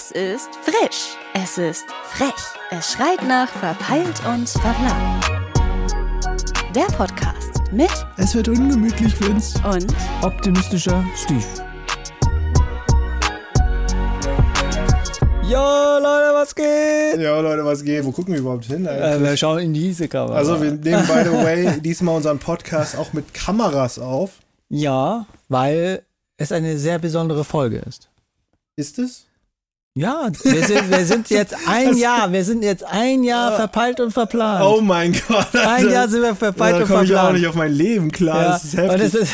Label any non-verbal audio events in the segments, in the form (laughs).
Es ist frisch. Es ist frech. Es schreit nach verpeilt und verplant. Der Podcast mit Es wird ungemütlich, Vince. und Optimistischer Steve. Jo, Leute, was geht? Ja, Leute, was geht? Wo gucken wir überhaupt hin? Äh, wir schauen in diese Kamera. also, wir nehmen, by the (laughs) way, diesmal unseren Podcast auch mit Kameras auf. ja, weil es eine sehr besondere Folge ist. Ist es? Ja, wir sind, wir sind jetzt ein Jahr, wir sind jetzt ein Jahr verpeilt und verplant. Oh mein Gott. ein Jahr sind wir verpeilt da und komme ich auch verplant. nicht auf mein Leben klar. ja, Das ist und heftig. es ist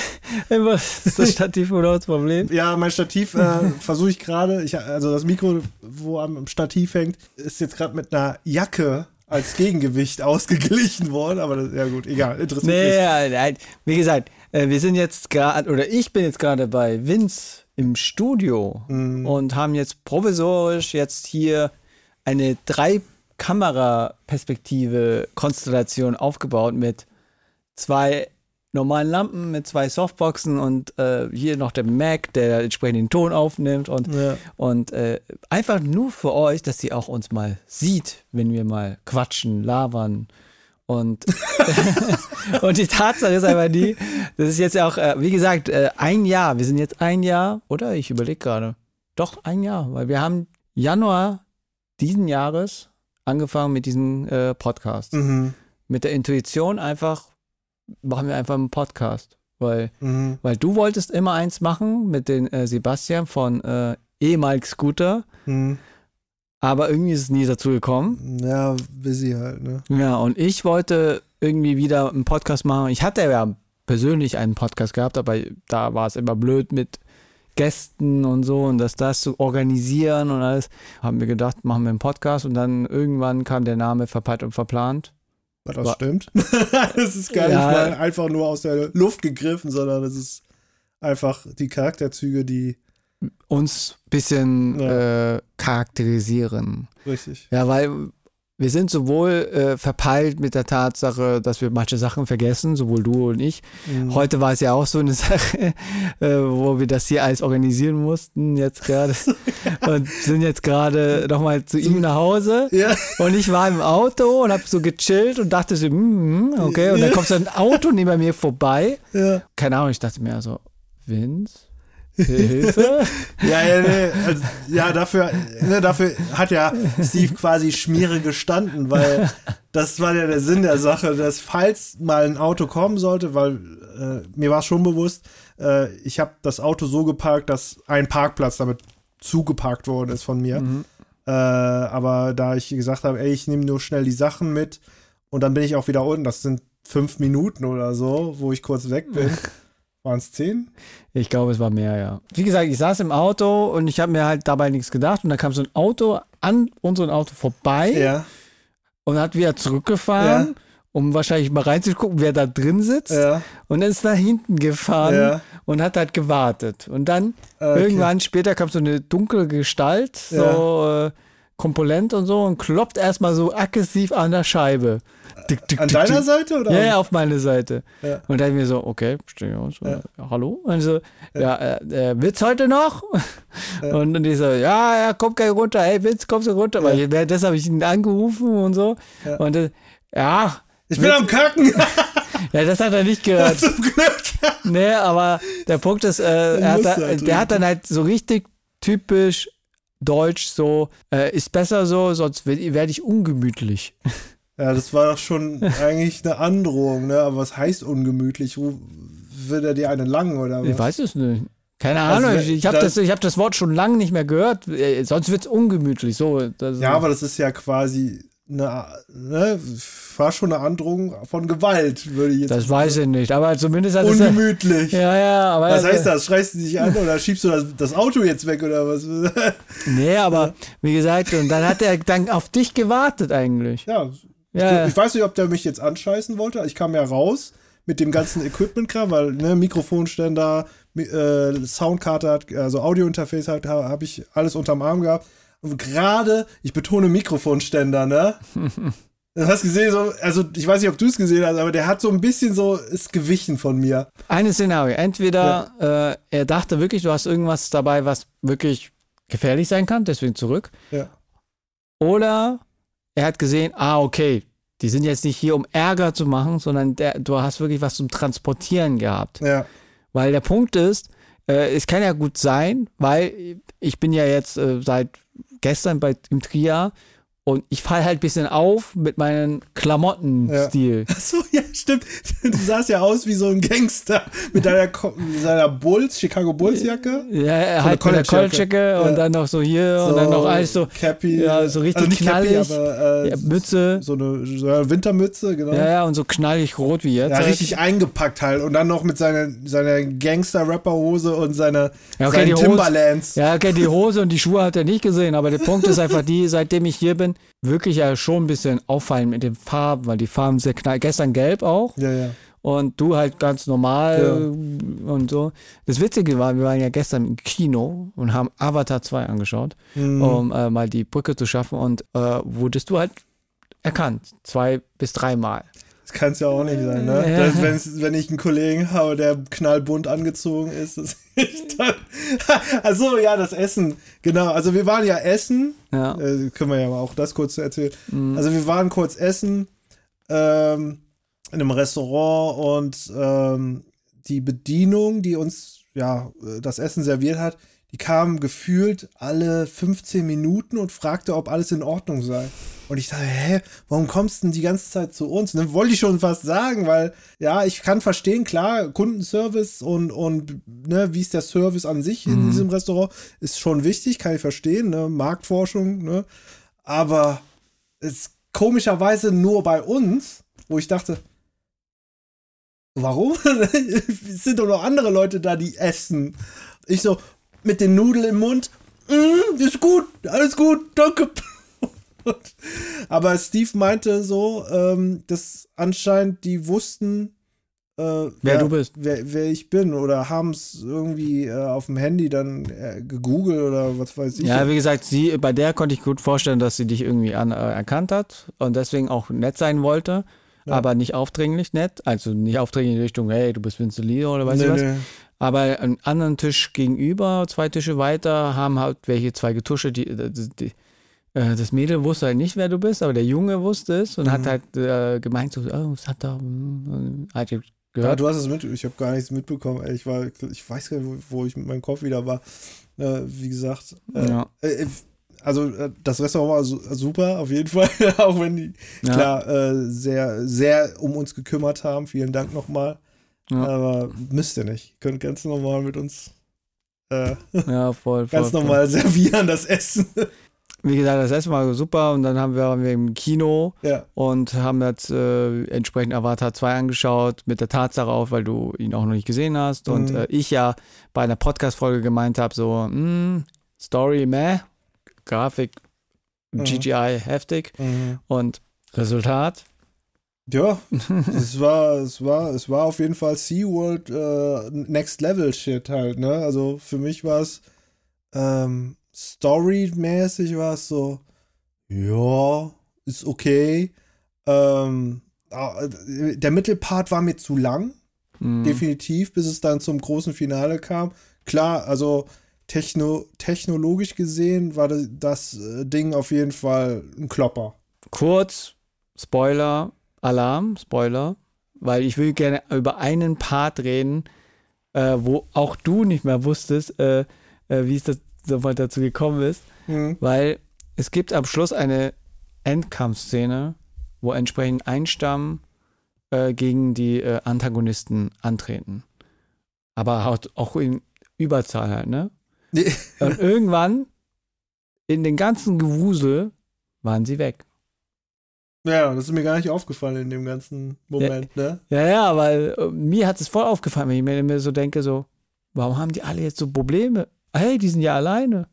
immer das, ist das Stativ oder das Problem. ja, mein Stativ äh, versuche ich gerade. Also das Mikro, wo am Stativ hängt, ist jetzt gerade mit einer Jacke als Gegengewicht (laughs) ausgeglichen worden. Aber das, ja gut, egal. Interessiert Nee, ja, nein. wie gesagt, äh, wir sind jetzt gerade, oder ich bin jetzt gerade bei Vince im Studio Mhm. und haben jetzt provisorisch jetzt hier eine Drei-Kamera-Perspektive Konstellation aufgebaut mit zwei normalen Lampen, mit zwei Softboxen und äh, hier noch der Mac, der entsprechend den Ton aufnimmt und, Ja. und äh, einfach nur für euch, dass ihr auch uns mal sieht, wenn wir mal quatschen, labern und, (laughs) und die Tatsache ist einfach die, das ist jetzt auch, äh, wie gesagt, äh, ein Jahr. Wir sind jetzt ein Jahr, oder? Ich überlege gerade. Doch, ein Jahr, weil wir haben Januar diesen Jahres angefangen mit diesem äh, Podcast. Mhm. Mit der Intuition einfach, machen wir einfach einen Podcast. Weil, Mhm. weil du wolltest immer eins machen mit den äh, Sebastian von äh, ehemalig Scooter, Mhm. Aber irgendwie ist es nie dazu gekommen. Ja, busy halt, ne? Ja, und ich wollte irgendwie wieder einen Podcast machen. Ich hatte ja persönlich einen Podcast gehabt, aber da war es immer blöd mit Gästen und so und das das zu organisieren und alles. Haben wir gedacht, machen wir einen Podcast und dann irgendwann kam der Name Verpeilt und Verplant. Was das Wa- stimmt. (laughs) das ist gar Ja. nicht mal einfach nur aus der Luft gegriffen, sondern es ist einfach die Charakterzüge, die Uns ein bisschen äh, charakterisieren. richtig. Ja, weil wir sind sowohl äh, verpeilt mit der Tatsache, dass wir manche Sachen vergessen, sowohl du und ich, Mhm. Heute war es ja auch so eine (laughs) Sache, äh, wo wir das hier alles organisieren mussten, jetzt gerade. (laughs) und sind jetzt gerade nochmal zu ihm nach Hause. Ja, Und ich war im Auto und hab so gechillt und dachte so, hm, okay. Und dann kommt so ein Auto neben mir vorbei. ja. Keine Ahnung, ich dachte mir so, Vince? Hilfe? (laughs) Ja, ja, nee, also, ja dafür, ne, dafür hat ja Steve quasi Schmiere gestanden, weil das war ja der Sinn der Sache, dass falls mal ein Auto kommen sollte, weil äh, mir war schon bewusst, äh, ich habe das Auto so geparkt, dass ein Parkplatz damit zugeparkt worden ist von mir. Äh, aber da ich gesagt habe, ey, ich nehme nur schnell die Sachen mit und dann bin ich auch wieder unten. Das sind fünf Minuten oder so, wo ich kurz weg bin. (laughs) Waren es zehn? Ich glaube, es war mehr, ja. Wie gesagt, ich saß im Auto und ich habe mir halt dabei nichts gedacht. Und dann kam so ein Auto an unserem Auto vorbei. Ja. und hat wieder zurückgefahren, Ja. um wahrscheinlich mal reinzugucken, wer da drin sitzt. Ja. Und ist nach hinten gefahren und hat halt gewartet. Und dann Okay. irgendwann später kam so eine dunkle Gestalt, so äh, komponent und so, und kloppt erstmal so aggressiv an der Scheibe. Tick, tick, An tick, deiner. Seite oder? Ja, ja, auf meine Seite. Ja. Und dann mir so, okay, stehe ich so, Ja. hallo? Und so, ja, äh, äh, Witz heute noch? Und dann die so, ja, ja, komm gleich runter, hey Witz, kommst du runter? Weil ich, währenddessen habe ich ihn angerufen und so. Ja. Und äh, ja, Ich bin am Kacken. (laughs) ja, das hat er nicht gehört. (laughs) Zum Glück. nee, aber der Punkt ist, äh, er hat, halt der hat dann halt so richtig typisch deutsch so, äh, ist besser so, sonst werde werd ich ungemütlich. (laughs) Ja, das war doch schon eigentlich eine Androhung, ne? Aber was heißt ungemütlich? Will er dir einen langen oder was? Ich weiß es nicht. Keine Also, Ahnung, wenn- ich, habe das- das, ich hab das Wort schon lange nicht mehr gehört, äh, sonst wird es ungemütlich. So, Ja, aber das ist ja quasi eine, ne? War schon eine Androhung von Gewalt, würde ich jetzt das weiß ich nicht, aber zumindest hat es. Ungemütlich. Ja, ja, aber. Was heißt das? Schreist du dich an oder schiebst du das, das Auto jetzt weg oder was? (laughs) Nee, aber wie gesagt, und dann hat er dann auf dich gewartet eigentlich. ja. Ja, Ich weiß nicht, ob der mich jetzt anscheißen wollte. Ich kam ja raus mit dem ganzen Equipment-Kram, weil ne, Mikrofonständer, Mi- äh, Soundkarte hat, also Audiointerface habe hab ich alles unterm Arm gehabt. Gerade, ich betone Mikrofonständer, ne? Du (laughs) hast gesehen, so, also ich weiß nicht, ob du es gesehen hast, aber der hat so ein bisschen so, ist gewichen von mir. Eine Szenario. Entweder äh, er dachte wirklich, du hast irgendwas dabei, was wirklich gefährlich sein kann, deswegen zurück. Ja. Oder er hat gesehen, ah, okay, die sind jetzt nicht hier, um Ärger zu machen, sondern der, du hast wirklich was zum Transportieren gehabt. Ja. Weil der Punkt ist, äh, es kann ja gut sein, weil ich bin ja jetzt äh, seit gestern bei im Trier und ich falle halt ein bisschen auf mit meinem Klamottenstil. (laughs) Achso, ja, stimmt. Du sahst ja aus wie so ein Gangster mit deiner, mit seiner Bulls, Chicago Bulls Jacke. Ja, er So eine halt mit der Collegejacke. Collegejacke und Ja. dann noch so hier und dann noch alles so. Cappy. Ja, so richtig also nicht Cappy, knallig. aber äh, Ja, Mütze. So eine, so eine Wintermütze, genau. Ja, ja, und so knallig rot wie jetzt. Ja, halt. richtig eingepackt halt. Und dann noch mit seiner, seiner Gangster-Rapper-Hose und seiner, Ja, okay, Hose- Timberlands. Ja, okay, die Hose und die Schuhe hat er nicht gesehen, aber der Punkt ist einfach die, seitdem ich hier bin, wirklich ja schon ein bisschen auffallen mit den Farben, weil die Farben sehr knall. Gestern gelb auch Ja, ja. und du halt ganz normal und so. Das Witzige war, wir waren ja gestern im Kino und haben Avatar 2 angeschaut, Mhm. um äh, mal die Brücke zu schaffen und äh, wurdest du halt erkannt, zwei bis dreimal. Das kann es ja auch nicht sein, ne? Ja. Wenn's- wenn ich einen Kollegen habe, der knallbunt angezogen ist, dass (laughs) ich dann. Also ja, das Essen. Genau, also wir waren ja essen. Ja. Äh, können wir ja mal auch das kurz erzählen. Mhm. Also wir waren kurz essen ähm, in einem Restaurant und ähm, die Bedienung, die uns ja äh, das Essen serviert hat, die kam gefühlt alle 15 Minuten und fragte, ob alles in Ordnung sei. Und ich dachte, hä, warum kommst du denn die ganze Zeit zu uns? Und dann wollte ich schon was sagen, weil, ja, ich kann verstehen, klar, Kundenservice und, und ne, wie ist der Service an sich in diesem Restaurant, ist schon wichtig, kann ich verstehen, ne? Marktforschung, ne? Aber es ist komischerweise nur bei uns, wo ich dachte, warum? (laughs) es sind doch noch andere Leute da, die essen. Ich so, mit den Nudeln im Mund, mm, ist gut, alles gut, danke. (laughs) Aber Steve meinte so, ähm, dass anscheinend die wussten, äh, Wer du bist. Wer, wer ich bin oder haben es irgendwie äh, auf dem Handy dann äh, gegoogelt oder was weiß ich. Ja, wie gesagt, sie, bei der konnte ich gut vorstellen, dass sie dich irgendwie an, äh, erkannt hat und deswegen auch nett sein wollte, Ja. aber nicht aufdringlich nett. Also nicht aufdringlich in Richtung, hey, du bist Vincent Lee oder weiß nee, ich was. nee. Aber einen anderen Tisch gegenüber, zwei Tische weiter, haben halt welche zwei getuschelt. Die, die, die, äh, das Mädel wusste halt nicht, wer du bist, aber der Junge wusste es und hat Mhm. halt äh, gemeint, so, oh, was hat da, mm, hat Ja, gehört. du hast es mit, ich habe gar nichts mitbekommen. Ich war, ich weiß gar nicht, wo, ich mit meinem Kopf wieder war. Äh, wie gesagt, äh, Ja. äh, also äh, das Restaurant war su super, auf jeden (laughs) Fall. Auch wenn die Ja. klar äh, sehr, sehr um uns gekümmert haben. Vielen Dank nochmal. Ja. Aber müsst ihr nicht. Könnt ganz normal mit uns äh, (laughs) ja, voll, voll. (laughs) ganz voll. normal servieren, das Essen. (laughs) Wie gesagt, das erste Mal super und dann haben wir, waren wir im Kino ja. und haben jetzt äh, entsprechend Avatar 2 angeschaut mit der Tatsache auf, weil du ihn auch noch nicht gesehen hast und Mhm. äh, ich ja bei einer Podcast-Folge gemeint habe, so, mh, Story meh, Grafik Mhm. GGI heftig Mhm. und Resultat, Ja, (laughs) es war, es war, es war auf jeden Fall SeaWorld äh, Next Level Shit halt, ne? Also für mich war es ähm, storymäßig war es so, ja, ist okay. Ähm, ah, der Mittelpart war mir zu lang, mh, definitiv, bis es dann zum großen Finale kam. Klar, also techno technologisch gesehen war das, das äh, Ding auf jeden Fall ein Klopper. kurz, Spoiler, Alarm, Spoiler, weil ich will gerne über einen Part reden, äh, wo auch du nicht mehr wusstest, äh, äh, wie es das sofort dazu gekommen ist. Hm. Weil es gibt am Schluss eine Endkampfszene, wo entsprechend ein Stamm äh, gegen die äh, Antagonisten antreten. Aber halt auch in Überzahl halt, ne? (laughs) Und irgendwann, in den ganzen Gewusel, waren sie weg. Ja, das ist mir gar nicht aufgefallen in dem ganzen Moment, ne? Ja, ja, aber äh, mir hat es voll aufgefallen, wenn ich mir, mir so denke, so, warum haben die alle jetzt so Probleme? Hey, die sind ja alleine.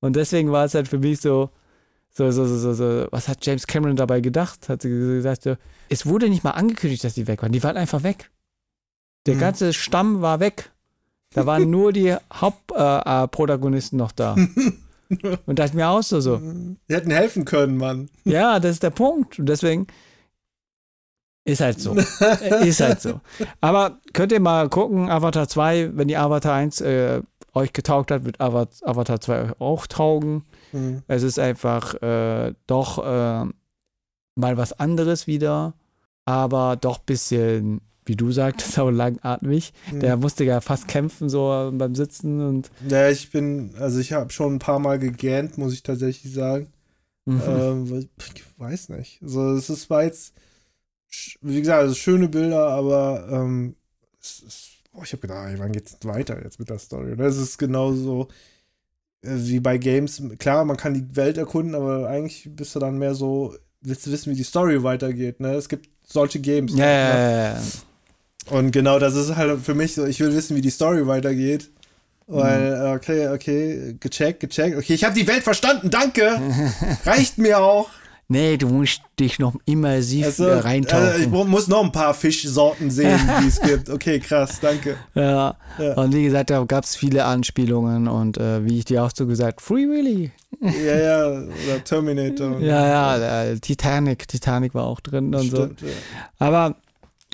Und deswegen war es halt für mich so, so, so, so, so, was hat James Cameron dabei gedacht? Hat sie gesagt, so, es wurde nicht mal angekündigt, dass die weg waren. Die waren einfach weg. Der Mhm. ganze Stamm war weg. Da waren (laughs) nur die Hauptprotagonisten äh, Protagonisten noch da. (laughs) Und dachte mir auch so, so, Die hätten helfen können, Mann. ja, das ist der Punkt. Und deswegen ist halt so. (laughs) ist halt so. Aber könnt ihr mal gucken, Avatar 2, wenn ihr Avatar 1 äh, euch getaugt hat, wird Avat- Avatar 2 euch auch taugen. Mhm. Es ist einfach äh, doch äh, mal was anderes wieder, aber doch ein bisschen, wie du sagtest, (laughs) auch langatmig. Mhm. Der musste ja fast kämpfen so beim Sitzen und Ja, ich bin, also ich habe schon ein paar Mal gegähnt, muss ich tatsächlich sagen. Mhm. Ähm, ich weiß nicht. Also es ist war jetzt, wie gesagt, also schöne Bilder, aber ähm, es ist, boah, ich habe gedacht, wann geht's weiter jetzt mit der Story? Es ist genauso äh, wie bei Games. Klar, man kann die Welt erkunden, aber eigentlich bist du dann mehr so, willst du wissen, wie die Story weitergeht. Ne? Es gibt solche Games. ja, ne? ja, ja, ja. Und genau das ist halt für mich so, ich will wissen, wie die Story weitergeht. Weil, Mhm. okay, okay, gecheckt, gecheckt. Okay, ich habe die Welt verstanden, danke. (laughs) Reicht mir auch. Nee, du musst dich noch immersiv Also, reintauchen. also ich mu- muss noch ein paar Fischsorten sehen, die es gibt. (laughs) Okay, krass, danke. Ja. Ja. Und wie gesagt, da gab es viele Anspielungen und äh, wie ich dir auch so gesagt, Free Willy. Ja, ja, oder Terminator. Ja, ja, äh, Titanic, Titanic war auch drin und so. Stimmt, ja. Aber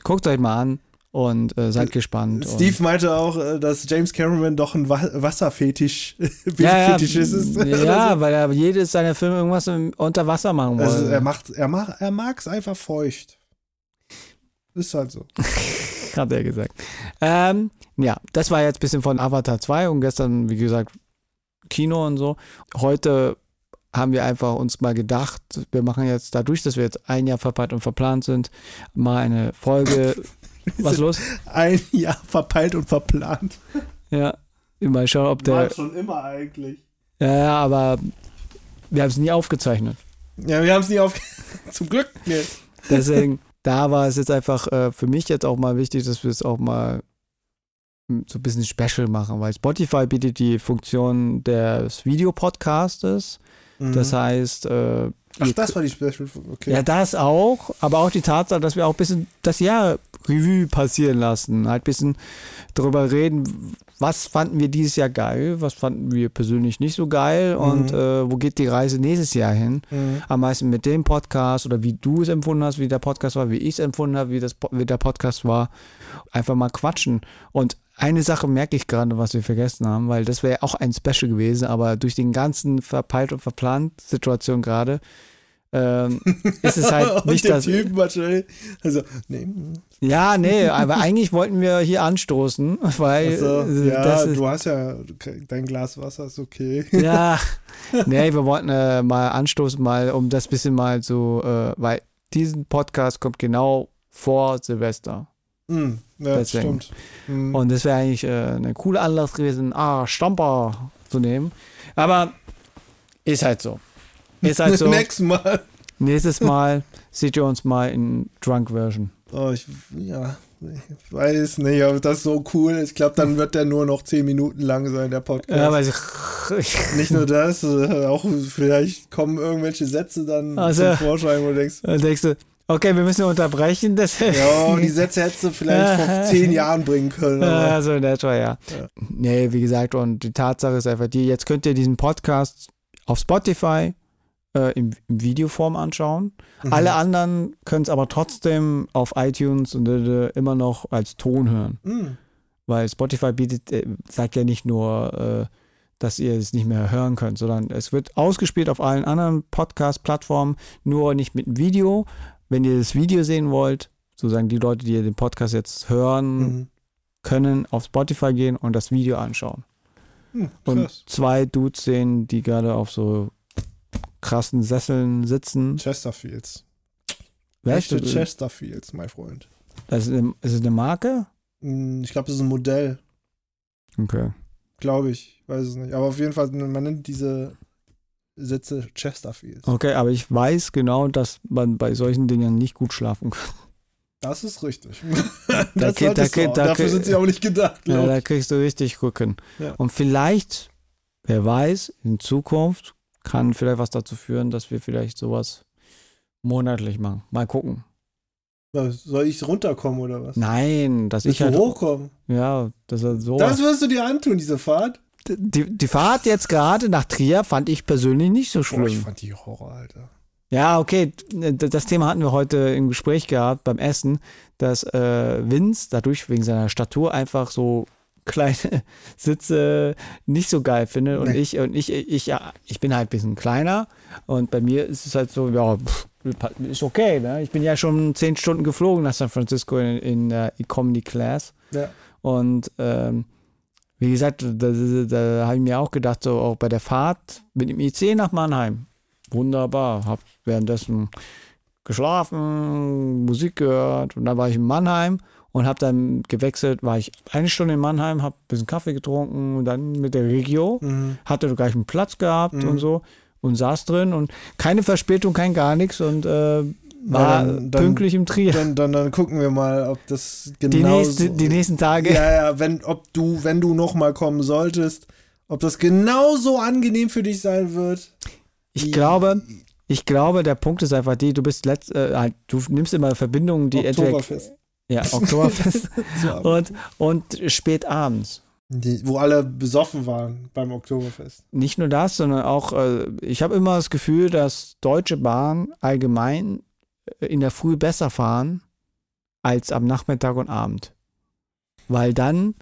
guckt euch mal an und äh, seid gespannt. Steve meinte auch, äh, dass James Cameron doch ein Wa Wasserfetisch (laughs) ja, ja, ist. ja, (laughs) so. weil er jedes seiner Filme irgendwas unter Wasser machen wollte. Also er macht, er macht, er mag's einfach feucht. Ist halt so. (laughs) hat er gesagt. Ähm, ja, das war jetzt ein bisschen von Avatar 2 und gestern, wie gesagt, Kino und so. Heute haben wir einfach uns mal gedacht, wir machen jetzt dadurch, dass wir jetzt ein Jahr verpeilt und verplant sind, mal eine Folge. (laughs) Was los? Ein Jahr verpeilt und verplant. Ja, mal schauen, ob der. schon immer eigentlich. Ja, ja, aber wir haben es nie aufgezeichnet. Ja, wir haben es nie auf. (laughs) Zum Glück nicht. Deswegen, da war es jetzt einfach äh, für mich jetzt auch mal wichtig, dass wir es auch mal so ein bisschen special machen, weil Spotify bietet die Funktion des Videopodcastes. Das heißt, äh, Mhm. Ach, das war die Special. Okay. ja, das auch, aber auch die Tatsache, dass wir auch ein bisschen das Jahr Revue passieren lassen, halt ein bisschen darüber reden, was fanden wir dieses Jahr geil, was fanden wir persönlich nicht so geil und Mhm. äh, wo geht die Reise nächstes Jahr hin. Mhm. Am meisten mit dem Podcast oder wie du es empfunden hast, wie der Podcast war, wie ich es empfunden habe, wie, das, wie der Podcast war. Einfach mal quatschen. Und eine Sache merke ich gerade, was wir vergessen haben, weil das wäre auch ein Special gewesen, aber durch den ganzen verpeilt und verplant Situation gerade ähm, ist es halt (laughs) nicht der das. Typ wahrscheinlich. Also, nee. mm. Ja, nee, aber eigentlich wollten wir hier anstoßen, weil Also, ja, ist, du hast ja dein Glas Wasser, ist okay. (laughs) Ja, (laughs) nee, wir wollten äh, mal anstoßen, mal um das bisschen mal so, äh, weil diesen Podcast kommt genau vor Silvester. Mhm. Ja, Deswegen. stimmt. Mhm. Und das wäre eigentlich äh, eine coole Anlass gewesen, ah, Stamper zu nehmen. Aber ist halt so. Ist halt (laughs) so. Nächstes Mal. Nächstes (laughs) Mal seht ihr uns mal in Drunk Version. Oh, ich, ja, ich weiß nicht, ob das so cool ist. Ich glaube, dann wird der nur noch zehn Minuten lang sein, der Podcast. Ja, weil ich, Nicht nur das, äh, auch vielleicht kommen irgendwelche Sätze dann Also- zum Vorschein, wo du denkst, dann denkst du, okay, wir müssen unterbrechen. Das, ja, (laughs) die Sätze hättest du vielleicht vor zehn Jahren bringen können. Aber, Ja, so in etwa, ja. Ja. Nee, wie gesagt, und die Tatsache ist einfach die, jetzt könnt ihr diesen Podcast auf Spotify äh, in, in Videoform anschauen. Mhm. Alle anderen können es aber trotzdem auf iTunes und äh, immer noch als Ton hören. Mhm. Weil Spotify bietet, äh, sagt ja nicht nur, äh, dass ihr es nicht mehr hören könnt, sondern es wird ausgespielt auf allen anderen Podcast-Plattformen, nur nicht mit Video. Wenn ihr das Video sehen wollt, sozusagen die Leute, die den Podcast jetzt hören, Mhm. können auf Spotify gehen und das Video anschauen. Mhm. Und zwei Dudes sehen, die gerade auf so krassen Sesseln sitzen. Chesterfields. Weißt Echte du, Chesterfields, mein Freund. das ist, eine, ist es eine Marke? Mhm, Ich glaube, das ist ein Modell, Okay. glaube ich. Weiß es nicht. Aber auf jeden Fall, man nennt diese Sitze Chesterfields. Okay, aber ich weiß genau, dass man bei solchen Dingen nicht gut schlafen kann. Das ist richtig. Da (laughs) das da auch. da Dafür sind sie auch nicht gedacht. Ja, da kriegst du richtig Rücken. Ja. Und vielleicht, wer weiß, in Zukunft kann vielleicht was dazu führen, dass wir vielleicht sowas monatlich machen. Mal gucken. Soll ich runterkommen oder was? Nein, dass Willst ich halt. hochkommen? Ja, dass er so. Das wirst du dir antun, diese Fahrt? die, die Fahrt jetzt gerade nach Trier fand ich persönlich nicht so Boah, ich schlimm. fand die Horror, Alter. Ja, okay, das Thema hatten wir heute im Gespräch gehabt beim Essen, dass äh, Vince dadurch wegen seiner Statur einfach so kleine (laughs) Sitze nicht so geil finde. Und Nee. ich, und ich, ich, ja, ich bin halt ein bisschen kleiner und bei mir ist es halt so, ja, pff, ist okay. Ne? Ich bin ja schon zehn Stunden geflogen nach San Francisco in, in der Economy Class. Ja. Und ähm, wie gesagt, da, da, da habe ich mir auch gedacht, so auch bei der Fahrt mit dem IC nach Mannheim. Wunderbar. Hab währenddessen geschlafen, Musik gehört und dann war ich in Mannheim und habe dann gewechselt, war ich eine Stunde in Mannheim, habe ein bisschen Kaffee getrunken und dann mit der Regio, Mhm. hatte gleich einen Platz gehabt Mhm. und so und saß drin und keine Verspätung, kein gar nichts und äh, war dann- dann- pünktlich im Trier. Dann, dann, dann gucken wir mal, ob das Die, genau nächste, die nächsten Tage. Ja, ja, wenn, ob du, wenn du nochmal kommen solltest, ob das genauso angenehm für dich sein wird. Ich glaube, ich glaube, der Punkt ist einfach die, du bist letzt, äh, halt, du nimmst immer Verbindungen, die entweder. Ja, (laughs) Oktoberfest (laughs) und, und spät abends. die, wo alle besoffen waren beim Oktoberfest. Nicht nur das, sondern auch, äh, ich habe immer das Gefühl, dass Deutsche Bahn allgemein äh, in der Früh besser fahren als am Nachmittag und Abend. Weil dann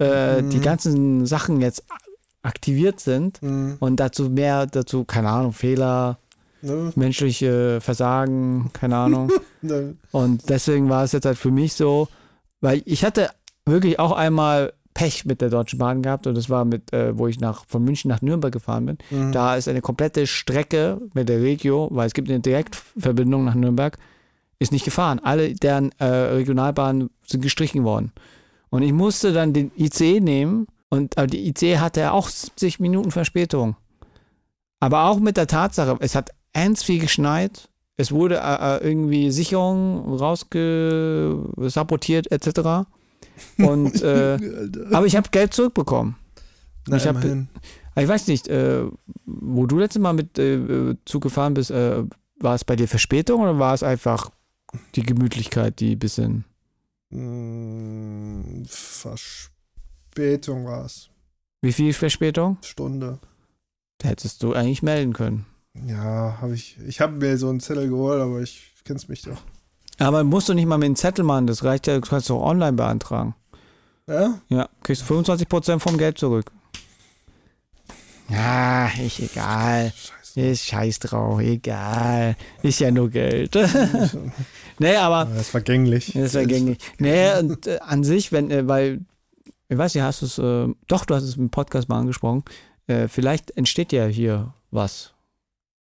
äh, Mhm. die ganzen Sachen jetzt aktiviert sind Mhm. und dazu mehr, dazu, keine Ahnung, Fehler, Ne? menschliche Versagen, keine Ahnung. (laughs) Und deswegen war es jetzt halt für mich so, weil ich hatte wirklich auch einmal Pech mit der Deutschen Bahn gehabt und das war mit, äh, wo ich nach, von München nach Nürnberg gefahren bin. Mhm. Da ist eine komplette Strecke mit der Regio, weil es gibt eine Direktverbindung nach Nürnberg, ist nicht gefahren. Alle deren äh, Regionalbahnen sind gestrichen worden. Und ich musste dann den ICE nehmen und aber die ICE hatte auch 70 Minuten Verspätung. Aber auch mit der Tatsache, es hat ernst viel geschneit, es wurde äh, äh, irgendwie Sicherung rausgesabotiert etc. (laughs) Und äh, aber ich habe Geld zurückbekommen. Na, ich hab- immerhin. Aber Ich weiß nicht, äh, wo du letztes Mal mit äh, Zug gefahren bist, äh, war es bei dir Verspätung oder war es einfach die Gemütlichkeit, die ein bisschen. Mm, Verspätung war es. Wie viel Verspätung? Stunde. Da hättest du eigentlich melden können. Ja, habe ich. Ich habe mir so einen Zettel geholt, aber ich kenn's mich doch. Aber musst du nicht mal mit dem Zettel machen, das reicht ja, du kannst du auch online beantragen. Ja? Ja, kriegst du 25% vom Geld zurück. Ja, ich egal. Scheiße. Ist scheiß drauf, egal. Ist ja nur Geld. (laughs) nee, aber Das ist vergänglich. Das wäre gängig. (laughs) Nee, und äh, an sich, wenn, äh, weil, ich weiß nicht, hast du es, äh, doch, du hast es im Podcast mal angesprochen, äh, vielleicht entsteht ja hier was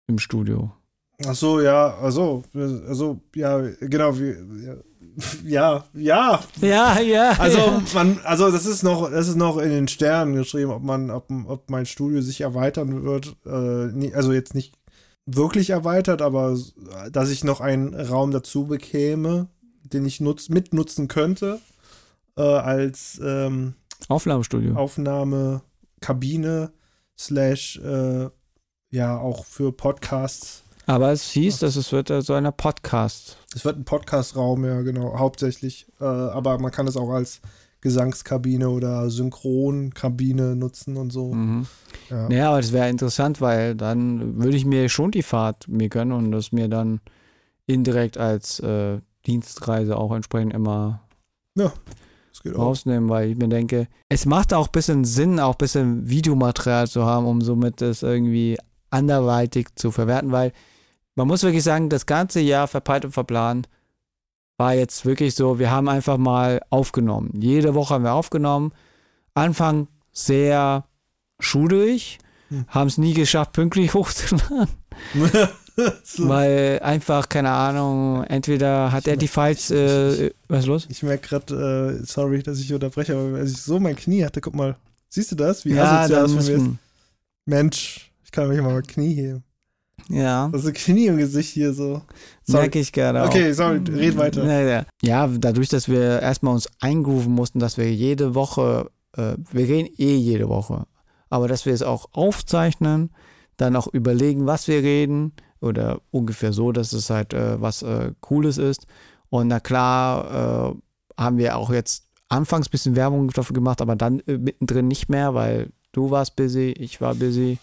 im Studio. Ach so, ja, also, also, ja, genau, wie, ja, ja, Ja, ja. Also man, also das ist noch, das ist noch in den Sternen geschrieben, ob man, ob, ob mein Studio sich erweitern wird. Äh, also jetzt nicht wirklich erweitert, aber dass ich noch einen Raum dazu bekäme, den ich nutz, mitnutzen könnte äh, als ähm, Aufnahmestudio. Aufnahmekabine slash äh, ja auch für Podcasts. Aber es hieß, dass es wird äh, so einer Podcast. Es wird ein Podcast-Raum, ja genau, hauptsächlich. Äh, aber man kann es auch als Gesangskabine oder Synchronkabine nutzen und so. Mhm. Ja. Naja, aber das wäre interessant, weil dann würde ich mir schon die Fahrt mir gönnen und das mir dann indirekt als äh, Dienstreise auch entsprechend immer Das geht auch. rausnehmen, weil ich mir denke, es macht auch ein bisschen Sinn, auch ein bisschen Videomaterial zu haben, um somit das irgendwie anderweitig zu verwerten, weil man muss wirklich sagen, das ganze Jahr verpeilt und verplant war jetzt wirklich so, wir haben einfach mal aufgenommen. Jede Woche haben wir aufgenommen. Anfang sehr schuldrig, Hm. haben es nie geschafft, pünktlich (laughs) hochzuladen, so. (laughs) weil einfach, keine Ahnung, entweder hat er die Files, äh, was ist los? Ich merke gerade, äh, sorry, dass ich unterbreche, aber als ich so mein Knie hatte, guck mal, siehst du das? Wie Ja, asozial das von mir ist? Mensch, ich kann mich mal mein Knie heben. ja. Das ist ein Knie im Gesicht hier so. Sorry. Merke ich gerade auch. Okay, sorry, red weiter. Ja, ja. ja, dadurch, dass wir erstmal uns eingrooven mussten, dass wir jede Woche, äh, wir reden eh jede Woche, aber dass wir es auch aufzeichnen, dann auch überlegen, was wir reden oder ungefähr so, dass es halt äh, was äh, Cooles ist. Und na klar äh, haben wir auch jetzt anfangs ein bisschen Werbung dafür gemacht, aber dann äh, mittendrin nicht mehr, weil du warst busy, ich war busy.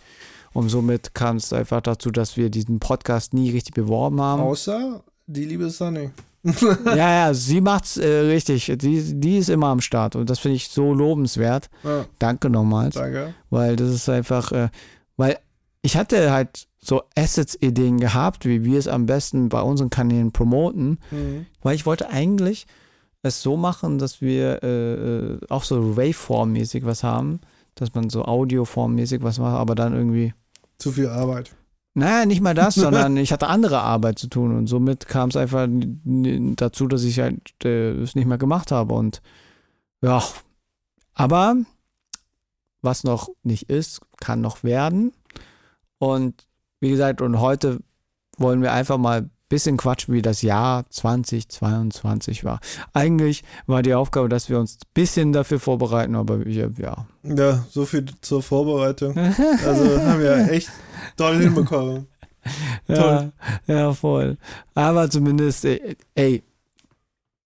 Und somit kam es einfach dazu, dass wir diesen Podcast nie richtig beworben haben. Außer die liebe Sunny. (laughs) ja, ja, sie macht's äh, richtig. Die, die ist immer am Start und das finde ich so lobenswert. Ja, Danke nochmals. danke. Weil das ist einfach, äh, weil ich hatte halt so Assets-Ideen gehabt, wie wir es am besten bei unseren Kanälen promoten, Mhm. weil ich wollte eigentlich es so machen, dass wir äh, äh, auch so Waveform-mäßig was haben, dass man so Audioform-mäßig was macht, aber dann irgendwie, Zu viel Arbeit. naja, nicht mal das, (laughs) sondern ich hatte andere Arbeit zu tun und somit kam es einfach dazu, dass ich halt äh, es nicht mehr gemacht habe und ja, aber was noch nicht ist, kann noch werden und wie gesagt, und heute wollen wir einfach mal bisschen quatschen, wie das Jahr 2022 war. Eigentlich war die Aufgabe, dass wir uns ein bisschen dafür vorbereiten, aber wir, ja. Ja, so viel zur Vorbereitung. Also (laughs) haben wir echt toll hinbekommen. Ja, ja, voll. Aber zumindest, ey, ey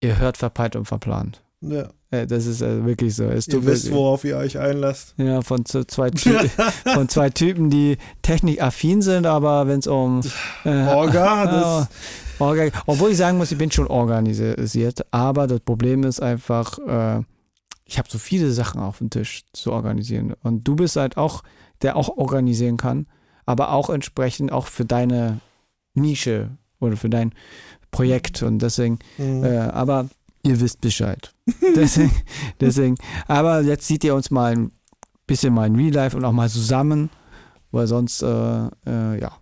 ihr hört verpeilt und verplant. Ja. Äh, Das ist äh, wirklich so. Es Ihr wisst, worauf ihr euch einlasst. Ja, von zwei, (laughs) von zwei Typen, die technikaffin sind, aber wenn es um äh, Orga, (laughs) Ja, Orga, obwohl ich sagen muss, ich bin schon organisiert, aber das Problem ist einfach, äh, ich habe so viele Sachen auf dem Tisch zu organisieren. Und du bist halt auch, der auch organisieren kann, aber auch entsprechend auch für deine Nische oder für dein Projekt. Und deswegen, Mhm. äh, aber ihr wisst Bescheid. (laughs) deswegen, deswegen, aber jetzt seht ihr uns mal ein bisschen mal in Real Life und auch mal zusammen, weil sonst, äh, äh, ja.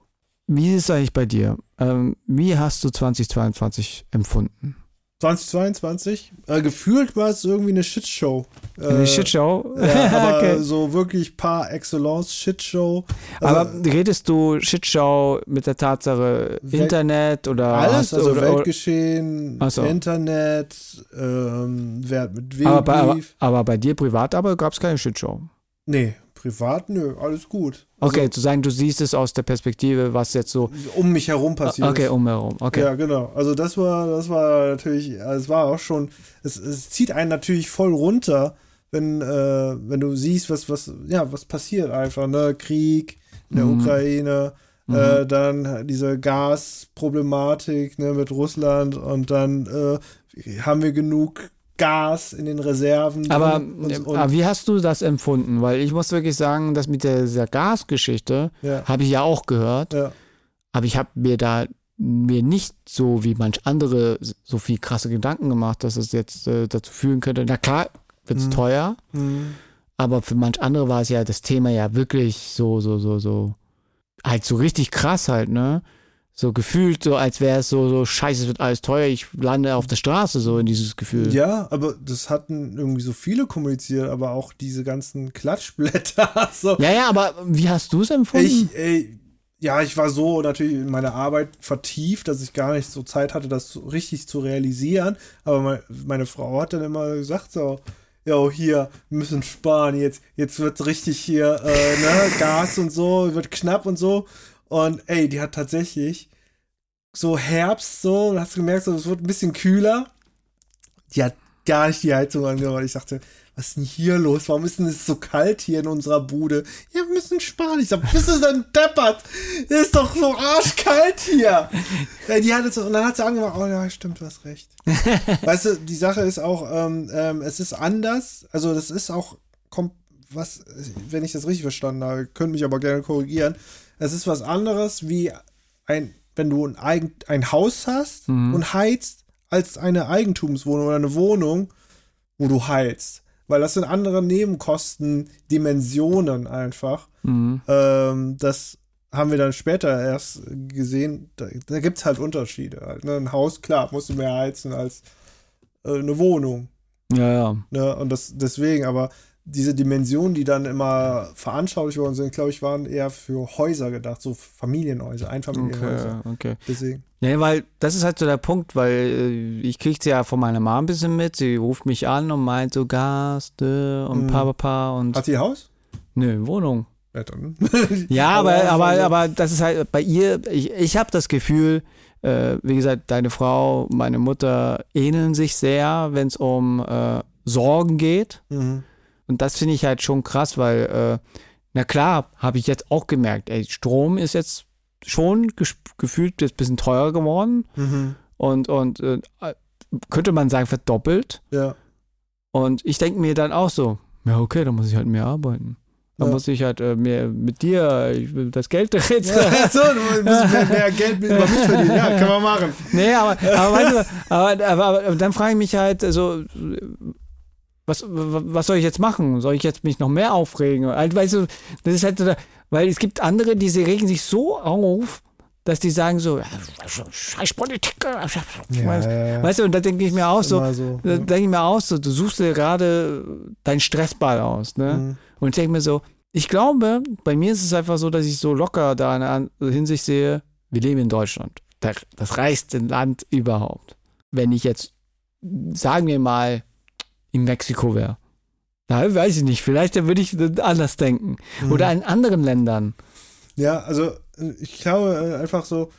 Wie ist es eigentlich bei dir? Ähm, wie hast du 2022 empfunden? 2022. Äh, gefühlt war es irgendwie eine Shitshow. Äh, Eine Shitshow? Ja, (laughs) aber okay. so wirklich par excellence Shitshow. Also, aber redest du Shitshow mit der Tatsache Wel- Internet oder alles, also oder, Weltgeschehen, so. Internet, ähm, wer hat mit wem aber, bei, aber, aber bei dir privat aber gab es keine Shitshow. Nee, privat, nö, alles gut. Okay, Also, zu sagen, du siehst es aus der Perspektive, was jetzt so. um mich herum passiert Okay, ist. umherum. Okay. Ja, genau. Also das war, das war natürlich, es war auch schon, es, es zieht einen natürlich voll runter, wenn, äh, wenn du siehst, was, was, ja, was passiert einfach, ne? Krieg in der Mhm. Ukraine, Mhm. äh, dann diese Gasproblematik, ne, mit Russland und dann äh, haben wir genug Gas in den Reserven. Aber, und, und, aber wie hast du das empfunden? Weil ich muss wirklich sagen, dass mit der, dieser Gasgeschichte ja, habe ich ja auch gehört, ja, aber ich habe mir da mir nicht so wie manch andere so viel krasse Gedanken gemacht, dass es jetzt äh, dazu führen könnte. Na klar, wird es Mhm. teuer, hm, aber für manch andere war es ja das Thema ja wirklich so, so, so, so, halt so richtig krass halt, ne? So gefühlt, so als wäre es so, so, scheiße, es wird alles teuer, ich lande auf der Straße, so in dieses Gefühl. ja, aber das hatten irgendwie so viele kommuniziert, aber auch diese ganzen Klatschblätter. (laughs) so. Ja, ja, aber wie hast du es empfunden? Ich, ey, ja, ich war so natürlich in meine Arbeit vertieft, dass ich gar nicht so Zeit hatte, das so richtig zu realisieren. Aber mein, meine Frau hat dann immer gesagt so, ja, hier, wir müssen sparen, jetzt, jetzt wird richtig hier, äh, ne, Gas und so, wird knapp und so. Und ey, die hat tatsächlich so Herbst so, hast du gemerkt, so, es wird ein bisschen kühler. Die hat gar nicht die Heizung angemacht. Ich dachte, was ist denn hier los? Warum ist denn es so kalt hier in unserer Bude? Ja, wir müssen sparen. Ich sag, bist du denn deppert? Ist doch so arschkalt hier. Die hat jetzt, und dann hat sie angemacht, oh ja, stimmt, du hast recht. (laughs) weißt du, die Sache ist auch, ähm, ähm, es ist anders. Also, das ist auch, kommt, was, wenn ich das richtig verstanden habe, könnt mich aber gerne korrigieren. Es ist was anderes, wie ein, wenn du ein, Eigen, ein Haus hast Mhm. und heizt, als eine Eigentumswohnung oder eine Wohnung, wo du heizt. Weil das sind andere Nebenkosten-Dimensionen einfach. Mhm. Ähm, das haben wir dann später erst gesehen. Da, da gibt es halt Unterschiede. Halt, ne? Ein Haus, klar, musst du mehr heizen als äh, eine Wohnung. Ja, ja. Ne? Und das deswegen, aber diese Dimensionen, die dann immer veranschaulicht worden sind, glaube ich, waren eher für Häuser gedacht, so Familienhäuser, Einfamilienhäuser. Okay, okay. Deswegen. Ja, weil das ist halt so der Punkt, weil äh, ich krieg's ja von meiner Mom ein bisschen mit. Sie ruft mich an und meint so Gas äh, und Mhm. pa, pa, pa und Hat ein Haus? nö, Wohnung. Ja. (laughs) Ja, aber, Aber aber, also- aber das ist halt bei ihr, ich, ich habe das Gefühl, äh, wie gesagt, deine Frau, meine Mutter ähneln sich sehr, wenn es um äh, Sorgen geht. Mhm. Und das finde ich halt schon krass, weil, äh, na klar, habe ich jetzt auch gemerkt, ey, Strom ist jetzt schon gefühlt jetzt ein bisschen teurer geworden. Mhm. und, und äh, könnte man sagen, verdoppelt. Ja. Und ich denke mir dann auch so, ja, okay, dann muss ich halt mehr arbeiten. Dann Ja. muss ich halt äh, mehr mit dir, ich will das Geld jetzt. Ja, (laughs) so, du musst mehr, mehr Geld über mich verdienen. Ja, können wir machen. Nee, aber, aber, weißt du, aber, aber, aber dann frage ich mich halt so, was, was soll ich jetzt machen? Soll ich jetzt mich noch mehr aufregen? Also, weißt du, das ist halt, weil es gibt andere, die sie regen sich so auf, dass die sagen so, scheiß Politik. weißt, ja. weißt du, und da denke ich mir auch so, so, ja. denke ich mir auch so, du suchst dir gerade deinen Stressball aus, ne? Mhm. Und ich denke mir so, ich glaube, bei mir ist es einfach so, dass ich so locker da in einer Hinsicht sehe, wir leben in Deutschland. Der- Das reichste Land überhaupt. Wenn ich jetzt, sagen wir mal, in Mexiko wäre. Da weiß ich nicht, vielleicht würde ich anders denken. Mhm. Oder in anderen Ländern. Ja, also ich glaube äh, einfach so,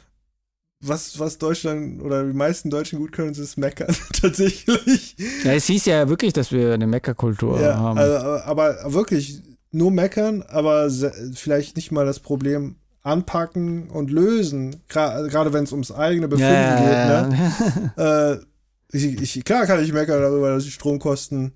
was, was Deutschland oder die meisten Deutschen gut können, ist meckern, (laughs) tatsächlich. Ja, es hieß ja wirklich, dass wir eine Meckerkultur Ja, haben. also, aber aber wirklich nur meckern, aber vielleicht nicht mal das Problem anpacken und lösen, gerade wenn es ums eigene Befinden ja, geht. Ne? (laughs) Äh, ich, ich, klar kann ich meckern darüber, dass die Stromkosten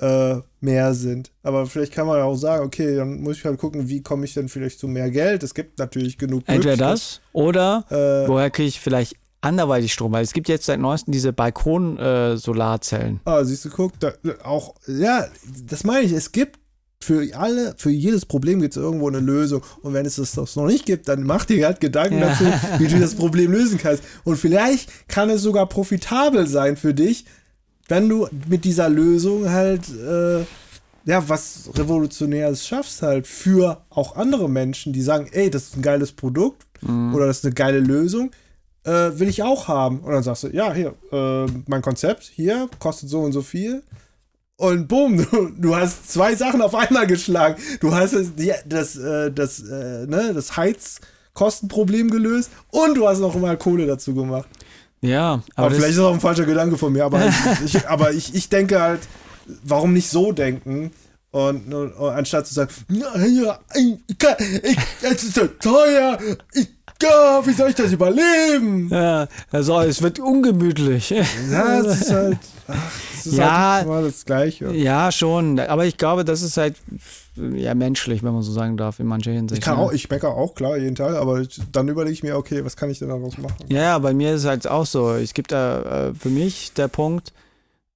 äh, mehr sind. Aber vielleicht kann man ja auch sagen, okay, dann muss ich halt gucken, wie komme ich denn vielleicht zu mehr Geld. Es gibt natürlich genug Entweder das oder Äh, woher kriege ich vielleicht anderweitig Strom? Weil es gibt jetzt seit neuestem diese Balkon-Solarzellen. ah, siehst du, guck, da, auch, ja, das meine ich, es gibt für alle, für jedes Problem gibt es irgendwo eine Lösung. Und wenn es das noch nicht gibt, dann mach dir halt Gedanken dazu, wie du das Problem lösen kannst. Und vielleicht kann es sogar profitabel sein für dich, wenn du mit dieser Lösung halt, äh, ja, was Revolutionäres schaffst halt für auch andere Menschen, die sagen, ey, das ist ein geiles Produkt Mhm. oder das ist eine geile Lösung, äh, will ich auch haben. Und dann sagst du, ja, hier, äh, mein Konzept hier kostet so und so viel. Und boom, (laughs) du, du hast zwei Sachen auf einmal geschlagen. Du hast das, die, das, äh, das, äh, ne, das Heizkostenproblem gelöst und du hast noch mal Kohle dazu gemacht. Ja, Aber, aber, das, vielleicht ist das auch ein falscher Gedanke von mir, aber, (laughs) ich, ich, aber ich, ich denke halt, warum nicht so denken? Und, und, und anstatt zu sagen, ja, ich, kann- ich, es ist so teuer, ich, ja, wie soll ich das überleben? ja, also es wird ungemütlich. Ja, es ist halt, ach, es ist Ja. halt immer das Gleiche. Ja, schon. Aber ich glaube, das ist halt ja menschlich, wenn man so sagen darf, in mancher Hinsicht. Ich kann ne? auch, ich meckere auch, klar, jeden Tag, aber ich, dann überlege ich mir, okay, was kann ich denn daraus machen? Ja, ja, bei mir ist es halt auch so. Es gibt da äh, für mich der Punkt,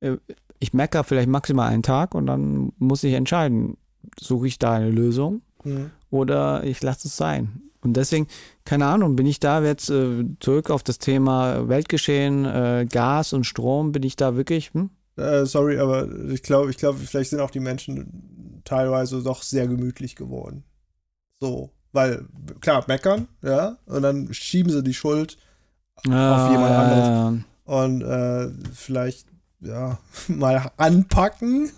äh, ich meckere vielleicht maximal einen Tag und dann muss ich entscheiden, suche ich da eine Lösung Hm. oder ich lasse es sein. Und deswegen, keine Ahnung, bin ich da jetzt äh, zurück auf das Thema Weltgeschehen, äh, Gas und Strom, bin ich da wirklich, hm? Äh, sorry, aber ich glaube, ich glaube, vielleicht sind auch die Menschen teilweise doch sehr gemütlich geworden. So, weil, klar, meckern, ja, und dann schieben sie die Schuld Auf jemand anderes. und äh, vielleicht, ja, (laughs) mal anpacken.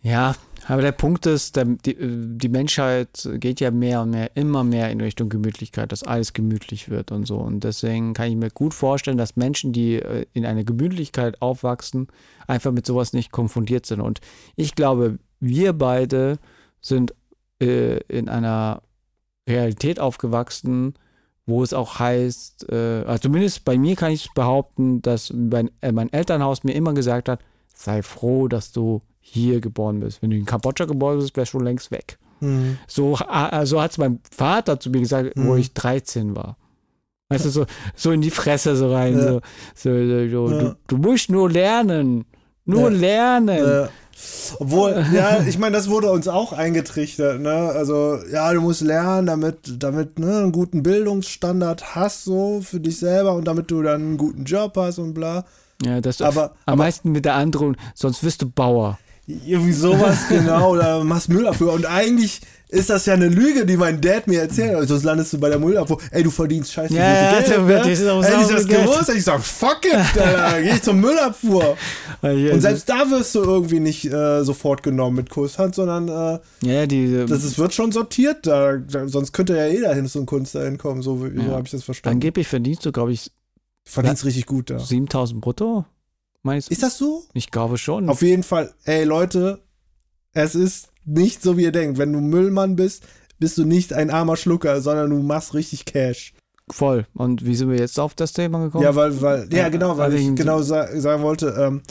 Ja, aber der Punkt ist, der, die, äh, die Menschheit geht ja mehr und mehr, immer mehr in Richtung Gemütlichkeit, dass alles gemütlich wird und so. Und deswegen kann ich mir gut vorstellen, dass Menschen, die äh, in einer Gemütlichkeit aufwachsen, einfach mit sowas nicht konfrontiert sind. Und ich glaube, wir beide sind äh, in einer Realität aufgewachsen, wo es auch heißt, äh, also zumindest bei mir kann ich behaupten, dass mein, äh, mein Elternhaus mir immer gesagt hat, sei froh, dass du hier geboren bist. Wenn du in Kambodscha geboren bist, wärst du schon längst weg. Hm. So, äh, so hat es mein Vater zu mir gesagt, wo Mhm. ich 13 war. Weißt du, so, so in die Fresse so rein. Ja. So, so, so, Ja. du, du musst nur lernen. Nur Ja. lernen. Äh, obwohl, (laughs) ja, ich meine, das wurde uns auch eingetrichtert, ne? Also, ja, du musst lernen, damit, damit ne, einen guten Bildungsstandard hast, so für dich selber und damit du dann einen guten Job hast und bla. Ja, das Aber- am aber- meisten mit der Androhung, sonst wirst du Bauer. Irgendwie sowas, (laughs) genau, oder machst Müllabfuhr. Und eigentlich ist das ja eine Lüge, die mein Dad mir erzählt hat. Sonst landest du bei der Müllabfuhr. Ey, du verdienst scheiße Ja, ja, Geld, wird ne? das auch Hätte ich das Geld. gewusst, hätte ich gesagt, fuck it, (laughs) Alter, geh ich zur Müllabfuhr. Und selbst da wirst du irgendwie nicht äh, sofort genommen mit Kusshand, sondern äh, ja, die, das ist, wird schon sortiert. Da, da, sonst könnte ja jeder hin zum Kunst dahin kommen. So, wie- so Ja. habe ich das verstanden. angeblich verdienst du, glaube ich, Verdienst richtig gut da. 7000 brutto. Meinst du? Ist das so? Ich glaube schon. Auf jeden Fall, ey Leute, es ist nicht so, wie ihr denkt. Wenn du Müllmann bist, bist du nicht ein armer Schlucker, sondern du machst richtig Cash. voll. Und wie sind wir jetzt auf das Thema gekommen? Ja, weil, weil, ja, genau, weil ich genau sa sagen wollte, ähm,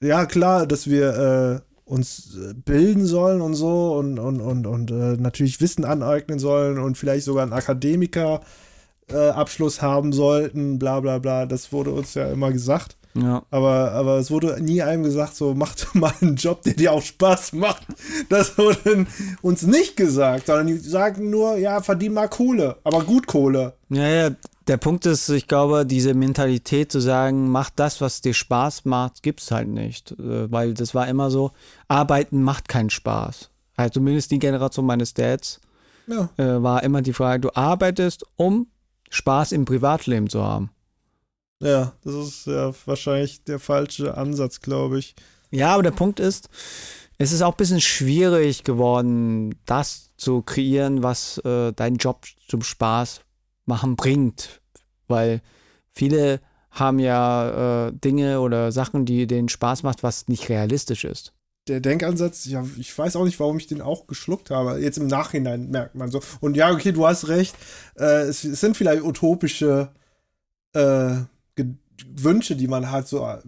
ja, klar, dass wir äh, uns äh, bilden sollen und so und, und, und, und äh, natürlich Wissen aneignen sollen und vielleicht sogar einen Akademiker äh, Abschluss haben sollten, bla bla bla. Das wurde uns ja immer gesagt. Ja. Aber, aber es wurde nie einem gesagt, so macht (laughs) mal einen Job, der dir auch Spaß macht. Das wurde uns nicht gesagt, sondern die sagen nur, ja, verdien mal Kohle, aber gut Kohle. Ja, ja, der Punkt ist, ich glaube, diese Mentalität zu sagen, mach das, was dir Spaß macht, gibt's halt nicht. Äh, Weil das war immer so, arbeiten macht keinen Spaß. Also zumindest die Generation meines Dads Ja. äh, war immer die Frage, du arbeitest, um Spaß im Privatleben zu haben. Ja, das ist ja wahrscheinlich der falsche Ansatz, glaube ich. Ja, aber der Punkt ist, es ist auch ein bisschen schwierig geworden, das zu kreieren, was äh, deinen Job zum Spaß machen bringt. Weil viele haben ja äh, Dinge oder Sachen, die denen Spaß macht, was nicht realistisch ist. Der Denkansatz, ja, ich weiß auch nicht, warum ich den auch geschluckt habe. Jetzt im Nachhinein merkt man so. Und ja, okay, du hast recht. Äh, es, es sind vielleicht utopische äh, Wünsche, die man hat, so äh,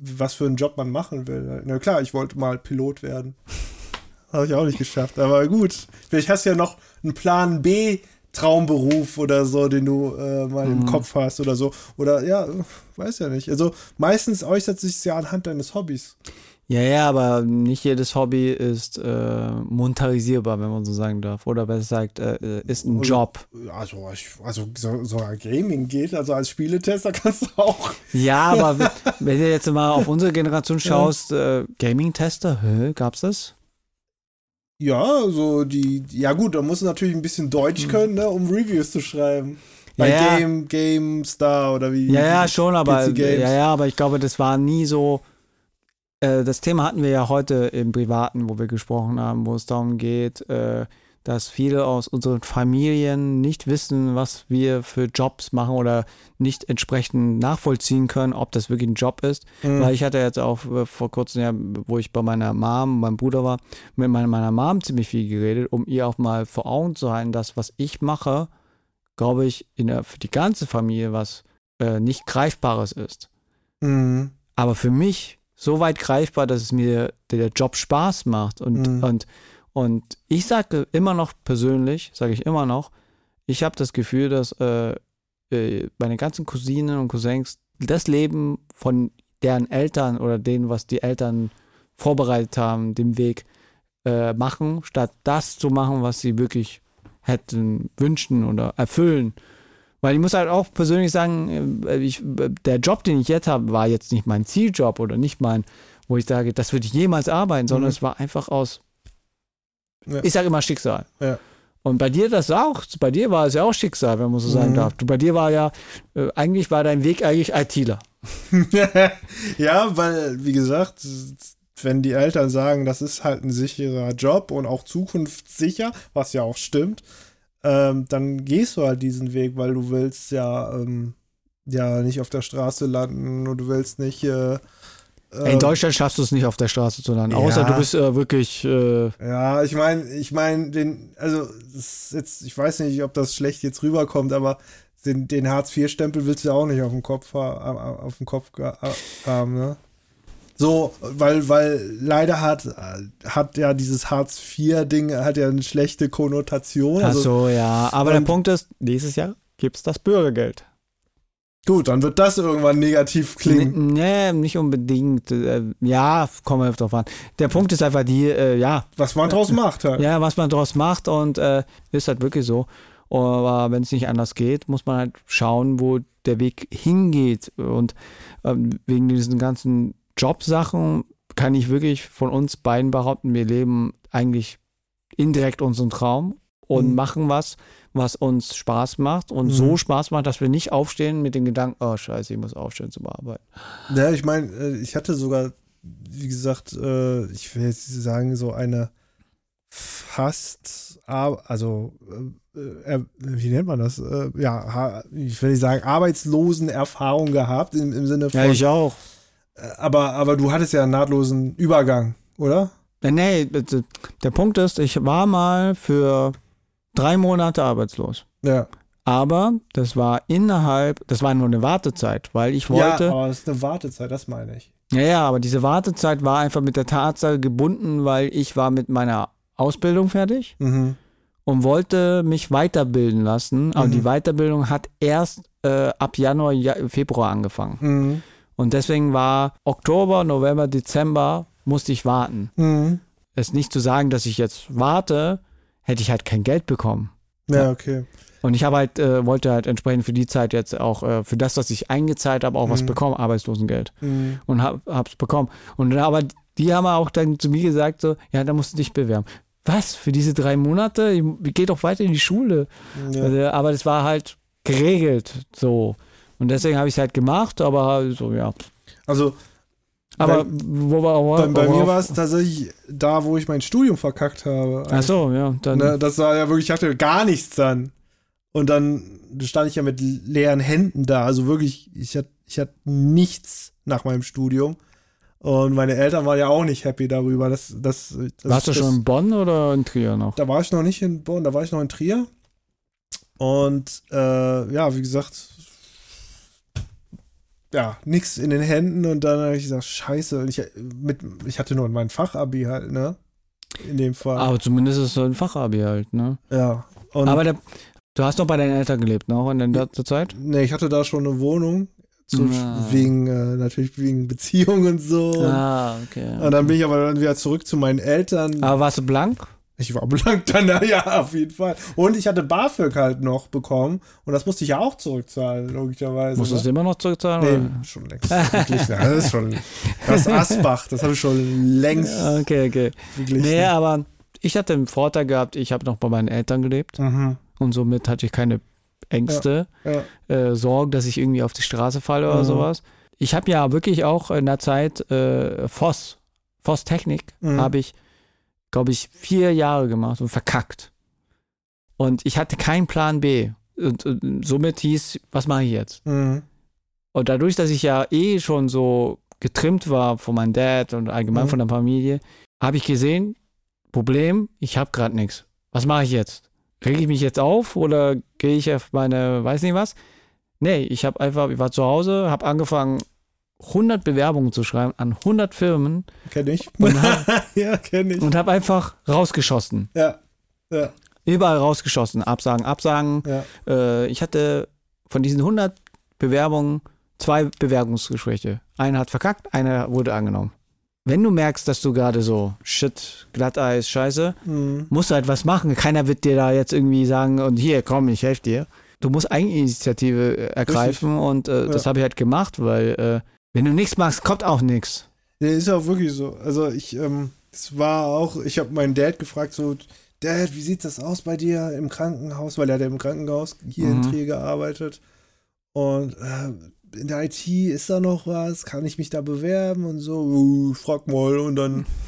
was für einen Job man machen will. Na klar, ich wollte mal Pilot werden. (laughs) Habe ich auch nicht geschafft. Aber gut, vielleicht hast du ja noch einen Plan B. Traumberuf oder so, den du äh, mal im Mhm. Kopf hast oder so. Oder ja, weiß ja nicht. Also meistens äußert sich ja anhand deines Hobbys. Ja, ja, aber nicht jedes Hobby ist äh, monetarisierbar, wenn man so sagen darf. Oder besser gesagt, äh, ist ein Oder- Job. Also, also so, sogar Gaming geht, also als Spieletester (laughs) kannst du auch. Ja, aber wenn- du jetzt mal auf unsere Generation (laughs) schaust, äh, Gaming-Tester, gab's das? Ja, so die, ja gut, da musst du natürlich ein bisschen Deutsch können, ne, um Reviews zu schreiben. Bei Hm. Ja. Game, GameStar oder wie. Ja, ja, schon, aber ja, ja, aber ich glaube, das war nie so. Äh, das Thema hatten wir ja heute im Privaten, wo wir gesprochen haben, wo es darum geht, äh, dass viele aus unseren Familien nicht wissen, was wir für Jobs machen oder nicht entsprechend nachvollziehen können, ob das wirklich ein Job ist. Mhm. Weil ich hatte jetzt auch äh, vor kurzem, ja, wo ich bei meiner Mom, meinem Bruder war, mit meiner, meiner Mom ziemlich viel geredet, um ihr auch mal vor Augen zu halten, dass was ich mache, glaube ich, in der, für die ganze Familie was äh, nicht Greifbares ist. Mhm. Aber für mich so weit greifbar, dass es mir der, Job Spaß macht. Und, Mhm. und, und ich sage immer noch persönlich, sage ich immer noch, ich habe das Gefühl, dass äh, äh, meine ganzen Cousinen und Cousins das Leben von deren Eltern oder denen, was die Eltern vorbereitet haben, dem Weg äh, machen, statt das zu machen, was sie wirklich hätten wünschen oder erfüllen. Weil ich muss halt auch persönlich sagen, äh, ich, der Job, den ich jetzt habe, war jetzt nicht mein Zieljob oder nicht mein, wo ich sage, das würde ich jemals arbeiten, sondern Mhm. es war einfach aus, Ja. ich sage immer Schicksal. Ja. Und bei dir das auch, bei dir war es ja auch Schicksal, wenn man so sagen Mhm. darf. Du, bei dir war ja, äh, eigentlich war dein Weg eigentlich ITler. (laughs) ja, weil, wie gesagt, wenn die Eltern sagen, das ist halt ein sicherer Job und auch zukunftssicher, was ja auch stimmt, ähm, dann gehst du halt diesen Weg, weil du willst ja, ähm, ja nicht auf der Straße landen und du willst nicht. Äh, In ähm, Deutschland schaffst du es nicht auf der Straße zu landen, außer Ja. du bist äh, wirklich, äh, Ja, ich meine, ich meine, den, also jetzt, ich weiß nicht, ob das schlecht jetzt rüberkommt, aber den, den Hartz-IV-Stempel willst du ja auch nicht auf dem Kopf, ha- auf dem Kopf haben, ne? So, weil, weil leider hat, hat ja dieses Hartz-IV-Ding hat ja eine schlechte Konnotation. ach Also, so, ja. Aber der Punkt ist, nächstes Jahr gibt es das Bürgergeld. gut, dann wird das irgendwann negativ klingen. N- Nee, nicht unbedingt. Äh, ja, kommen wir drauf an. Der Punkt ist einfach die, äh, ja, Was man draus macht halt. ja, was man daraus macht und äh, ist halt wirklich so. Aber wenn es nicht anders geht, muss man halt schauen, wo der Weg hingeht. Und ähm, wegen diesen ganzen Jobsachen kann ich wirklich von uns beiden behaupten, wir leben eigentlich indirekt unseren Traum und Mhm. machen was, was uns Spaß macht und Mhm. so Spaß macht, dass wir nicht aufstehen mit dem Gedanken, oh scheiße, ich muss aufstehen zum Arbeiten. Ja, ich meine, äh, ich hatte sogar, wie gesagt, äh, ich will jetzt sagen, so eine fast, also, äh, wie nennt man das? Ja, ich will nicht sagen, Arbeitslosenerfahrung gehabt im, im Sinne von. Ja, ich auch. Äh, aber, aber du hattest ja einen nahtlosen Übergang, oder? Nee, der Punkt ist, ich war mal für drei Monate arbeitslos. Ja. Aber das war innerhalb, das war nur eine Wartezeit, weil ich wollte. Ja, aber es ist eine Wartezeit, das meine ich. Ja, ja, aber diese Wartezeit war einfach mit der Tatsache gebunden, weil ich war mit meiner Ausbildung fertig Mhm. und wollte mich weiterbilden lassen. Aber Mhm. die Weiterbildung hat erst äh, ab Januar, ja, Februar angefangen. Mhm. Und deswegen war Oktober, November, Dezember musste ich warten. Mhm. Es ist nicht zu sagen, dass ich jetzt warte, hätte ich halt kein Geld bekommen. Ja, okay. Und ich habe halt, äh, wollte halt entsprechend für die Zeit jetzt auch, äh, für das, was ich eingezahlt habe, auch was Mhm. bekommen, Arbeitslosengeld. Mhm. Und hab, hab's bekommen. Und aber die haben auch dann zu mir gesagt, so, ja, da musst du dich bewerben. Was? Für diese drei Monate? Ich, ich geh doch weiter in die Schule. Ja. Also, aber das war halt geregelt so. Und deswegen habe ich es halt gemacht, aber so, ja. Also Aber Bei- wo war wo, bei, bei mir war es tatsächlich da, wo ich mein Studium verkackt habe. Ach so, ja. Dann, Ne, das war ja wirklich, ich hatte gar nichts dann. Und dann stand ich ja mit leeren Händen da. Also wirklich, ich hatte, ich hatte nichts nach meinem Studium. Und meine Eltern waren ja auch nicht happy darüber. Dass, dass, dass warst du das, schon in Bonn oder in Trier noch? Da war ich noch nicht in Bonn, da war ich noch in Trier. Und äh, ja, wie gesagt, ja, nichts in den Händen. Und dann habe ich gesagt, scheiße. Und ich, mit, ich hatte nur mein Fachabi halt, ne? In dem Fall. Aber zumindest ist es so ein Fachabi halt, ne? Ja. Aber der, du hast noch bei deinen Eltern gelebt, noch in der der Zeit? Nee, ich hatte da schon eine Wohnung. Zu, Ah. Wegen, äh, natürlich wegen Beziehungen und so. Ah, okay. Und dann bin ich aber dann wieder zurück zu meinen Eltern. Aber warst du blank? Ich war (laughs) blank dann, na ja, auf jeden Fall. Und ich hatte BAföG halt noch bekommen. Und das musste ich ja auch zurückzahlen, logischerweise. Musst du ne? es immer noch zurückzahlen? Nee, schon längst. Wirklich, ja, das ist schon. (laughs) Das Asbach, das habe ich schon längst oder? Okay, okay. wirklich. Nee, aber ich hatte einen Vorteil gehabt, ich habe noch bei meinen Eltern gelebt Mhm. und somit hatte ich keine Ängste, Ja. äh, Sorgen, dass ich irgendwie auf die Straße falle oder Mhm. sowas. Ich habe ja wirklich auch in der Zeit äh, Voss, Voss Technik Mhm. habe ich, glaube ich, vier Jahre gemacht und verkackt. Und ich hatte keinen Plan B. Und, und somit hieß, was mache ich jetzt? Mhm. Und dadurch, dass ich ja eh schon so getrimmt war von meinem Dad und allgemein Mhm. von der Familie, habe ich gesehen, Problem, ich habe gerade nichts. Was mache ich jetzt? Rege ich mich jetzt auf oder gehe ich auf meine, weiß nicht was? Nee, ich habe einfach, ich war zu Hause, habe angefangen, 100 Bewerbungen zu schreiben an 100 Firmen Kenn ich. und habe (laughs) ja, kenn ich. und hab einfach rausgeschossen. Ja. Ja. Überall rausgeschossen. Absagen, Absagen. Ja. Äh, ich hatte von diesen 100 Bewerbungen zwei Bewerbungsgespräche. Einer hat verkackt, einer wurde angenommen. Wenn du merkst, dass du gerade so, shit, Glatteis, scheiße, Mhm. musst du halt was machen. Keiner wird dir da jetzt irgendwie sagen, und hier, komm, ich helfe dir. Du musst Eigeninitiative äh, ergreifen und äh, das Ja. habe ich halt gemacht, weil äh, wenn du nichts machst, kommt auch nichts. Nee, ist ja auch wirklich so. Also ich, ähm, es war auch, ich habe meinen Dad gefragt, so, Dad, wie sieht das aus bei dir im Krankenhaus? Weil er hat ja im Krankenhaus hier in Mhm. Trier gearbeitet. Und äh, in der IT ist da noch was? Kann ich mich da bewerben und so? Uh, frag mal. Und dann, (laughs)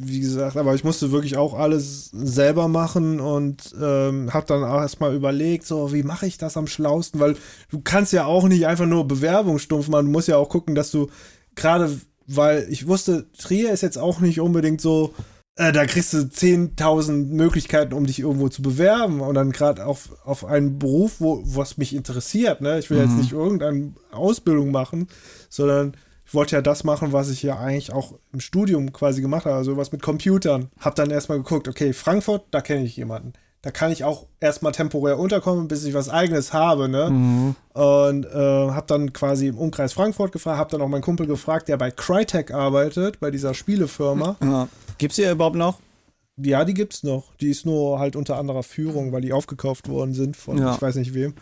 wie gesagt, aber ich musste wirklich auch alles selber machen und ähm, habe dann auch erstmal überlegt, so, wie mache ich das am schlausten? Weil du kannst ja auch nicht einfach nur Bewerbung stumpf machen. Du musst ja auch gucken, dass du gerade, weil ich wusste, Trier ist jetzt auch nicht unbedingt so, äh, da kriegst du 10.000 Möglichkeiten, um dich irgendwo zu bewerben und dann gerade auf, auf einen Beruf, wo, was mich interessiert. Ne? Ich will jetzt Mhm. nicht irgendeine Ausbildung machen, sondern ich wollte ja das machen, was ich ja eigentlich auch im Studium quasi gemacht habe, also was mit Computern. Hab dann erstmal geguckt, okay, Frankfurt, da kenne ich jemanden. Da kann ich auch erstmal temporär unterkommen, bis ich was eigenes habe, ne? Mhm. Und äh, habe dann quasi im Umkreis Frankfurt gefragt, habe dann auch meinen Kumpel gefragt, der bei Crytek arbeitet, bei dieser Spielefirma. Ja. Gibt es hier überhaupt noch? Ja, die gibt's noch. Die ist nur halt unter anderer Führung, weil die aufgekauft worden sind von Ja. ich weiß nicht wem.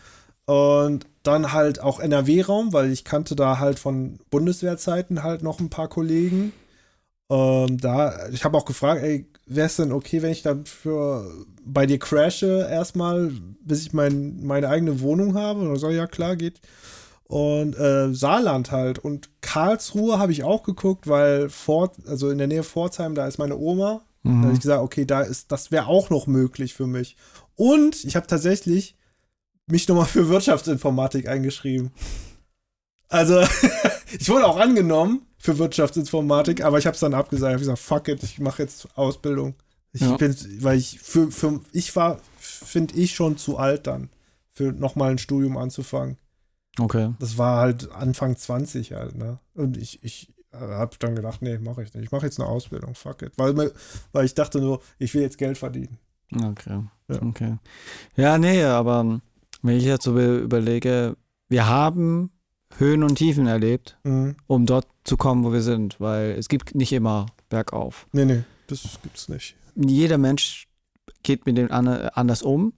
Und dann halt auch NRW-Raum, weil ich kannte da halt von Bundeswehrzeiten halt noch ein paar Kollegen. Ähm, da, ich habe auch gefragt, ey, wäre es denn okay, wenn ich dann für bei dir crashe erstmal, bis ich mein, meine eigene Wohnung habe? Und so, ja klar, geht. Und äh, Saarland halt. Und Karlsruhe habe ich auch geguckt, weil Fort, also in der Nähe Pforzheim, da ist meine Oma. Da habe Mhm. ich gesagt, okay, da ist, das wäre auch noch möglich für mich. Und ich habe tatsächlich mich nochmal für Wirtschaftsinformatik eingeschrieben. Also, (laughs) ich wurde auch angenommen für Wirtschaftsinformatik, aber ich habe es dann abgesagt. Ich habe gesagt, fuck it, ich mache jetzt Ausbildung. Ich Ja. bin, weil ich für, für ich war, finde ich schon zu alt dann für nochmal ein Studium anzufangen. Okay. Das war halt Anfang 20 halt, ne? Und ich, ich habe dann gedacht, nee, mache ich nicht. Ich mache jetzt eine Ausbildung, fuck it. Weil, weil ich dachte nur, ich will jetzt Geld verdienen. Okay. Ja. Okay. Ja, nee, aber ähm, wenn ich jetzt so be- überlege, wir haben Höhen und Tiefen erlebt, Mhm. um dort zu kommen, wo wir sind, weil es gibt nicht immer bergauf. Nee, nee, das gibt's nicht. Jeder Mensch geht mit dem an, anders um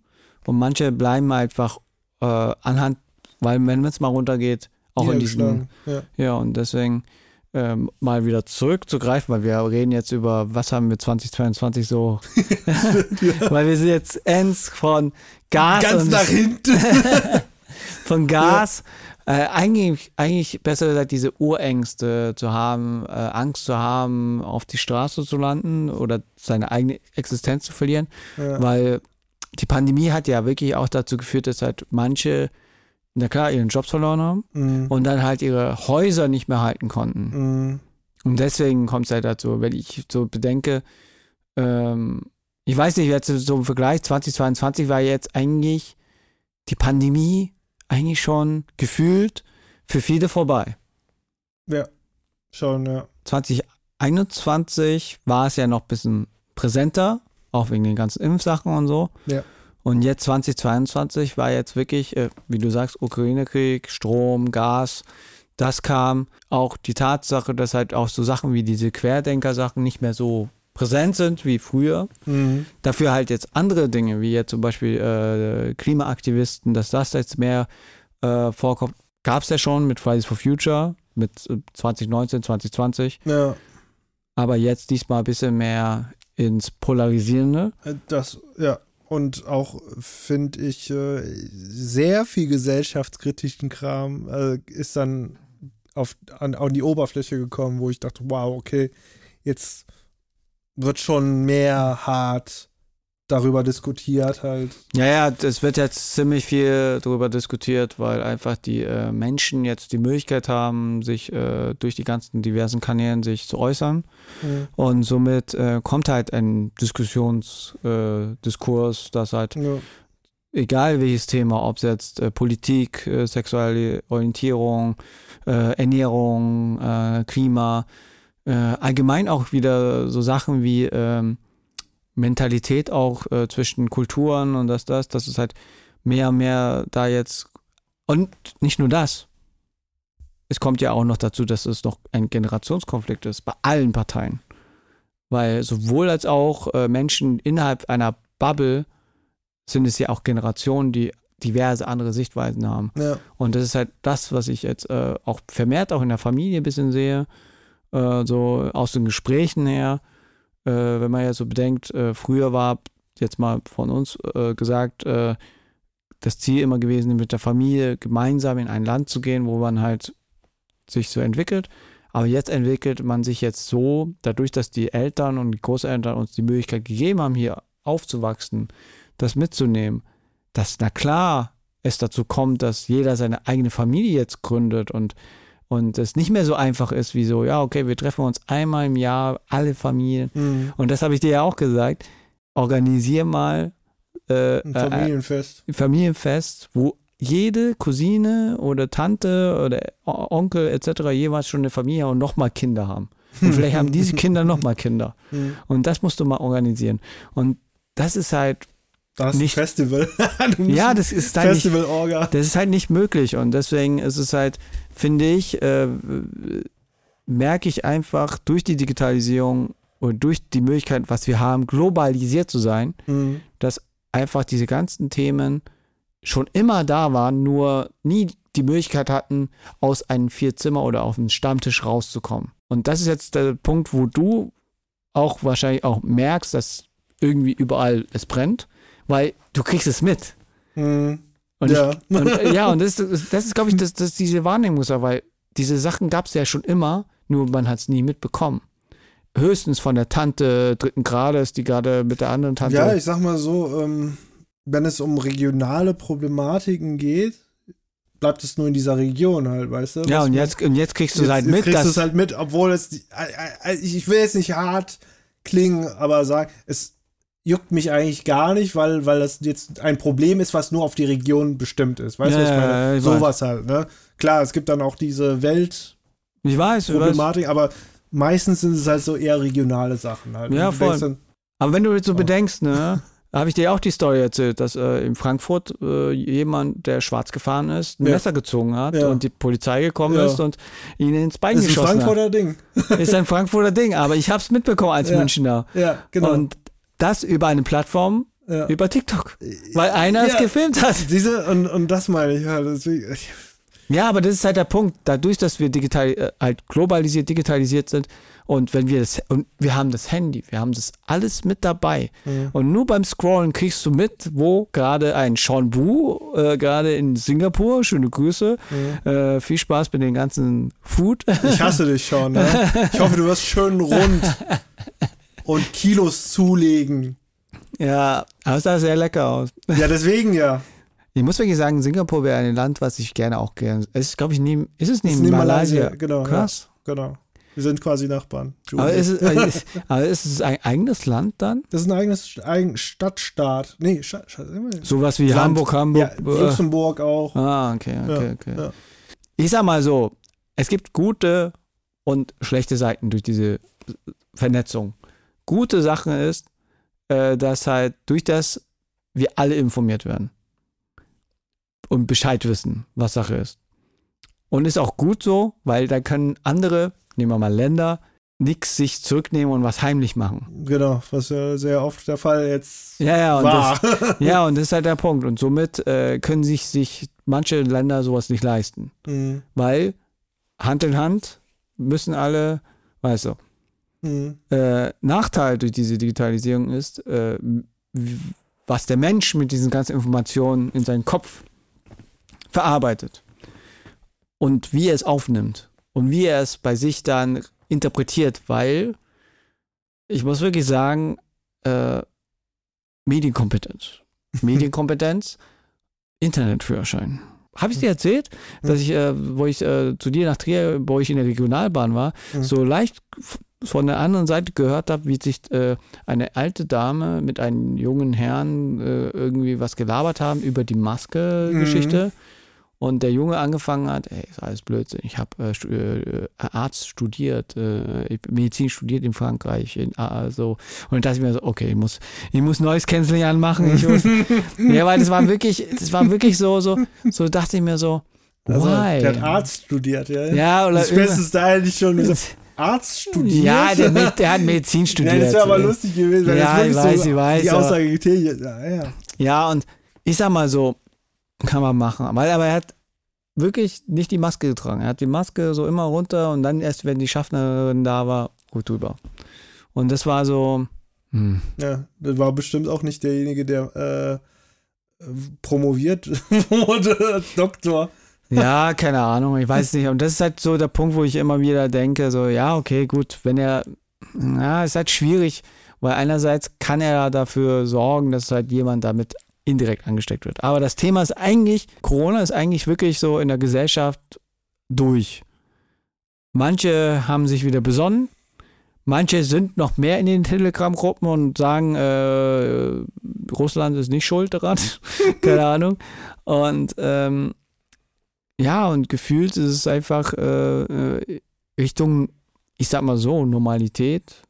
und manche bleiben einfach äh, anhand, weil wenn es mal runtergeht, auch in diesem Ja. Ja, und deswegen ähm, mal wieder zurückzugreifen, weil wir reden jetzt über, was haben wir 2022 so, (laughs) (laughs) weil wir sind jetzt ends von Gas Ganz und nach hinten. (laughs) von Gas. Äh, eigentlich, eigentlich besser gesagt, diese Urängste zu haben, äh, Angst zu haben, auf die Straße zu landen oder seine eigene Existenz zu verlieren, ja. weil die Pandemie hat ja wirklich auch dazu geführt, dass halt manche, na klar, ihren Jobs verloren haben Mhm. und dann halt ihre Häuser nicht mehr halten konnten. Mhm. Und deswegen kommt es halt dazu, wenn ich so bedenke, ähm, ich weiß nicht, jetzt so im Vergleich, 2022 war jetzt eigentlich die Pandemie eigentlich schon gefühlt für viele vorbei. Ja, schon, ja. 2021 war es ja noch ein bisschen präsenter, auch wegen den ganzen Impfsachen und so. Ja. Und jetzt 2022 war jetzt wirklich, äh, wie du sagst, Ukraine-Krieg, Strom, Gas, das kam. Auch die Tatsache, dass halt auch so Sachen wie diese Querdenker-Sachen nicht mehr so präsent sind wie früher. Mhm. Dafür halt jetzt andere Dinge, wie jetzt zum Beispiel äh, Klimaaktivisten, dass das jetzt mehr äh, vorkommt. Gab es ja schon mit Fridays for Future, mit äh, 2019, 2020. Ja, Aber jetzt diesmal ein bisschen mehr ins Polarisierende. äh, das, ja. Und auch finde ich äh, sehr viel gesellschaftskritischen Kram äh, ist dann auf, an, an die Oberfläche gekommen, wo ich dachte, wow, okay, jetzt wird schon mehr hart darüber diskutiert halt. Ja, ja, es wird jetzt ziemlich viel darüber diskutiert, weil einfach die äh, Menschen jetzt die Möglichkeit haben, sich äh, durch die ganzen diversen Kanälen sich zu äußern. Mhm. Und somit äh, kommt halt ein Diskussionsdiskurs, äh, das halt, Ja. egal welches Thema, ob es jetzt äh, Politik, äh, sexuelle Orientierung, äh, Ernährung, äh, Klima, äh, allgemein auch wieder so Sachen wie ähm, Mentalität auch äh, zwischen Kulturen und das, das, das ist halt mehr, mehr da jetzt. Und nicht nur das. Es kommt ja auch noch dazu, dass es noch ein Generationskonflikt ist bei allen Parteien. Weil sowohl als auch äh, Menschen innerhalb einer Bubble sind es ja auch Generationen, die diverse andere Sichtweisen haben. Ja. Und das ist halt das, was ich jetzt äh, auch vermehrt auch in der Familie ein bisschen sehe, äh, so aus den Gesprächen her. Äh, wenn man ja so bedenkt, äh, früher war jetzt mal von uns äh, gesagt, äh, das Ziel immer gewesen, mit der Familie gemeinsam in ein Land zu gehen, wo man halt sich so entwickelt. Aber jetzt entwickelt man sich jetzt so, dadurch, dass die Eltern und die Großeltern uns die Möglichkeit gegeben haben, hier aufzuwachsen, das mitzunehmen, dass na klar es dazu kommt, dass jeder seine eigene Familie jetzt gründet und und es nicht mehr so einfach ist wie so, ja, okay, wir treffen uns einmal im Jahr, alle Familien. Mhm. Und das habe ich dir ja auch gesagt. Organisier mal äh, Ein äh, Familienfest. ein Familienfest, wo jede Cousine oder Tante oder Onkel etc. jeweils schon eine Familie und nochmal Kinder haben. Und vielleicht haben diese (laughs) Kinder nochmal Kinder. Mhm. Und das musst du mal organisieren. Und das ist halt, Das Nicht- Festival. (laughs) Ja, das ist halt nicht, Festival-Orga. das ist halt nicht möglich. Und deswegen ist es halt, finde ich, äh, merke ich einfach durch die Digitalisierung und durch die Möglichkeit, was wir haben, globalisiert zu sein, Mhm. dass einfach diese ganzen Themen schon immer da waren, nur nie die Möglichkeit hatten, aus einem Vierzimmer oder auf einen Stammtisch rauszukommen. Und das ist jetzt der Punkt, wo du auch wahrscheinlich auch merkst, dass irgendwie überall es brennt, weil du kriegst es mit. Mhm. Und Ja. ich, (laughs) und, äh, ja, und das, ist- das ist, glaube ich, das, das ist diese Wahrnehmungssache, weil diese Sachen gab es ja schon immer, nur man hat es nie mitbekommen. Höchstens von der Tante dritten Grades, die gerade mit der anderen Tante. Ja, ich sag mal so, ähm, wenn es um regionale Problematiken geht, bleibt es nur in dieser Region halt, weißt du? Ja, und jetzt, und jetzt kriegst du jetzt, halt jetzt mit, kriegst du es halt mit, obwohl es, äh, äh, ich will jetzt nicht hart klingen, aber sagen, es, juckt mich eigentlich gar nicht, weil, weil das jetzt ein Problem ist, was nur auf die Region bestimmt ist. Weißt du, Ja, was ich meine? ja, Sowas halt, ne? Klar, es gibt dann auch diese Weltproblematik, Ich weiß, ich weiß. aber meistens sind es halt so eher regionale Sachen halt. Ja, Und du voll. Dann, Aber wenn du jetzt so Oh. bedenkst, ne, (laughs) da habe ich dir auch die Story erzählt, dass äh, in Frankfurt äh, jemand, der schwarz gefahren ist, ein Ja. Messer gezogen hat Ja. und die Polizei gekommen Ja. ist und ihn ins Bein das ist ein geschossen Frankfurter Ding. hat. Ist ein (laughs) Frankfurter Ding, aber ich habe es mitbekommen als Ja. Münchner. Ja, genau. Und das über eine Plattform, ja. über TikTok. Weil einer es Ja. gefilmt hat. Diese, und, und das meine ich halt. Deswegen, ich, Ja, aber das ist halt der Punkt. Dadurch, dass wir digital, äh, halt globalisiert, digitalisiert sind und wenn wir das, und wir haben das Handy, wir haben das alles mit dabei. Mhm. Und nur beim Scrollen kriegst du mit, wo gerade ein Sean Bu, äh, gerade in Singapur, schöne Grüße, äh, viel Spaß mit den ganzen Food. ich hasse dich schon. Ne? Ich hoffe, du wirst schön rund (laughs) und Kilos zulegen. ja, aber es sah sehr lecker aus. Ja, deswegen ja. Ich muss wirklich sagen, Singapur wäre ein Land, was ich gerne auch gerne. Es ist, glaube ich, neben, ist es Das ist neben neben Malaysia? Malaysia, genau, Krass. Genau. Wir sind quasi Nachbarn. Aber ist, es, (laughs) ist, aber ist es ein eigenes Land dann? das ist ein eigenes eigen Stadtstaat. Nee, Stadt, Stadt, Sowas wie Land. Hamburg, Hamburg. Ja, äh, Luxemburg auch. Ah, okay, okay, Ja, okay. ja. Ich sag mal so, es gibt gute und schlechte Seiten durch diese Vernetzung. Gute Sache ist, äh, dass halt durch das wir alle informiert werden und Bescheid wissen, was Sache ist. Und ist auch gut so, weil da können andere, nehmen wir mal Länder, nichts sich zurücknehmen und was heimlich machen. Genau, was ja sehr oft der Fall jetzt Ja, ja, und war. das, (laughs) ja, und das ist halt der Punkt. Und somit äh, können sich, sich manche Länder sowas nicht leisten. Mhm. weil Hand in Hand müssen alle, weißt du, Mhm. äh, Nachteil durch diese Digitalisierung ist, äh, was der Mensch mit diesen ganzen Informationen in seinen Kopf verarbeitet und wie er es aufnimmt und wie er es bei sich dann interpretiert, weil ich muss wirklich sagen, äh, Medienkompetenz. (laughs) Medienkompetenz, Internetführerschein. Habe ich dir erzählt, dass ich, äh, wo ich äh, zu dir nach Trier, wo ich in der Regionalbahn war, Mhm. so leicht von der anderen Seite gehört habe, wie sich äh, eine alte Dame mit einem jungen Herrn äh, irgendwie was gelabert haben über die Maske-Geschichte. Und der Junge angefangen hat, ey, ist alles Blödsinn. Ich habe äh, stu- äh, Arzt studiert, äh, Medizin studiert in Frankreich. In, also, und da dachte ich mir so, okay, ich muss, ich muss neues Canceling anmachen. Ich muss, (laughs) ja, weil das war wirklich, das war wirklich so, so, so dachte ich mir so, Also, why? der hat Arzt studiert, ja. ja, oder das Beste ist da eigentlich schon (laughs) so, Arzt studiert. Ja, der, der hat Medizin studiert. (laughs) Ja, das wäre aber lustig gewesen, wenn Ja, das ich weiß, so ich weiß, die Aussage getätigt ja, ja. Ja, und ich sag mal so, kann man machen. Weil, aber er hat wirklich nicht die Maske getragen. Er hat die Maske so immer runter und dann erst, wenn die Schaffnerin da war, gut drüber. Und das war so, hm. Ja, das war bestimmt auch nicht derjenige, der äh, promoviert (laughs) wurde als Doktor. Ja, keine Ahnung, ich weiß nicht. Und das ist halt so der Punkt, wo ich immer wieder denke, so, ja, okay, gut, wenn er, ja, ist halt schwierig, weil einerseits kann er dafür sorgen, dass halt jemand damit indirekt angesteckt wird. Aber das Thema ist eigentlich, Corona ist eigentlich wirklich so in der Gesellschaft durch. Manche haben sich wieder besonnen, manche sind noch mehr in den Telegram-Gruppen und sagen, äh, Russland ist nicht schuld daran, (laughs) keine Ahnung. Und ähm, ja, und gefühlt ist es einfach äh, äh, Richtung, ich sag mal so, Normalität,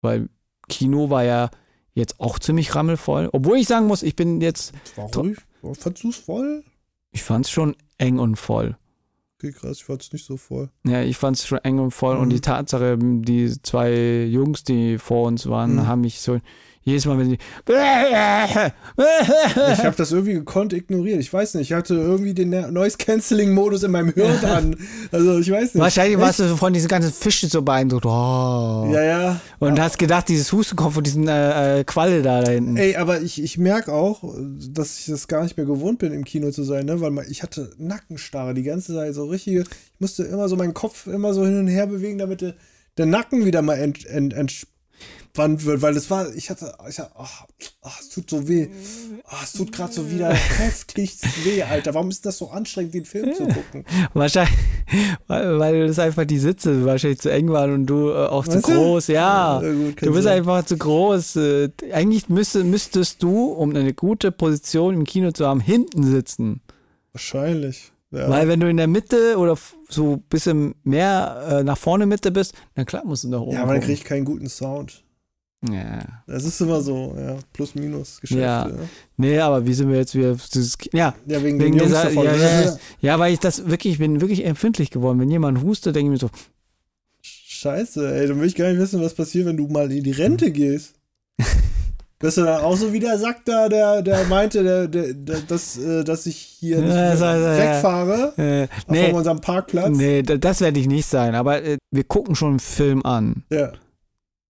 weil Kino war ja jetzt auch ziemlich rammelvoll. Obwohl ich sagen muss, ich bin jetzt, Das war ruhig. Fandst du es voll? ich fand es schon eng und voll. Okay, krass, ich fand es nicht so voll. Ja, ich fand es schon eng und voll. Und Mhm. die Tatsache, die zwei Jungs, die vor uns waren, Mhm. haben mich so jedes Mal, wenn sie. Ich habe das irgendwie gekonnt ignoriert. Ich weiß nicht, ich hatte irgendwie den Noise-Canceling-Modus in meinem Hirn an. Also ich weiß nicht. Wahrscheinlich warst du von diesen ganzen Fischen so beeindruckt. Oh. Ja, ja. Und hast gedacht, dieses Husten kommt von diesen äh, äh, Qualle da, da hinten. Ey, aber ich, ich merke auch, dass ich das gar nicht mehr gewohnt bin, im Kino zu sein, ne? Weil ich hatte Nackenstarre die ganze Zeit, so richtige. Ich musste immer so meinen Kopf immer so hin und her bewegen, damit der, der Nacken wieder mal ent, ent, Wand wird, weil das war, ich hatte, ich hatte ach, ach, es tut so weh. Ach, es tut gerade so wieder (laughs) heftigst weh, Alter. Warum ist das so anstrengend, den Film zu gucken? (laughs) Wahrscheinlich, weil, das einfach die Sitze wahrscheinlich zu eng waren und du äh, auch zu Weißt du? groß, ja. Ja, gut, du bist sein. einfach zu groß. Äh, eigentlich müsste, müsstest du, um eine gute Position im Kino zu haben, hinten sitzen. Wahrscheinlich. Ja. Weil wenn du in der Mitte oder so ein bisschen mehr äh, nach vorne Mitte bist, dann klar musst du nach oben. ja, aber dann gucken. krieg ich keinen guten Sound. ja. Das ist immer so, ja, plus minus Geschäfte. Ja. ne? Nee, aber wie sind wir jetzt wieder. Ja, Ja, wegen, Wegen dieser- davon. ja, ja, ja, weil ich das wirklich, ich bin wirklich empfindlich geworden. Wenn jemand hustet, denke ich mir so, Scheiße, ey, dann will ich gar nicht wissen, was passiert, wenn du mal in die Rente gehst. (laughs) Bist du auch so wie der Sack da, der, der meinte, der, der, der, dass, äh, dass ich hier nicht Ja, so, so, ja. wegfahre äh, nee, unserem Parkplatz? nee, da- das werde ich nicht sein. Aber äh, wir gucken schon einen Film an. Ja.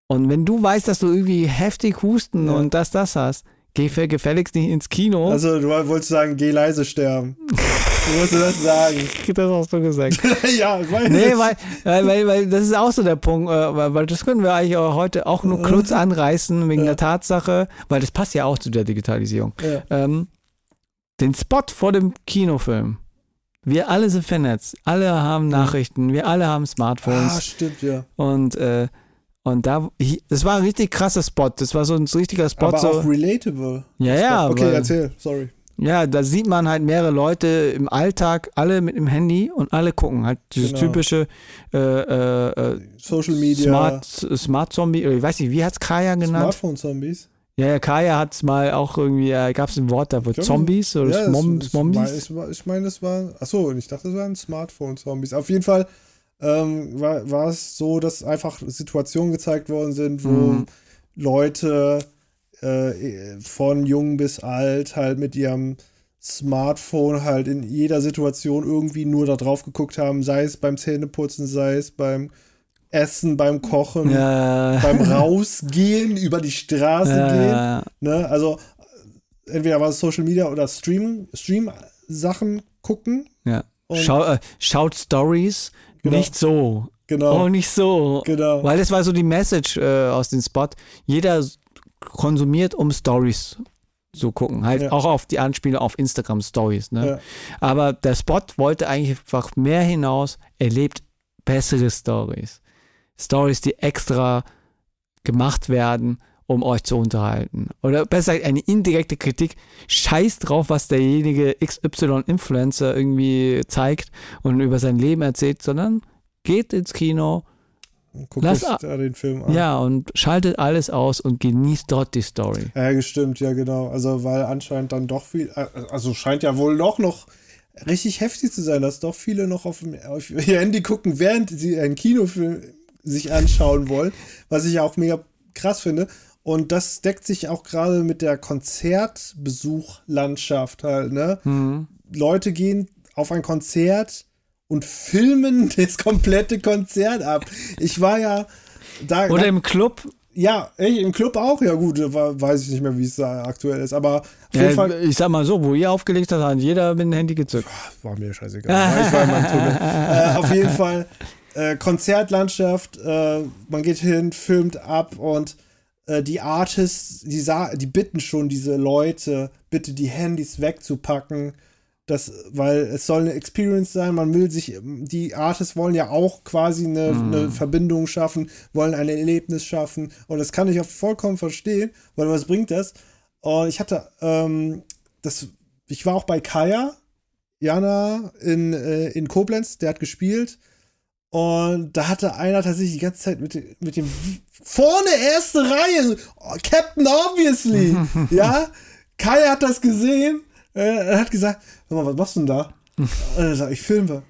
Und wenn du weißt, dass du irgendwie heftig husten Ja. und das, das hast, geh gefälligst nicht ins Kino. Also, du wolltest sagen, geh leise sterben. Du musst das sagen. (laughs) das hast du gesagt. (laughs) ja, ich weiß Nee, weil, weil, weil, weil das ist auch so der Punkt, äh, weil, weil das können wir eigentlich auch heute auch nur kurz anreißen wegen Ja. der Tatsache, weil das passt ja auch zu der Digitalisierung. Ja. Ähm, den Spot vor dem Kinofilm. Wir alle sind vernetzt, alle haben Nachrichten, wir alle haben Ah, Smartphones stimmt, ja. und äh, und da, das war ein richtig krasser Spot. Das war so ein richtiger Spot. Aber so, auch relatable. ja, ja, Okay, weil- erzähl, sorry. ja, da sieht man halt mehrere Leute im Alltag, alle mit dem Handy und alle gucken halt dieses Genau. typische äh, äh, äh, Social Media. Smart, Smart Zombie, ich weiß nicht, wie hat es Kaya genannt? Smartphone-Zombies. Ja, ja, Kaya hat es mal auch irgendwie, äh, gab es ein Wort dafür, Ich glaub, Zombies oder Ja, Smom es- es- Zombies? Ich, meine, das war. Achso, und ich dachte, das waren Smartphone-Zombies. Auf jeden Fall ähm, war, war es so, dass einfach Situationen gezeigt worden sind, wo Mhm. Leute äh, von jung bis alt halt mit ihrem Smartphone halt in jeder Situation irgendwie nur da drauf geguckt haben, sei es beim Zähneputzen, sei es beim Essen, beim Kochen, Ja, beim Rausgehen, (laughs) über die Straße gehen. ja, Ne? Also entweder war es Social Media oder Stream, Stream-Sachen gucken. ja. Schau, äh, schaut Stories, Genau. nicht so. Genau. Oh, nicht so. genau. Weil das war so die Message äh, aus dem Spot. Jeder konsumiert, um Stories zu gucken. Halt Ja. auch auf die Anspielung auf Instagram Stories. Ne? Ja. Aber der Spot wollte eigentlich einfach mehr hinaus. Er lebt bessere Stories. Stories, die extra gemacht werden, um euch zu unterhalten. Oder besser eine indirekte Kritik. Scheiß drauf, was derjenige XY-Influencer irgendwie zeigt und über sein Leben erzählt, sondern geht ins Kino, Guck Lass euch den Film an. ja, und schaltet alles aus und genießt dort die Story. Ja, gestimmt, ja, genau. Also, weil anscheinend dann doch viel, also scheint ja wohl doch noch richtig heftig zu sein, dass doch viele noch auf, dem- auf (laughs) ihr Handy gucken, während sie einen Kinofilm sich anschauen wollen, was ich auch mega krass finde. Und das deckt sich auch gerade mit der Konzertbesuchlandschaft halt, ne? Mhm. Leute gehen auf ein Konzert und filmen (laughs) das komplette Konzert ab. Ich war ja da. Oder im Club. ja, ey, im Club auch. Ja, gut, war, weiß ich nicht mehr, wie es da aktuell ist. Aber auf jeden Äh, Fall. ich sag mal so, wo ihr aufgelegt habt, hat jeder mit dem Handy gezückt. War mir scheißegal. ich war in meinem Tunnel. (laughs) äh, auf jeden Fall äh, Konzertlandschaft. Äh, man geht hin, filmt ab und äh, die Artists, die, die bitten schon diese Leute, bitte die Handys wegzupacken. Das, weil es soll eine Experience sein, man will sich, die Artists wollen ja auch quasi eine, eine Verbindung schaffen, wollen ein Erlebnis schaffen und das kann ich auch vollkommen verstehen, weil was bringt das? Und ich hatte, ähm, das, ich war auch bei Kaya, Jana in, äh, in Koblenz, der hat gespielt. Und da hatte einer tatsächlich die ganze Zeit mit, dem- mit dem vorne erste Reihe, oh, Captain Obviously, (laughs) ja. Kai hat das gesehen, äh, er hat gesagt, hör mal, was machst du denn da? Und er sagt, ich filme.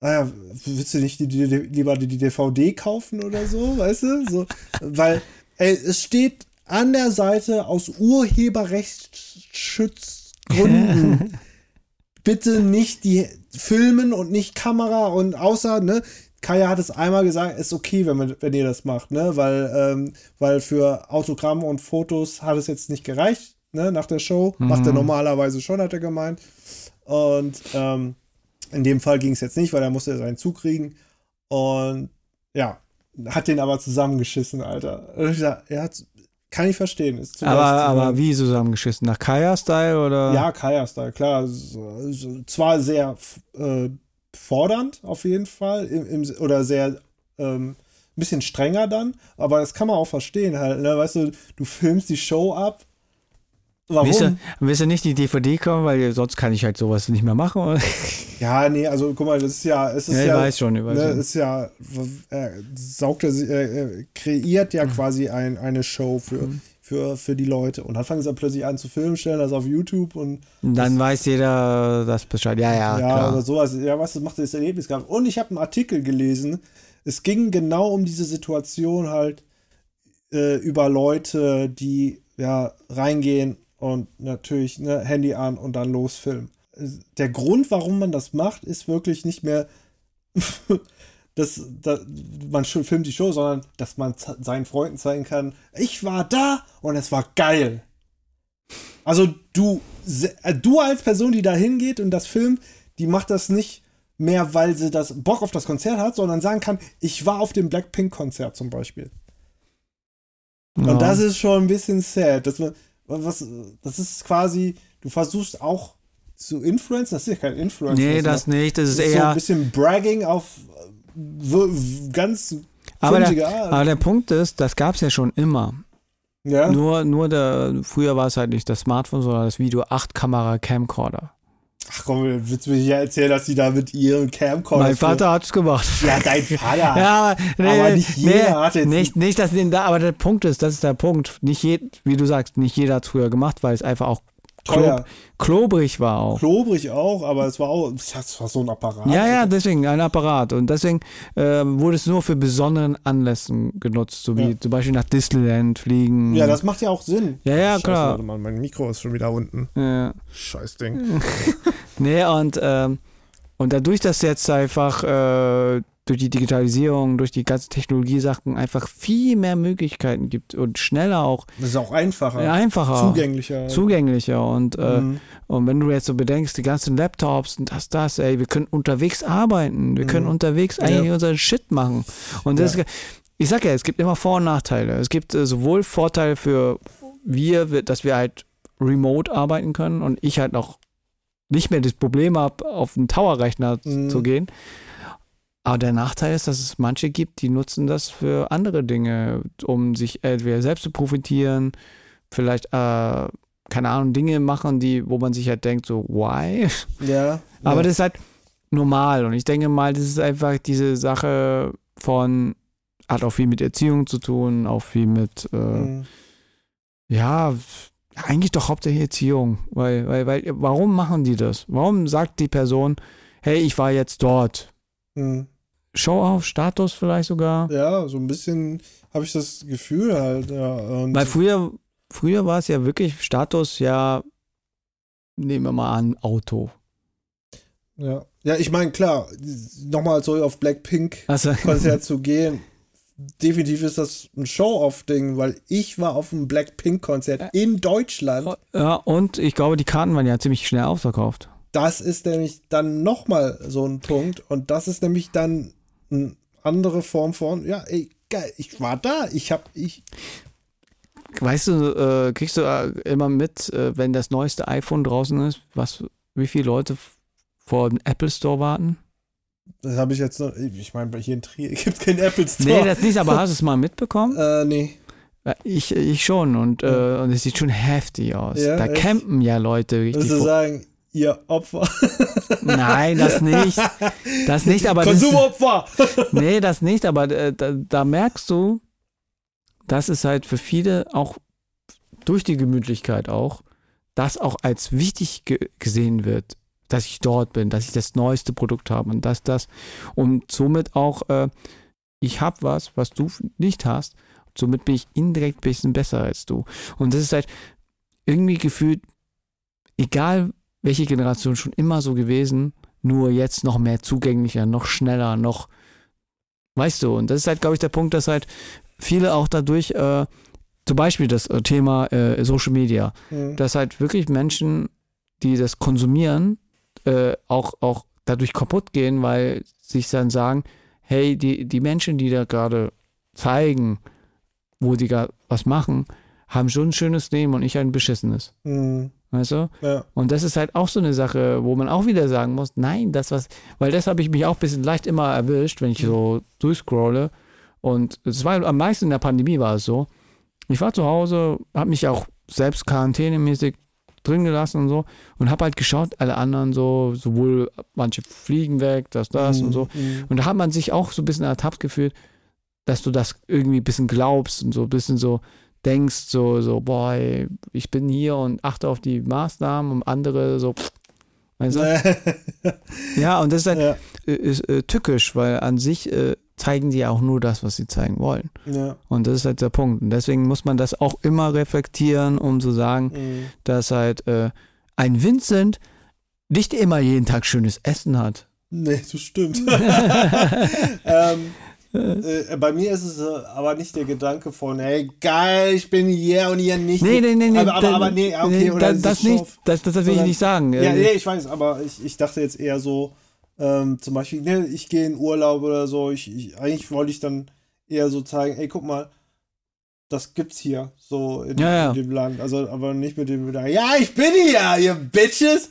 Naja, willst du nicht die, die, lieber die, die DVD kaufen oder so, weißt du? So, weil, ey, es steht an der Seite aus Urheberrechtsschutzgründen (laughs) bitte nicht die filmen und nicht Kamera und außer, ne, Kaya hat es einmal gesagt, ist okay, wenn, man, wenn ihr das macht, ne, weil, ähm, weil für Autogramme und Fotos hat es jetzt nicht gereicht, ne, nach der Show. Macht er normalerweise schon, hat er gemeint. Und ähm, in dem Fall ging es jetzt nicht, weil er musste seinen Zug kriegen. Und ja, hat den aber zusammengeschissen, Alter. Und ich sag, ja, kann ich verstehen. Ist zu Aber, aber wie zusammengeschissen? Nach Kaya-Style oder? Ja, Kaya-Style, klar. So, so, zwar sehr äh, fordernd auf jeden Fall, im, im, oder sehr ähm, ein bisschen strenger dann, aber das kann man auch verstehen halt. Ne? Weißt du, du filmst die Show ab. Warum? Willst du, willst du nicht die DVD kommen, weil sonst kann ich halt sowas nicht mehr machen? Oder? (laughs) Ja, nee, also guck mal, das ist ja, es ist Ja, ja, weiß schon, ich weiß ne, schon. ist ja, äh, saugt er, sich- äh, äh, kreiert Mhm. ja quasi ein, eine Show für, für, für die Leute und dann fangen sie dann plötzlich an zu filmen, stellen das auf YouTube und Und Dann weiß jeder das Bescheid. Ja, ja, ja, klar. oder sowas. Ja, was macht das Erlebnis gehabt. Und ich habe einen Artikel gelesen. Es ging genau um diese Situation halt äh, über Leute, die ja reingehen und natürlich ne, Handy an und dann losfilmen. Der Grund, warum man das macht, ist wirklich nicht mehr, (laughs) dass, dass man filmt die Show, sondern dass man seinen Freunden zeigen kann, ich war da und es war geil. Also du, äh, du als Person, die da hingeht und das filmt, die macht das nicht mehr, weil sie das Bock auf das Konzert hat, sondern sagen kann, ich war auf dem Blackpink-Konzert zum Beispiel. Ja. Und das ist schon ein bisschen sad. Dass man, was, das ist quasi, du versuchst auch zu influenzen, das ist ja kein Influencer. Nee, das man- nicht. Das ist ist so ein eher. bisschen Bragging auf ganz Aber der, Art. aber der Punkt ist, das gab es ja schon immer. ja? Nur, nur der, früher war es halt nicht das Smartphone, sondern das Video 8-Kamera-Camcorder. Ach komm, willst du mir hier erzählen, dass die da mit ihrem Camcorder. mein Vater hat es gemacht. Ja, dein Vater. (laughs) Ja, aber, nee, Aber nicht nee, jeder hat jetzt- Nicht, nicht, dass den da, aber der Punkt ist, das ist der Punkt. Nicht je, wie du sagst, nicht jeder hat es früher gemacht, weil es einfach auch Teuer. klob, klobrig war auch. Klobrig auch, aber es war auch, das war so ein Apparat. Ja, ja, deswegen ein Apparat. Und deswegen ähm, wurde es nur für besonderen Anlässen genutzt, so wie Ja. zum Beispiel nach Disneyland fliegen. Ja, das macht ja auch Sinn. Ja, ja, Scheiße, klar. Warte mal, mein Mikro ist schon wieder unten. Ja. Scheiß Ding. (laughs) Nee, und, ähm, und dadurch, dass jetzt einfach äh, durch die Digitalisierung, durch die ganzen Technologiesachen einfach viel mehr Möglichkeiten gibt und schneller auch, Das ist auch einfacher. einfacher, Zugänglicher. zugänglicher. Und, äh, Mhm. und wenn du jetzt so bedenkst, die ganzen Laptops und das, das, ey, wir können unterwegs arbeiten, wir können Mhm. unterwegs eigentlich Ja. unseren Shit machen. Und das, Ja. ich sag ja, es gibt immer Vor- und Nachteile. Es gibt äh, sowohl Vorteile für wir, dass wir halt remote arbeiten können und ich halt noch nicht mehr das Problem habe, auf einen Tower-Rechner Mhm. zu gehen. Aber der Nachteil ist, dass es manche gibt, die nutzen das für andere Dinge, um sich entweder selbst zu profitieren, vielleicht, äh, keine Ahnung, Dinge machen, die, wo man sich halt denkt, so, why? (laughs) Ja. Aber ja. das ist halt normal und ich denke mal, das ist einfach diese Sache von, hat auch viel mit Erziehung zu tun, auch viel mit, äh, Mhm. ja, eigentlich doch hauptsächlich Erziehung, weil, weil, weil, warum machen die das? Warum sagt die Person, hey, ich war jetzt dort? Mhm. Show auf, Status vielleicht sogar? Ja, so ein bisschen habe ich das Gefühl halt. Ja. Und Weil früher, früher war es ja wirklich Status, ja, nehmen wir mal an, Auto. ja. ja, ich meine, klar, nochmal zurück auf Blackpink Also, Konzert (laughs) zu gehen. Definitiv ist das ein Show-Off-Ding, weil ich war auf einem Blackpink-Konzert in Deutschland. ja, und ich glaube, die Karten waren ja ziemlich schnell ausverkauft. Das ist nämlich dann nochmal so ein Punkt. Und das ist nämlich dann eine andere Form von, ja, ey, geil, ich war da, ich hab, ich, Weißt du, äh, kriegst du äh, immer mit, äh, wenn das neueste iPhone draußen ist, was, wie viele Leute vor dem Apple Store warten? das habe ich jetzt noch, ich meine, hier in Trier (laughs) gibt es keinen Apple Store. Nee, das nicht, aber hast du es mal mitbekommen? äh, nee. Ja, Ich, ich schon und, äh, und es sieht schon heftig aus. Ja, da echt? campen ja Leute richtig. Du sagen, ihr Opfer? Nein, das nicht. Das nicht, aber das, Konsumopfer! nee, das nicht, aber äh, da, da merkst du, dass es halt für viele auch durch die Gemütlichkeit auch, das auch als wichtig ge gesehen wird, dass ich dort bin, dass ich das neueste Produkt habe und dass das und somit auch, äh, ich habe was, was du nicht hast, somit bin ich indirekt ein bisschen besser als du. Und das ist halt irgendwie gefühlt, egal welche Generation schon immer so gewesen, nur jetzt noch mehr zugänglicher, noch schneller, noch, weißt du, und das ist halt, glaube ich, der Punkt, dass halt viele auch dadurch, äh, zum Beispiel das äh, Thema äh, Social Media, Hm. dass halt wirklich Menschen, die das konsumieren, äh, auch, auch dadurch kaputt gehen, weil sich dann sagen, hey, die, die Menschen, die da gerade zeigen, wo die ga- was machen, haben schon ein schönes Leben und ich ein beschissenes. Mhm. Weißt du? Ja. Und das ist halt auch so eine Sache, wo man auch wieder sagen muss, nein, das was, weil das habe ich mich auch ein bisschen leicht immer erwischt, wenn ich so durchscrolle. Und es war am meisten in der Pandemie war es so. Ich war zu Hause, habe mich auch selbst quarantänemäßig drin gelassen und so und habe halt geschaut, alle anderen so, sowohl manche fliegen weg, das, das und so. Mhm. Und da hat man sich auch so ein bisschen ertappt gefühlt, dass du das irgendwie ein bisschen glaubst und so ein bisschen so denkst, so, so, boah, ey, ich bin hier und achte auf die Maßnahmen und andere so, pff, weißt du? (laughs) Ja, und das ist halt ja. äh, ist, äh, tückisch, weil an sich äh, zeigen die ja auch nur das, was sie zeigen wollen. ja. Und das ist halt der Punkt. Und deswegen muss man das auch immer reflektieren, um zu sagen, Mhm. dass halt äh, ein Vincent nicht immer jeden Tag schönes Essen hat. Nee, das stimmt. (laughs) (laughs) ähm, (laughs) äh, bei mir ist es äh, aber nicht der Gedanke von, hey, geil, ich bin hier und hier nicht. Nee, nee, nee, nee. Aber, aber, da- aber nee, okay, oder da, das nicht, das, das will ich Sondern- nicht sagen. Ja, Äh, nee, ich weiß, aber ich, ich dachte jetzt eher so, ähm, zum Beispiel, ne, ich gehe in Urlaub oder so, ich, ich, eigentlich wollte ich dann eher so zeigen, ey, guck mal, das gibt's hier, so in, Ja, ja. in dem Land. Also, aber nicht mit dem, ja, ich bin hier, ihr Bitches!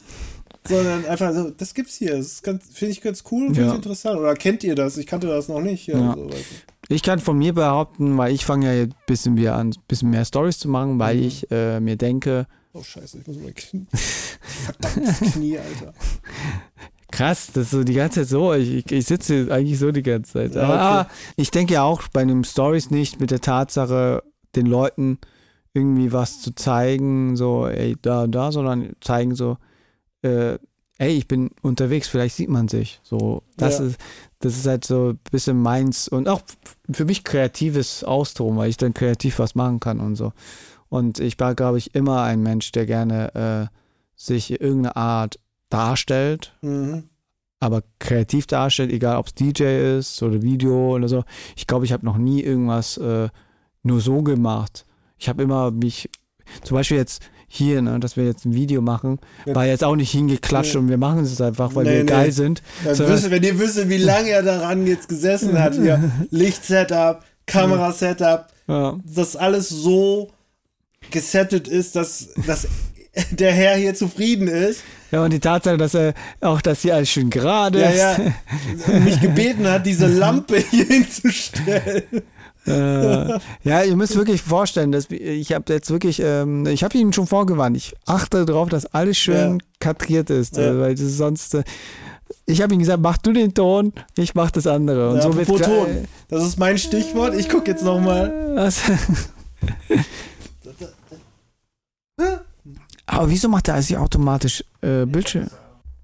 Sondern einfach so, das gibt's hier. Das finde ich ganz cool und finde Ja. ich interessant. Oder kennt ihr das? Ich kannte das noch nicht. Ja, Ja. So. Ich kann von mir behaupten, weil ich fange ja jetzt ein bisschen, wieder an, ein bisschen mehr Stories zu machen, weil Mhm. ich äh, mir denke, Oh, scheiße, ich muss mein Knie. Verdammtes (laughs) Knie, Alter. krass, das ist so die ganze Zeit so, ich, ich, sitze eigentlich so die ganze Zeit. Ja, Aber, okay. aber ich denke ja auch bei den Stories nicht mit der Tatsache, den Leuten irgendwie was zu zeigen, so, ey, da und da, sondern zeigen so, äh, ey, ich bin unterwegs, vielleicht sieht man sich. So, das Ja. ist, das ist halt so ein bisschen meins und auch für mich kreatives Austoben, weil ich dann kreativ was machen kann und so. Und ich war, glaube ich, immer ein Mensch, der gerne äh, sich in irgendeine Art darstellt, Mhm. aber kreativ darstellt, egal ob es DJ ist oder Video oder so. Ich glaube, ich habe noch nie irgendwas äh, nur so gemacht. Ich habe immer mich, zum Beispiel jetzt hier, ne, dass wir jetzt ein Video machen, Ja. war jetzt auch nicht hingeklatscht Nee. und wir machen es einfach, weil Nee, wir nee. geil sind. Dann So- wüsste, wenn ihr wüsstet, wie lange er daran jetzt gesessen hat, hier (laughs) Lichtsetup, Kamerasetup, Ja. dass alles so gesettet ist, dass, dass (laughs) der Herr hier zufrieden ist. ja, und die Tatsache, dass er auch, dass hier alles schön gerade Ja, ist. ja. Mich gebeten hat, diese (laughs) Lampe hier hinzustellen. Äh, ja, ihr müsst wirklich vorstellen, dass ich habe jetzt wirklich, ähm, ich habe ihm schon vorgewarnt, ich achte darauf, dass alles schön Ja. kadriert ist, Ja. äh, weil das sonst, äh, ich habe ihm gesagt, mach du den Ton, ich mach das andere. Und Ja, so wird Ton. Das ist mein Stichwort. Ich gucke jetzt nochmal. Was? (laughs) Aber wieso macht er eigentlich automatisch äh, Bildschirm?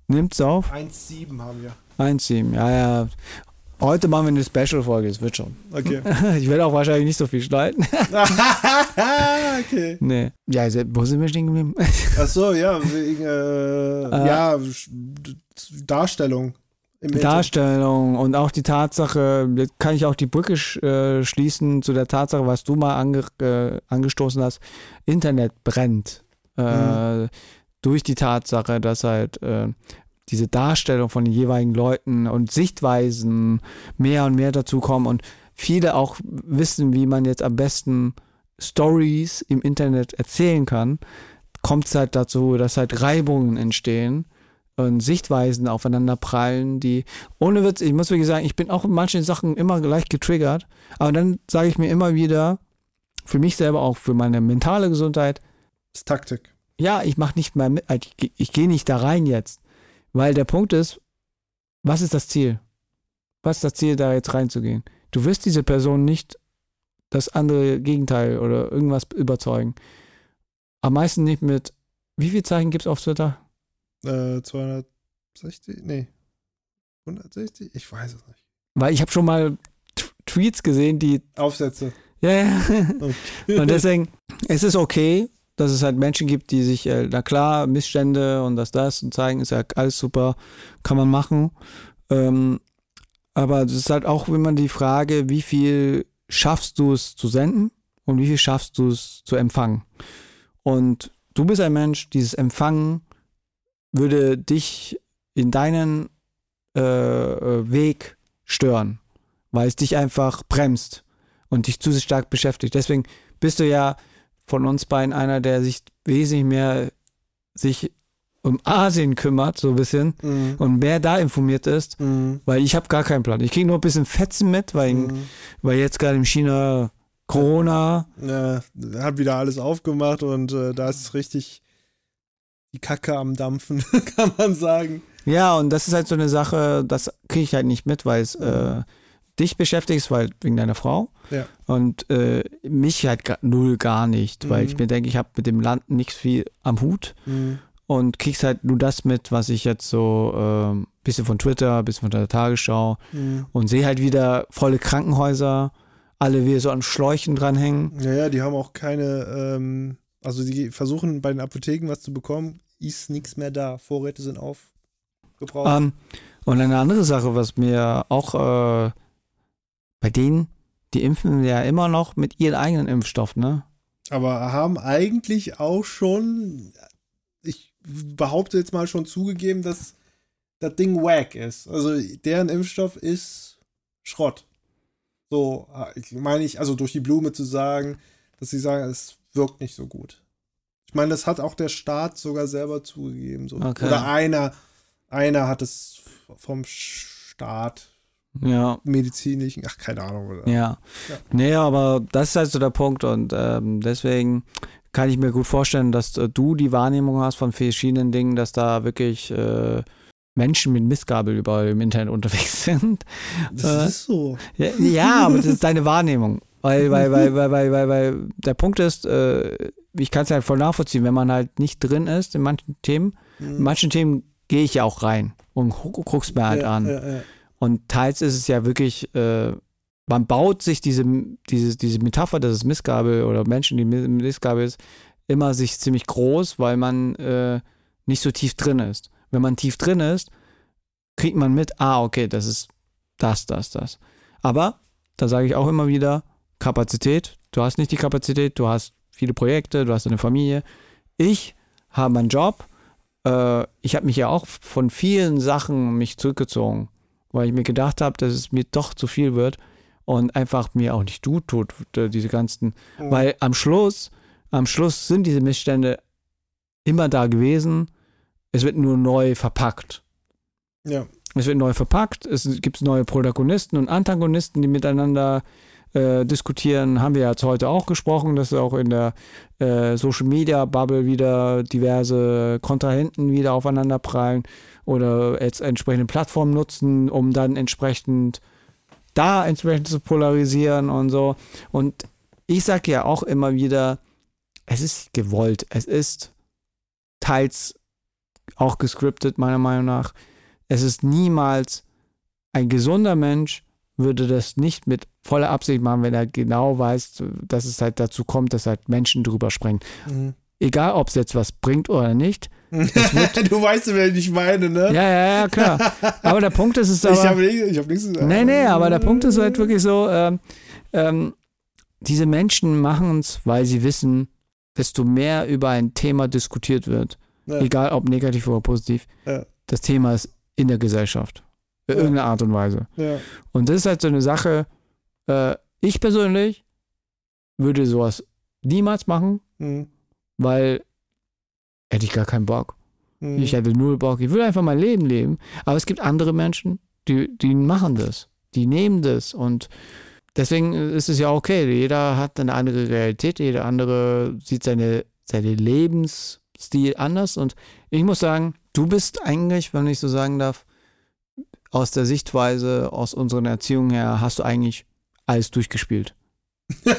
Nimmt's auf? 1,7 haben wir. 1,7, ja, ja. Heute machen wir eine Special-Folge, es wird schon. Okay. (laughs) Ich werde auch wahrscheinlich nicht so viel schneiden. (laughs) okay. nee. Ja, also, wo sind wir stehen geblieben? (laughs) Ach so, ja, wegen, äh, ja, Sch- Darstellung. Darstellung und auch die Tatsache, jetzt kann ich auch die Brücke sch- äh, schließen zu der Tatsache, was du mal ange äh, angestoßen hast, Internet brennt. Äh, Mhm. Durch die Tatsache, dass halt äh, diese Darstellung von den jeweiligen Leuten und Sichtweisen mehr und mehr dazu kommen und viele auch wissen, wie man jetzt am besten Stories im Internet erzählen kann, kommt es halt dazu, dass halt Reibungen entstehen und Sichtweisen aufeinander prallen, die ohne Witz, ich muss wirklich sagen, ich bin auch in manchen Sachen immer gleich getriggert, aber dann sage ich mir immer wieder, für mich selber auch, für meine mentale Gesundheit, Das ist Taktik. ja, ich mache nicht mehr mit, ich, geh- ich gehe nicht da rein jetzt, weil der Punkt ist, was ist das Ziel? Was ist das Ziel, da jetzt reinzugehen? Du wirst diese Person nicht das andere Gegenteil oder irgendwas überzeugen. Am meisten nicht mit, wie viele Zeichen gibt es auf Twitter? Äh, 260? Nee. 160? Ich weiß es nicht. Weil ich habe schon mal Tweets gesehen, die Aufsätze. Ja, ja. Okay. Und deswegen, es ist okay, dass es halt Menschen gibt, die sich, äh, na klar, Missstände und das, das und zeigen, ist ja alles super, kann man machen. Ähm, aber es ist halt auch immer die Frage, wie viel schaffst du es zu senden und wie viel schaffst du es zu empfangen. Und du bist ein Mensch, dieses Empfangen würde dich in deinen äh, äh, Weg stören, weil es dich einfach bremst. und dich zu stark beschäftigt. Deswegen bist du ja von uns beiden einer, der sich wesentlich mehr sich um Asien kümmert, so ein bisschen, Mhm. und mehr da informiert ist, Mhm. weil ich habe gar keinen Plan. Ich kriege nur ein bisschen Fetzen mit, weil, Mhm. weil jetzt gerade in China Corona, Ja, hat wieder alles aufgemacht und äh, da ist richtig die Kacke am Dampfen, (laughs) kann man sagen. ja, und das ist halt so eine Sache, das kriege ich halt nicht mit, weil es äh, dich beschäftigt, weil wegen deiner Frau. Ja. Und äh, mich halt null gar nicht, weil Mhm. ich mir denke, ich habe mit dem Land nichts viel am Hut. Mhm. und kriegst halt nur das mit, was ich jetzt so ähm, bisschen von Twitter, bisschen von der Tagesschau Mhm. und sehe halt wieder volle Krankenhäuser, alle wieder so an Schläuchen dranhängen. Ja, ja, die haben auch keine, ähm, also die versuchen bei den Apotheken was zu bekommen, ist nichts mehr da. Vorräte sind aufgebraucht. Ähm, und eine andere Sache, was mir auch äh, bei denen, die impfen ja immer noch mit ihrem eigenen Impfstoff, ne? Aber haben eigentlich auch schon, ich behaupte jetzt mal schon zugegeben, dass das Ding wack ist. Also deren Impfstoff ist Schrott. So, ich meine ich, also durch die Blume zu sagen, dass sie sagen, es wirkt nicht so gut. Ich meine, das hat auch der Staat sogar selber zugegeben. So. Okay. Oder einer, einer hat es vom Staat Ja, medizinischen, ach, keine Ahnung. Oder? ja. Ja. Nee, aber das ist halt so der Punkt und ähm, deswegen kann ich mir gut vorstellen, dass äh, du die Wahrnehmung hast von verschiedenen Dingen, dass da wirklich äh, Menschen mit Missgabel überall im Internet unterwegs (laughs) sind. Das Äh, ist so. Ja, ja, aber das ist deine Wahrnehmung. Weil, weil, weil, weil, weil, weil, weil der Punkt ist, äh, ich kann es halt voll nachvollziehen, wenn man halt nicht drin ist in manchen Themen. In Mhm. manchen Themen gehe ich ja auch rein und gu- guck's mir halt ja, an. Ja. Und teils ist es ja wirklich, äh, man baut sich diese, diese, diese Metapher, dass es Missgabel oder Menschen, die Mi- Missgabel ist, immer sich ziemlich groß, weil man äh, nicht so tief drin ist. Wenn man tief drin ist, kriegt man mit, ah, okay, das ist das, das, das. Aber, da sage ich auch immer wieder, Kapazität, du hast nicht die Kapazität, du hast viele Projekte, du hast eine Familie. Ich habe meinen Job, äh, ich habe mich ja auch von vielen Sachen mich zurückgezogen, weil ich mir gedacht habe, dass es mir doch zu viel wird und einfach mir auch nicht gut tut, diese ganzen, Mhm. weil am Schluss, am Schluss sind diese Missstände immer da gewesen, es wird nur neu verpackt. ja. Es wird neu verpackt, es gibt neue Protagonisten und Antagonisten, die miteinander äh, diskutieren. Haben wir jetzt heute auch gesprochen, dass auch in der äh, Social Media Bubble wieder diverse Kontrahenten wieder aufeinander prallen oder jetzt entsprechende Plattformen nutzen, um dann entsprechend da entsprechend zu polarisieren und so. Und ich sage ja auch immer wieder, es ist gewollt, es ist teils auch gescriptet, meiner Meinung nach es ist niemals ein gesunder Mensch würde das nicht mit voller Absicht machen, wenn er genau weiß, dass es halt dazu kommt, dass halt Menschen drüber springen. Mhm. Egal, ob es jetzt was bringt oder nicht. (laughs) du weißt, wer ich meine, ne? Ja, ja, ja, klar. Aber der Punkt ist es (laughs) ich aber. habe nichts, ich hab nichts gesagt. Nee, nee, aber der Punkt ist halt wirklich so, ähm, ähm, diese Menschen machen es, weil sie wissen, desto mehr über ein Thema diskutiert wird, Ja. egal ob negativ oder positiv, Ja. das Thema ist in der Gesellschaft. In Ja. irgendeiner Art und Weise. Und das ist halt so eine Sache, äh, ich persönlich würde sowas niemals machen, Mhm. weil hätte ich gar keinen Bock. Mhm. Ich hätte null Bock. Ich will einfach mein Leben leben. Aber es gibt andere Menschen, die, die machen das. Die nehmen das. Und deswegen ist es ja okay. Jeder hat eine andere Realität. Jeder andere sieht seine, seine Lebensstil anders. Und ich muss sagen, du bist eigentlich, wenn ich so sagen darf, aus der Sichtweise, aus unserer Erziehung her, hast du eigentlich alles durchgespielt. (laughs)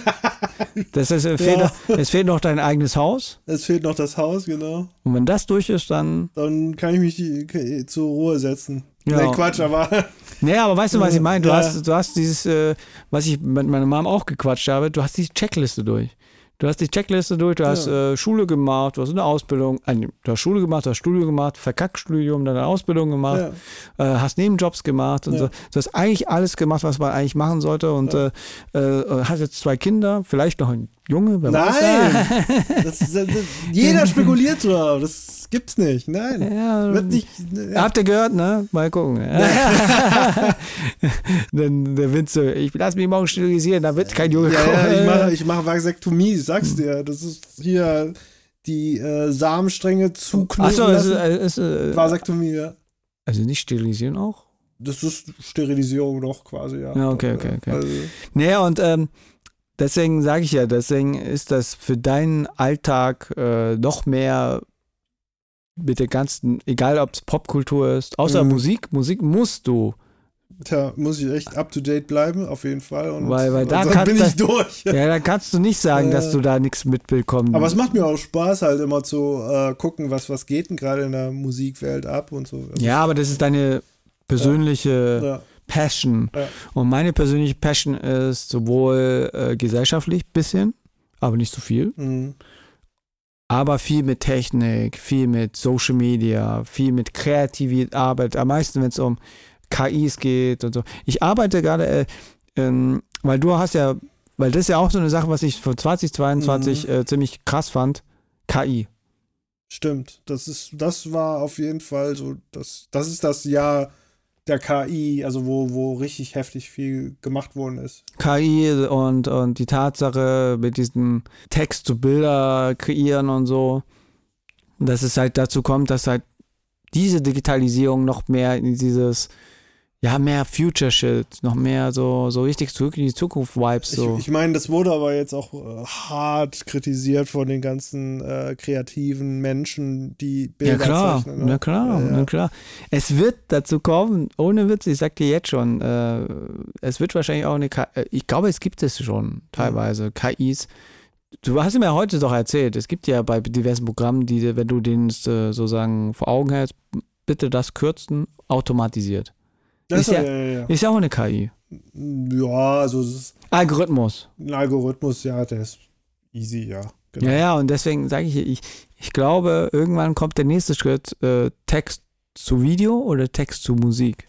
Das heißt, es, fehlt Ja. noch, es fehlt noch dein eigenes Haus. Es fehlt noch das Haus, genau. Und wenn das durch ist, dann Dann kann ich mich die, k- zur Ruhe setzen. Ja. Nee, Quatsch, aber. (laughs) Nee, aber weißt du, was ich meine? Du, Ja. hast, du hast dieses, äh, was ich mit meiner Mom auch gequatscht habe, du hast die Checkliste durch. Du hast die Checkliste durch, du hast Ja. äh, Schule gemacht, du hast eine Ausbildung, äh, du hast Schule gemacht, du hast Studium gemacht, Verkackstudium, dann eine Ausbildung gemacht, Ja. äh, hast Nebenjobs gemacht und Ja. so. Du hast eigentlich alles gemacht, was man eigentlich machen sollte und Ja. äh, äh, hast jetzt zwei Kinder, vielleicht noch ein Junge, wer. Nein! Das, (laughs) das, das, jeder (laughs) spekuliert drauf. Das gibt's nicht. Nein. Ja, Wird nicht. Ja. Habt ihr gehört, ne? Mal gucken. (laughs) Dann der Wind so, ich lass mich morgen sterilisieren, da wird kein Junge Ja, kommen. ja, ich mache ich mach Vasektomie, ich sag's dir. Das ist hier die äh, Samenstränge zuknoten Achso, es ist, es ist, äh, Vasektomie, ja. also nicht sterilisieren auch? Das ist Sterilisierung doch quasi, ja. Ja, okay, okay, okay. Also, Naja, und ähm, deswegen sage ich ja, deswegen ist das für deinen Alltag äh, noch mehr mit der ganzen, egal ob es Popkultur ist, außer Mhm. Musik, Musik musst du. tja, muss ich echt up to date bleiben, auf jeden Fall. Und, Weil- weil da und dann kann- bin das- ich durch. (laughs) Ja, da kannst du nicht sagen, Äh. dass du da nichts mitbekommst. Aber es macht mir auch Spaß, halt immer zu äh, gucken, was, was geht denn gerade in der Musikwelt ab und so. Ja, aber das ist deine persönliche ja. Passion. Ja. Und meine persönliche Passion ist sowohl äh, gesellschaftlich bisschen, aber nicht so viel. Mhm. aber viel mit Technik, viel mit Social Media, viel mit kreativer Arbeit, am meisten, wenn es um KIs geht und so. Ich arbeite gerade, äh, ähm, weil du hast ja, weil das ist ja auch so eine Sache, was ich von 2022 Mhm. äh, ziemlich krass fand, KI. Stimmt. Das ist, das war auf jeden Fall so, das, das ist das Jahr der KI, also wo, wo richtig heftig viel gemacht worden ist. KI und, und die Tatsache mit diesem Text zu Bilder kreieren und so, dass es halt dazu kommt, dass halt diese Digitalisierung noch mehr in dieses, ja, mehr Future Shit, noch mehr so, so richtig zurück in die Zukunft Vibes. So. Ich, ich meine, das wurde aber jetzt auch äh, hart kritisiert von den ganzen äh, kreativen Menschen, die ja Bilder klar, zeichnen. ne? na klar, Ja, ja. na klar. Es wird dazu kommen, ohne Witz, ich sag dir jetzt schon, äh, es wird wahrscheinlich auch eine, KI, äh, ich glaube, es gibt es schon teilweise, KIs. Du hast mir ja heute doch erzählt, es gibt ja bei diversen Programmen, die, wenn du den äh, sozusagen vor Augen hältst, bitte das kürzen, automatisiert. Das Ist ja- ja, ja. Ist ja auch eine KI. ja, also es ist Algorithmus. ein Algorithmus, ja, der ist easy, ja. Genau. Ja, ja, und deswegen sage ich, ich, ich glaube, irgendwann kommt der nächste Schritt, äh, Text zu Video oder Text zu Musik.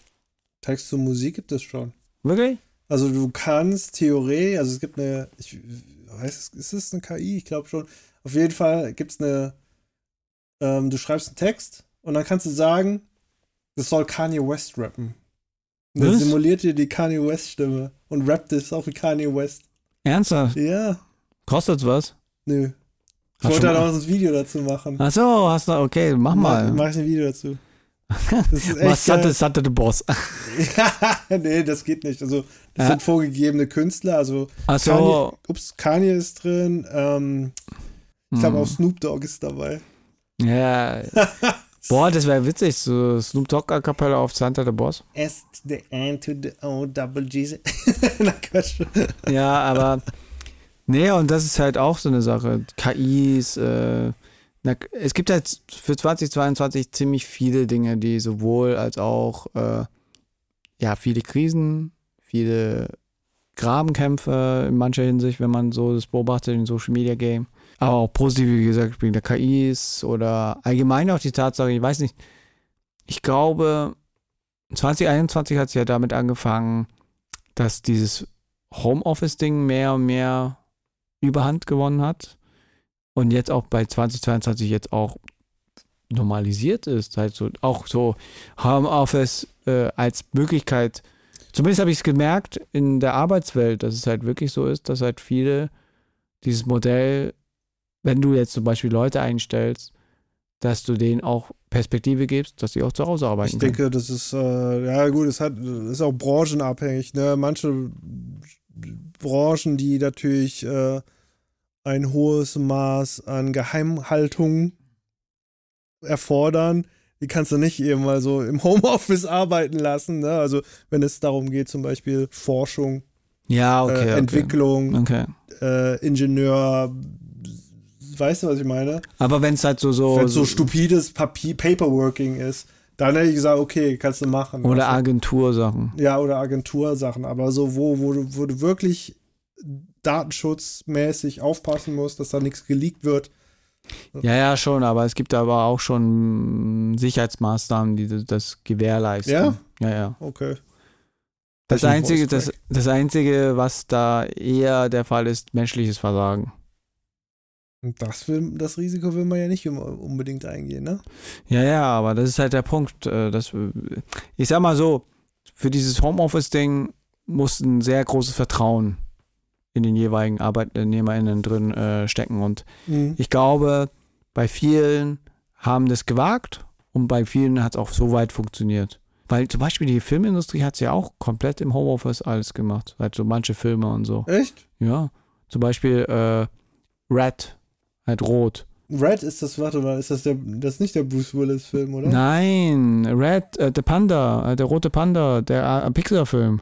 Text zur Musik gibt es schon. Wirklich? Also du kannst Theorie, also es gibt eine, ich weiß, ist es eine KI? Ich glaube schon. Auf jeden Fall gibt es eine, ähm, du schreibst einen Text und dann kannst du sagen, das soll Kanye West rappen. Dann Was? simuliert dir die Kanye West Stimme und rappt es auch wie Kanye West. Ernsthaft? Ja, Kostet's was? nö. Ich Hast wollte schon da mal- noch ein Video dazu machen. Ach so, hast du, okay, mach mal. Mach ich ein Video dazu. (laughs) Das ist Was Äh, Sante the Boss. (laughs) nee, das geht nicht. Also, das Ja. sind vorgegebene Künstler. Also, Ach Kanye, so. ups, Kanye ist drin. Ähm, ich glaube, Hm. auch Snoop Dogg ist dabei. Ja. (laughs) Boah, das wäre witzig, so Snoop Dogg A Cappella auf Santa the Boss. S to the N to the O double G. (laughs) Na Quatsch. Ja, aber nee, und das ist halt auch so eine Sache. KIs, äh, na, es gibt halt für 2022 ziemlich viele Dinge, die sowohl als auch äh, ja, viele Krisen, viele Grabenkämpfe in mancher Hinsicht, wenn man so das beobachtet in Social Media Game. Aber auch positiv, wie gesagt, wegen der KIs oder allgemein auch die Tatsache, ich weiß nicht, ich glaube, 2021 hat es ja damit angefangen, dass dieses Homeoffice-Ding mehr und mehr Überhand gewonnen hat und jetzt auch bei 2022 jetzt auch normalisiert ist, halt so auch so Homeoffice äh, als Möglichkeit. Zumindest habe ich es gemerkt in der Arbeitswelt, dass es halt wirklich so ist, dass halt viele dieses Modell, wenn du jetzt zum Beispiel Leute einstellst, dass du denen auch Perspektive gibst, dass sie auch zu Hause arbeiten Ich können. denke, das ist, äh, ja gut, es hat, ist auch branchenabhängig. Ne? Manche Branchen, die natürlich äh, ein hohes Maß an Geheimhaltung erfordern, die kannst du nicht eben mal so im Homeoffice (laughs) arbeiten lassen. Ne? Also wenn es darum geht, zum Beispiel Forschung, Ja, okay. äh, okay. Entwicklung, Okay. äh, Ingenieur, weißt du, was ich meine? Aber wenn es halt so, so, Wenn es so stupides Papier, Paperworking ist, dann hätte ich gesagt, okay, kannst du machen. oder Also, Agentursachen. ja, oder Agentursachen, aber so, wo, wo, du, wo du wirklich datenschutzmäßig aufpassen musst, dass da nichts geleakt wird. Ja, ja, schon, aber es gibt aber auch schon Sicherheitsmaßnahmen, die das gewährleisten. Ja? Ja, ja. Okay. Das Welchen einzige, das, das einzige, was da eher der Fall ist, menschliches Versagen. Das, will, das Risiko will man ja nicht unbedingt eingehen, ne? Ja, ja, aber das ist halt der Punkt. äh, Dass, ich sag mal so, für dieses Homeoffice-Ding muss ein sehr großes Vertrauen in den jeweiligen ArbeitnehmerInnen drin äh, stecken. Und Mhm. ich glaube, bei vielen haben das gewagt und bei vielen hat es auch so weit funktioniert. Weil zum Beispiel die Filmindustrie hat es ja auch komplett im Homeoffice alles gemacht. Halt so manche Filme und so. Echt? Ja. Zum Beispiel äh, Red, halt rot. Red ist das, warte mal, ist das der, das ist nicht der Bruce Willis-Film, oder? Nein, Red, äh, der Panda, äh, der rote Panda, der äh, Pixar-Film.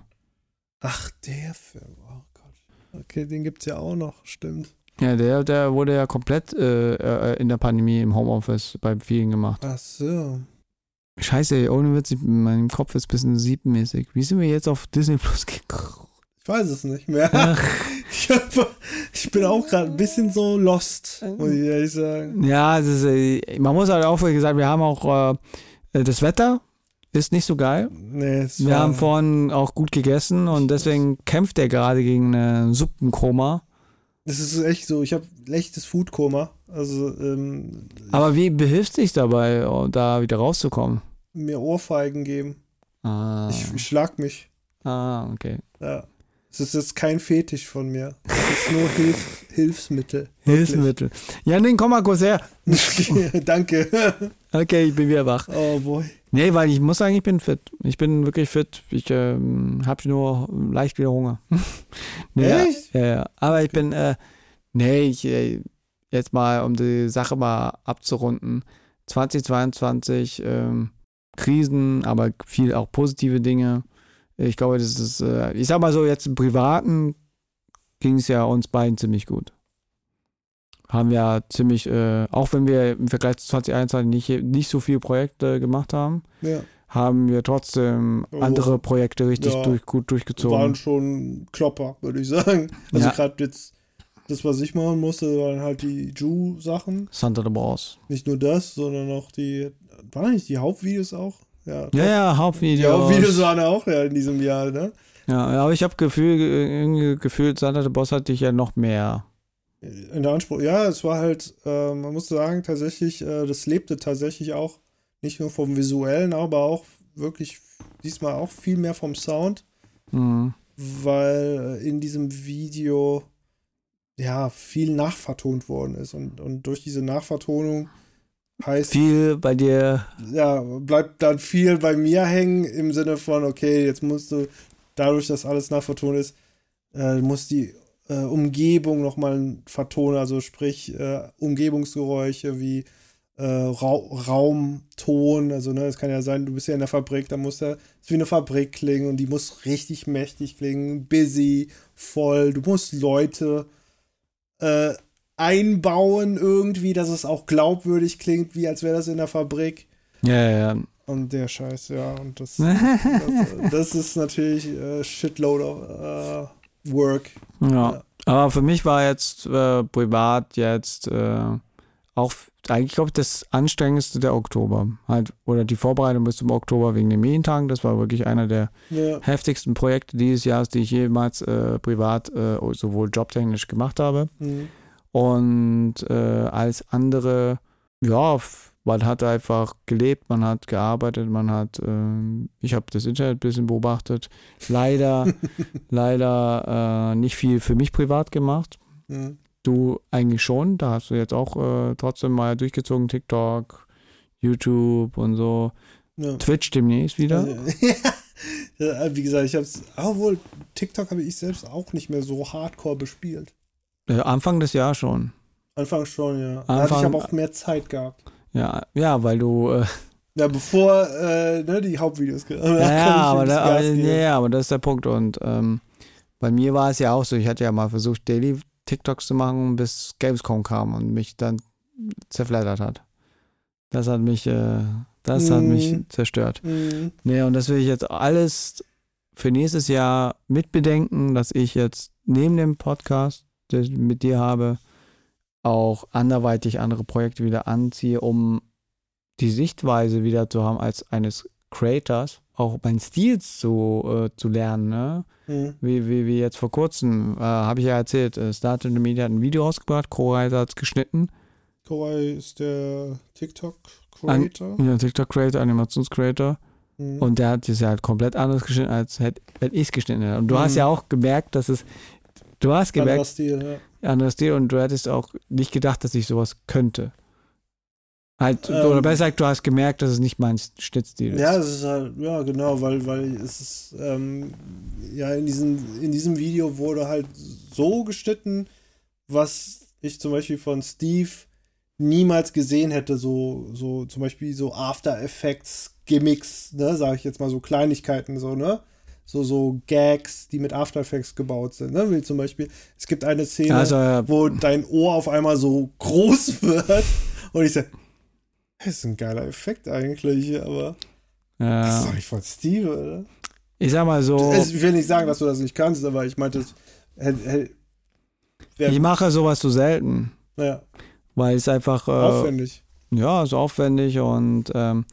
Ach, der Film. Oh Gott. Okay, den gibt's ja auch noch, stimmt. Ja, der, der wurde ja komplett äh, äh, in der Pandemie im Homeoffice bei vielen gemacht. Ach so. Scheiße, ey, ohne Witz, mein Kopf ist ein bisschen siebenmäßig. Wie sind wir jetzt auf Disney Plus gekommen? Ich weiß es nicht mehr. (laughs) Ich, hab, ich bin auch gerade ein bisschen so lost, muss ich ehrlich sagen. ja, ist, äh, man muss halt auch gesagt, wir haben auch äh, das Wetter ist nicht so geil. Nee, Wir haben vorhin auch gut gegessen und deswegen kämpft er gerade gegen eine Suppenkoma. Es ist echt so, ich habe echtes Foodkoma. Also ähm, Aber wie behilfst du dich dabei, da wieder rauszukommen? mir Ohrfeigen geben. Ah, Ich, ich schlag mich. ah okay. Ja. Es ist jetzt kein Fetisch von mir. Es ist nur (laughs) Hilf, Hilfsmittel. Hilfsmittel. Janin, komm mal kurz her. (laughs) Danke. Okay, ich bin wieder wach. Oh boy. Nee, weil ich muss sagen, ich bin fit. Ich bin wirklich fit. Ich ähm, habe nur leicht wieder Hunger. (laughs) nee, Echt? Ja, ja. Aber ich bin, äh, nee, ich, äh, jetzt mal, um die Sache mal abzurunden. 2022, ähm, Krisen, aber viel auch positive Dinge. Ich glaube, das ist, äh, ich sag mal so, jetzt im Privaten ging es ja uns beiden ziemlich gut. Haben wir ziemlich, äh, auch wenn wir im Vergleich zu 2021 nicht, nicht so viele Projekte gemacht haben, Ja. haben wir trotzdem Oh. andere Projekte richtig Ja. durch, gut durchgezogen. Waren schon Klopper, würde ich sagen. Also Ja. gerade jetzt, das, was ich machen musste, waren halt die Ju-Sachen. Santa the Boss. Nicht nur das, sondern auch die, waren nicht die Hauptvideos auch? Ja, Ja, ja, Die Hauptvideos. Hauptvideos waren auch ja in diesem Jahr, ne? Ja, ja, aber ich habe Gefühl, irgendwie gefühlt, Santa the Boss hat dich ja noch mehr. In der Anspruch, ja, es war halt, äh, man muss sagen, tatsächlich, äh, das lebte tatsächlich auch nicht nur vom Visuellen, aber auch wirklich diesmal auch viel mehr vom Sound, Mhm. weil äh, in diesem Video ja viel nachvertont worden ist und, und durch diese Nachvertonung heißt, Viel bei dir. ja, bleibt dann viel bei mir hängen im Sinne von, okay, jetzt musst du, dadurch, dass alles nachvertont ist, äh, muss die äh, Umgebung nochmal vertonen, also sprich äh, Umgebungsgeräusche wie äh, Ra Raumton, also ne, es kann ja sein, du bist ja in der Fabrik, da muss ja ist wie eine Fabrik klingen und die muss richtig mächtig klingen, busy, voll, du musst Leute äh, einbauen irgendwie, dass es auch glaubwürdig klingt, wie als wäre das in der Fabrik. Ja, ja, ja. Und der Scheiß, ja, und das, (laughs) das, das ist natürlich äh, Shitload of äh, Work. ja. Ja. Aber für mich war jetzt äh, privat jetzt äh, auch eigentlich, glaube ich, das anstrengendste der Oktober. Halt, oder die Vorbereitung bis zum Oktober wegen den Medientagen. Das war wirklich einer der Ja, heftigsten Projekte dieses Jahres, die ich jemals äh, privat äh, sowohl jobtechnisch gemacht habe. mhm. Und äh, alles andere, ja, man hat einfach gelebt, man hat gearbeitet, man hat, ähm, ich habe das Internet ein bisschen beobachtet. Leider, (laughs) leider äh, nicht viel für mich privat gemacht. Mhm. Du eigentlich schon, da hast du jetzt auch äh, trotzdem mal durchgezogen, TikTok, YouTube und so. ja. Twitch demnächst wieder. ja, (laughs) wie gesagt, ich habe es, obwohl TikTok habe ich selbst auch nicht mehr so hardcore bespielt. Äh, Anfang des Jahres schon. Anfang schon, ja. Da hatte ich Anfang- aber auch mehr Zeit gehabt. Ja, ja, weil du äh, Ja, bevor äh, ne, die Hauptvideos ge- (laughs) Ja, aber, da, aber, ja, aber das ist der Punkt. Und ähm, bei mir war es ja auch so, ich hatte ja mal versucht, Daily TikToks zu machen, bis Gamescom kam und mich dann zerfleddert hat. Das hat mich, äh, das hat mich Mhm. zerstört. Mhm. Nee, und das will ich jetzt alles für nächstes Jahr mitbedenken, dass ich jetzt neben dem Podcast, mit dir habe, auch anderweitig andere Projekte wieder anziehe, um die Sichtweise wieder zu haben als eines Creators auch meinen Stil zu, äh, zu lernen, ne? Mhm. Wie, wie, wie jetzt vor kurzem, äh, habe ich ja erzählt, äh, Start in the Media hat ein Video rausgebracht, Co-Writer hat es geschnitten. Koray ist der TikTok-Creator. Ja, TikTok-Creator, Animations-Creator. Mhm. Und der hat das ja halt komplett anders geschnitten, als hätte ich es geschnitten hätte. Und du Mhm. hast ja auch gemerkt, dass es, du hast Anderer gemerkt, Stil, ja. anderes Stil und du hättest auch nicht gedacht, dass ich sowas könnte. Halt, Ähm, oder besser gesagt, du hast gemerkt, dass es nicht mein Schnittstil ist. Ja, es ist halt, ja, genau, weil, weil es ist, ähm, ja, in diesem, in diesem Video wurde halt so geschnitten, was ich zum Beispiel von Steve niemals gesehen hätte, so, so zum Beispiel so After Effects Gimmicks, ne, sage ich jetzt mal so Kleinigkeiten, so, ne? So, so Gags, die mit After Effects gebaut sind, ne? Wie zum Beispiel, es gibt eine Szene, Also, äh, wo dein Ohr auf einmal so groß (laughs) wird und ich sage, das ist ein geiler Effekt eigentlich, aber das ist ja, doch nicht von Steve, oder? ich sag mal so, Also, ich will nicht sagen, dass du das nicht kannst, aber ich meinte, hätte- wär- ich mache sowas so selten, naja, weil es einfach, äh, aufwendig. ja, so aufwendig und ähm,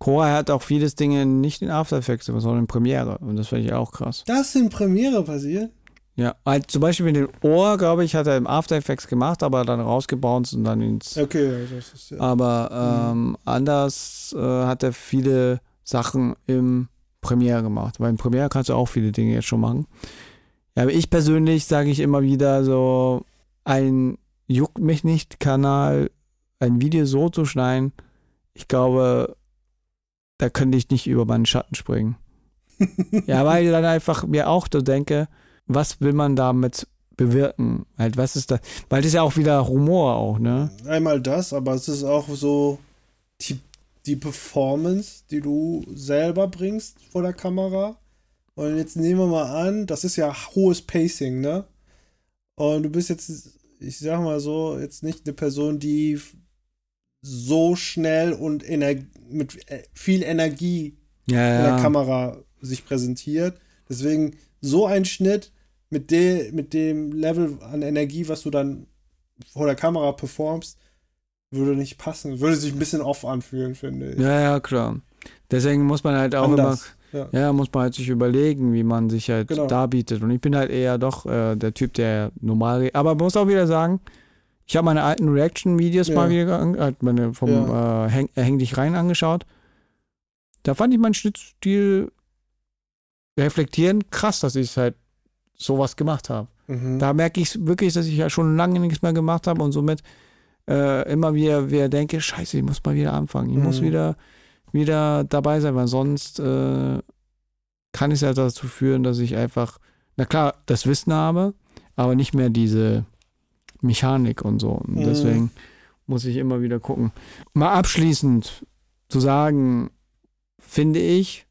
Cora hat auch vieles Dinge nicht in After Effects, sondern in Premiere und das finde ich auch krass. Das ist in Premiere passiert? Ja, halt zum Beispiel mit dem Ohr, glaube ich, hat er im After Effects gemacht, aber dann rausgebounced und dann ins. Okay, das ist ja. Aber ähm, anders äh, hat er viele Sachen im Premiere gemacht, weil im Premiere kannst du auch viele Dinge jetzt schon machen. Ja, aber ich persönlich sage ich immer wieder so, ein Juckt mich nicht Kanal, ein Video so zu schneiden, ich glaube, da könnte ich nicht über meinen Schatten springen. Ja, weil ich dann einfach mir auch so denke, was will man damit bewirken? Halt, was ist das? Weil das ist ja auch wieder Humor auch, ne? Einmal das, aber es ist auch so die, die Performance, die du selber bringst vor der Kamera. Und jetzt nehmen wir mal an, das ist ja hohes Pacing, ne? Und du bist jetzt, ich sag mal so, jetzt nicht eine Person, die so schnell und ener mit äh, viel Energie Ja, in der ja. Kamera sich präsentiert. Deswegen so ein Schnitt mit, de, mit dem Level an Energie, was du dann vor der Kamera performst, würde nicht passen. Würde sich ein bisschen off anfühlen, finde ich. Ja, ja, klar. Deswegen muss man halt auch Anders. Ja. immer, ja, muss man halt sich überlegen, wie man sich halt Genau. darbietet. Und ich bin halt eher doch äh, der Typ, der normal, aber man muss auch wieder sagen, ich habe meine alten Reaction-Videos Ja. mal wieder, äh, meine vom äh, Häng, Häng dich rein angeschaut. Da fand ich meinen Schnittstil reflektierend krass, dass ich halt sowas gemacht habe. Mhm. Da merke ich wirklich, dass ich ja schon lange nichts mehr gemacht habe und somit äh, immer wieder, wieder denke, scheiße, ich muss mal wieder anfangen. Ich muss Mhm. wieder, wieder dabei sein, weil sonst äh, kann es ja dazu führen, dass ich einfach, na klar, das Wissen habe, aber nicht mehr diese Mechanik und so. Und Mhm. deswegen muss ich immer wieder gucken. Mal abschließend zu sagen, finde ich,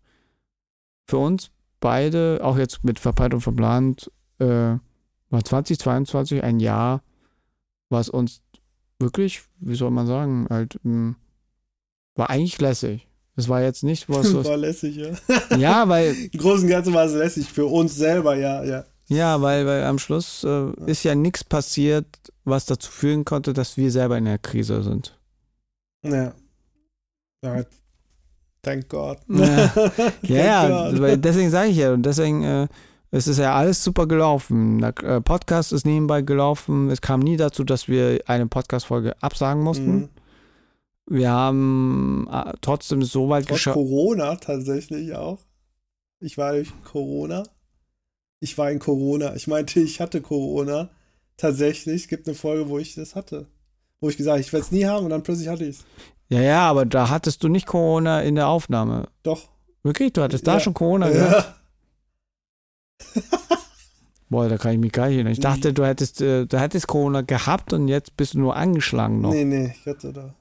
für uns beide, auch jetzt mit Verpeilt und Verplant, äh, war 2022 ein Jahr, was uns wirklich, wie soll man sagen, halt, mh, war eigentlich lässig. Es war jetzt nicht was, (laughs) was War lässig, ja. ja, weil, (laughs) Im Großen und Ganzen war es lässig. Für uns selber, ja, ja. Ja, weil, weil am Schluss äh, ist ja nichts passiert, was dazu führen konnte, dass wir selber in der Krise sind. Ja. ja. Thank God. Ja. (laughs) Ja, God. deswegen sage ich ja, und deswegen äh, es ist ja alles super gelaufen. Der äh, Podcast ist nebenbei gelaufen. Es kam nie dazu, dass wir eine Podcast-Folge absagen mussten. Mhm. Wir haben äh, trotzdem so weit geschafft. Corona tatsächlich auch. Ich war durch Corona. Ich war in Corona. Ich meinte, ich hatte Corona. Tatsächlich. Es gibt eine Folge, wo ich das hatte. Wo ich gesagt habe, ich werde es nie haben und dann plötzlich hatte ich es. Ja, ja, aber da hattest du nicht Corona in der Aufnahme. Doch. Wirklich? Du hattest da Ja. schon Corona gehabt? Ja. (laughs) Boah, da kann ich mich gar nicht erinnern. Ich dachte, du hättest, äh, du hättest Corona gehabt und jetzt bist du nur angeschlagen noch. Nee, nee, ich hatte da.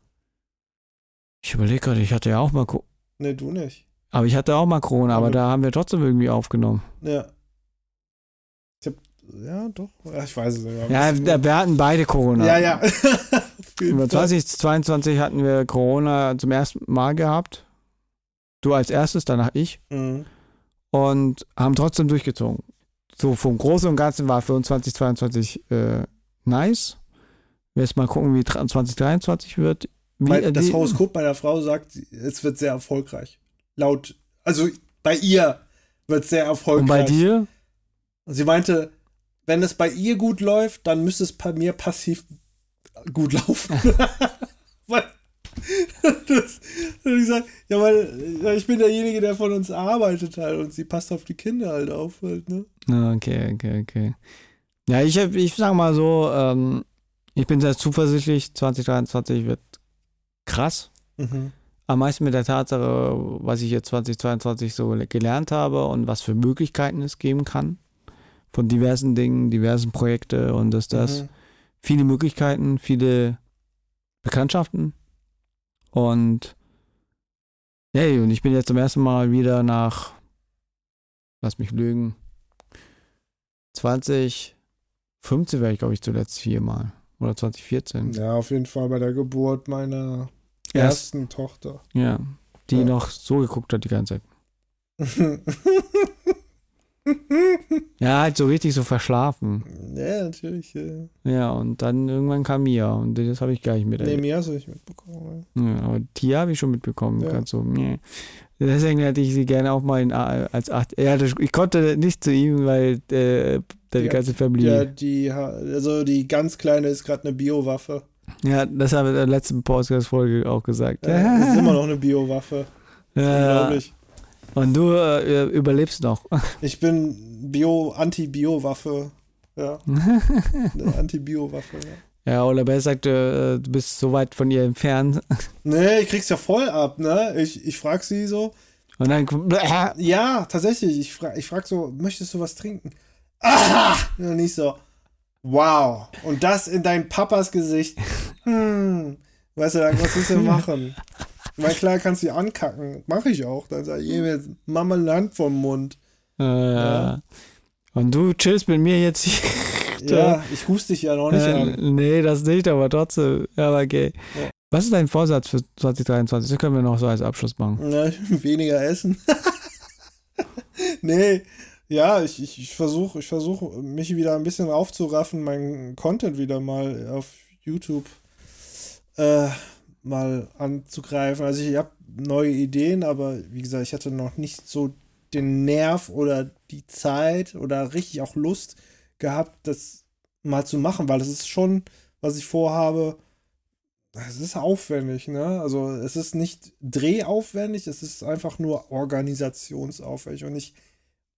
Ich überlege gerade, ich hatte ja auch mal, Co Nee, du nicht. aber ich hatte auch mal Corona, aber Aber- da haben wir trotzdem irgendwie aufgenommen. Ja. Ja, doch. Ja, ich weiß es nicht. Ja, wir hatten beide Corona. ja, ja. Auf jeden Über Fall. 2022 hatten wir Corona zum ersten Mal gehabt. Du als erstes, danach ich. Mhm. Und haben trotzdem durchgezogen. So vom Großen und Ganzen war für uns 2022 äh, nice. Wir jetzt mal gucken, wie tra- 2023 wird. Wie, Mein, äh, das Horoskop meiner Frau sagt, es wird sehr erfolgreich. Laut, also bei ihr wird sehr erfolgreich. Und bei dir? Und sie meinte, wenn es bei ihr gut läuft, dann müsste es bei mir passiv gut laufen. (laughs) weil, das, ich sag, ja, weil ich bin derjenige, der von uns arbeitet halt und sie passt auf die Kinder halt auf halt, ne? Ah, Okay, okay, okay. Ja, ich, ich sag mal so, ähm, ich bin sehr zuversichtlich, 2023 wird krass. Mhm. Am meisten mit der Tatsache, was ich jetzt 2022 so gelernt habe und was für Möglichkeiten es geben kann. Von diversen Dingen, diversen Projekte und dass das Mhm. viele Möglichkeiten, viele Bekanntschaften. Und hey, und ich bin jetzt zum ersten Mal wieder nach, lass mich lügen, 2015 wäre ich, glaube ich, zuletzt viermal. Oder 2014. Ja, auf jeden Fall bei der Geburt meiner Erst, ersten Tochter. ja. Die Ja. noch so geguckt hat die ganze Zeit. (laughs) (laughs) Ja, halt so richtig so verschlafen. ja, natürlich. Ja. Ja, und dann irgendwann kam Mia und das habe ich gar nicht Nee, miterlebt. mir hast du nicht mitbekommen. Ja, aber Tia habe ich schon mitbekommen. Ja. Ganz so, nee. Deswegen hätte ich sie gerne auch mal in, als acht. Ja, das, ich konnte nicht zu ihm, weil äh, die Ja, ganze Family. Ja, Ja, die, also die ganz kleine ist gerade eine Biowaffe. das habe ich in der letzten Podcast-Folge auch gesagt. Äh, ist immer noch eine Biowaffe. (laughs) ja, Unglaublich. Und du äh, überlebst noch. (laughs) Ich bin Bio, Anti-Bio-Waffe. Ja. (laughs) Anti-Bio-Waffe, ja. Ja, Ola Bell sagte, äh, du bist so weit von ihr entfernt. (laughs) Nee, ich krieg's ja voll ab, ne? Ich, ich frag sie so. Und dann. Ja, tatsächlich. Ich frag, ich frag so, möchtest du was trinken? Ah! Und nicht so, wow. Und das in dein Papas Gesicht. Hm. Weißt du, was willst du machen? Weil klar kannst du sie ankacken. Mach ich auch. Dann sag ich, mir jetzt Mama Land vom Mund. Äh, Ja. Und du chillst mit mir jetzt hier. Ja, ich huste dich ja noch nicht Äh, an. nee, das nicht, aber trotzdem. Ja, aber okay. Ja. Was ist dein Vorsatz für 2023? Das können wir noch so als Abschluss machen. Ja, (laughs) weniger essen. (laughs) nee, ja, ich, ich, ich versuche ich versuch, mich wieder ein bisschen aufzuraffen, meinen Content wieder mal auf YouTube äh, mal anzugreifen. Also ich habe neue Ideen, aber wie gesagt, ich hatte noch nicht so den Nerv oder die Zeit oder richtig auch Lust gehabt, das mal zu machen, weil es ist schon, was ich vorhabe, es ist aufwendig, ne? Also es ist nicht drehaufwendig, es ist einfach nur organisationsaufwendig und ich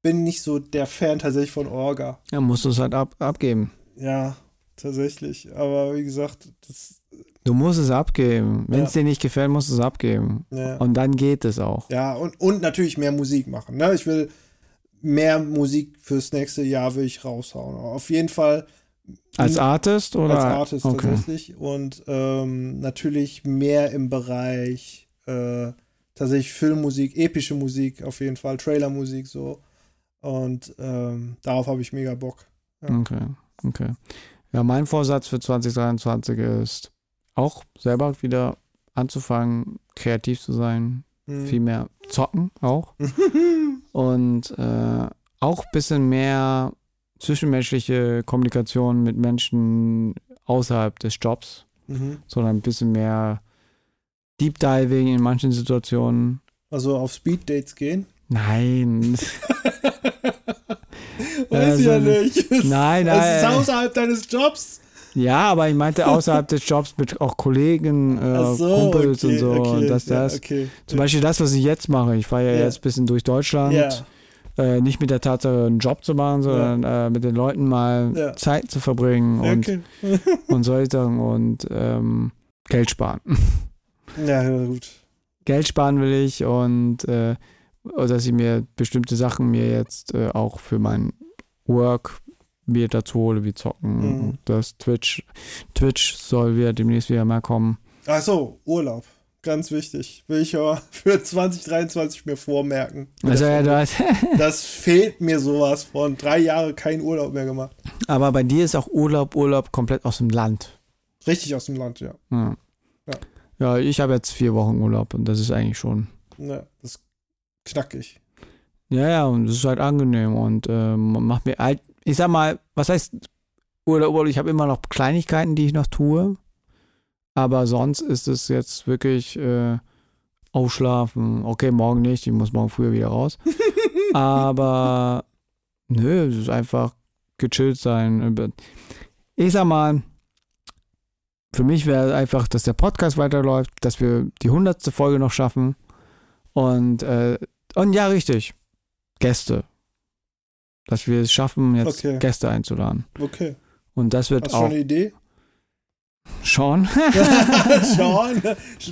bin nicht so der Fan tatsächlich von Orga. Ja, musst du es halt ab, abgeben. Ja, tatsächlich. Aber wie gesagt, das, Du musst es abgeben. Wenn es Ja. dir nicht gefällt, musst du es abgeben. ja. Und dann geht es auch. Ja, und, und natürlich mehr Musik machen. Ne? Ich will mehr Musik fürs nächste Jahr will ich raushauen. Auf jeden Fall Als Artist oder? als Artist okay. tatsächlich. Und ähm, natürlich mehr im Bereich äh, tatsächlich Filmmusik, epische Musik auf jeden Fall, Trailermusik so. Und ähm, darauf habe ich mega Bock. Okay, okay. Ja, mein Vorsatz für 2023 ist auch selber wieder anzufangen, kreativ zu sein, Hm. viel mehr zocken auch (laughs) und äh, auch ein bisschen mehr zwischenmenschliche Kommunikation mit Menschen außerhalb des Jobs, Mhm. sondern ein bisschen mehr Deep Diving in manchen Situationen. Also auf Speed-Dates gehen. Nein, (laughs) (laughs) Weiß ich ja nicht. (laughs) nein, Es ist nein. außerhalb deines Jobs. Ja, aber ich meinte außerhalb des Jobs mit auch Kollegen, äh, so, Kumpels okay, und so. okay, und das, ja, das. okay. Zum Beispiel das, was ich jetzt mache. Ich fahre ja, Ja. jetzt ein bisschen durch Deutschland. Ja, Äh, nicht mit der Tatsache, einen Job zu machen, sondern äh, mit den Leuten mal Ja. Zeit zu verbringen und, (laughs) und solche Sachen und ähm, Geld sparen. (laughs) Ja, ja, gut. Geld sparen will ich und äh, dass ich mir bestimmte Sachen mir jetzt äh, auch für mein Work mir dazu hole, wie zocken. Mhm. Das Twitch, Twitch soll wieder demnächst wieder mal kommen. Ach so, Urlaub. Ganz wichtig. Will ich aber (laughs) für 2023 mir vormerken. Also ja, du hast, (laughs) Das fehlt mir sowas von. Drei Jahre kein Urlaub mehr gemacht. aber bei dir ist auch Urlaub, Urlaub komplett aus dem Land. Richtig aus dem Land, ja. Ja, Ja. ja ich habe jetzt vier Wochen Urlaub und das ist eigentlich schon. ja das ist knackig. Ja, ja, und es ist halt angenehm und ähm, macht mir halt, ich sag mal, was heißt Urlaub, Urlaub? Ich habe immer noch Kleinigkeiten, die ich noch tue, aber sonst ist es jetzt wirklich äh, ausschlafen. Okay, morgen nicht, ich muss morgen früher wieder raus. (laughs) Aber nö, es ist einfach gechillt sein. Ich sag mal, für mich wäre einfach, dass der Podcast weiterläuft, dass wir die hundertste Folge noch schaffen. Und, äh, und ja, richtig. Gäste. Dass wir es schaffen, jetzt Okay. Gäste einzuladen. Okay. Und das wird Hast du schon auch eine Idee? Sean. (laughs) Sean?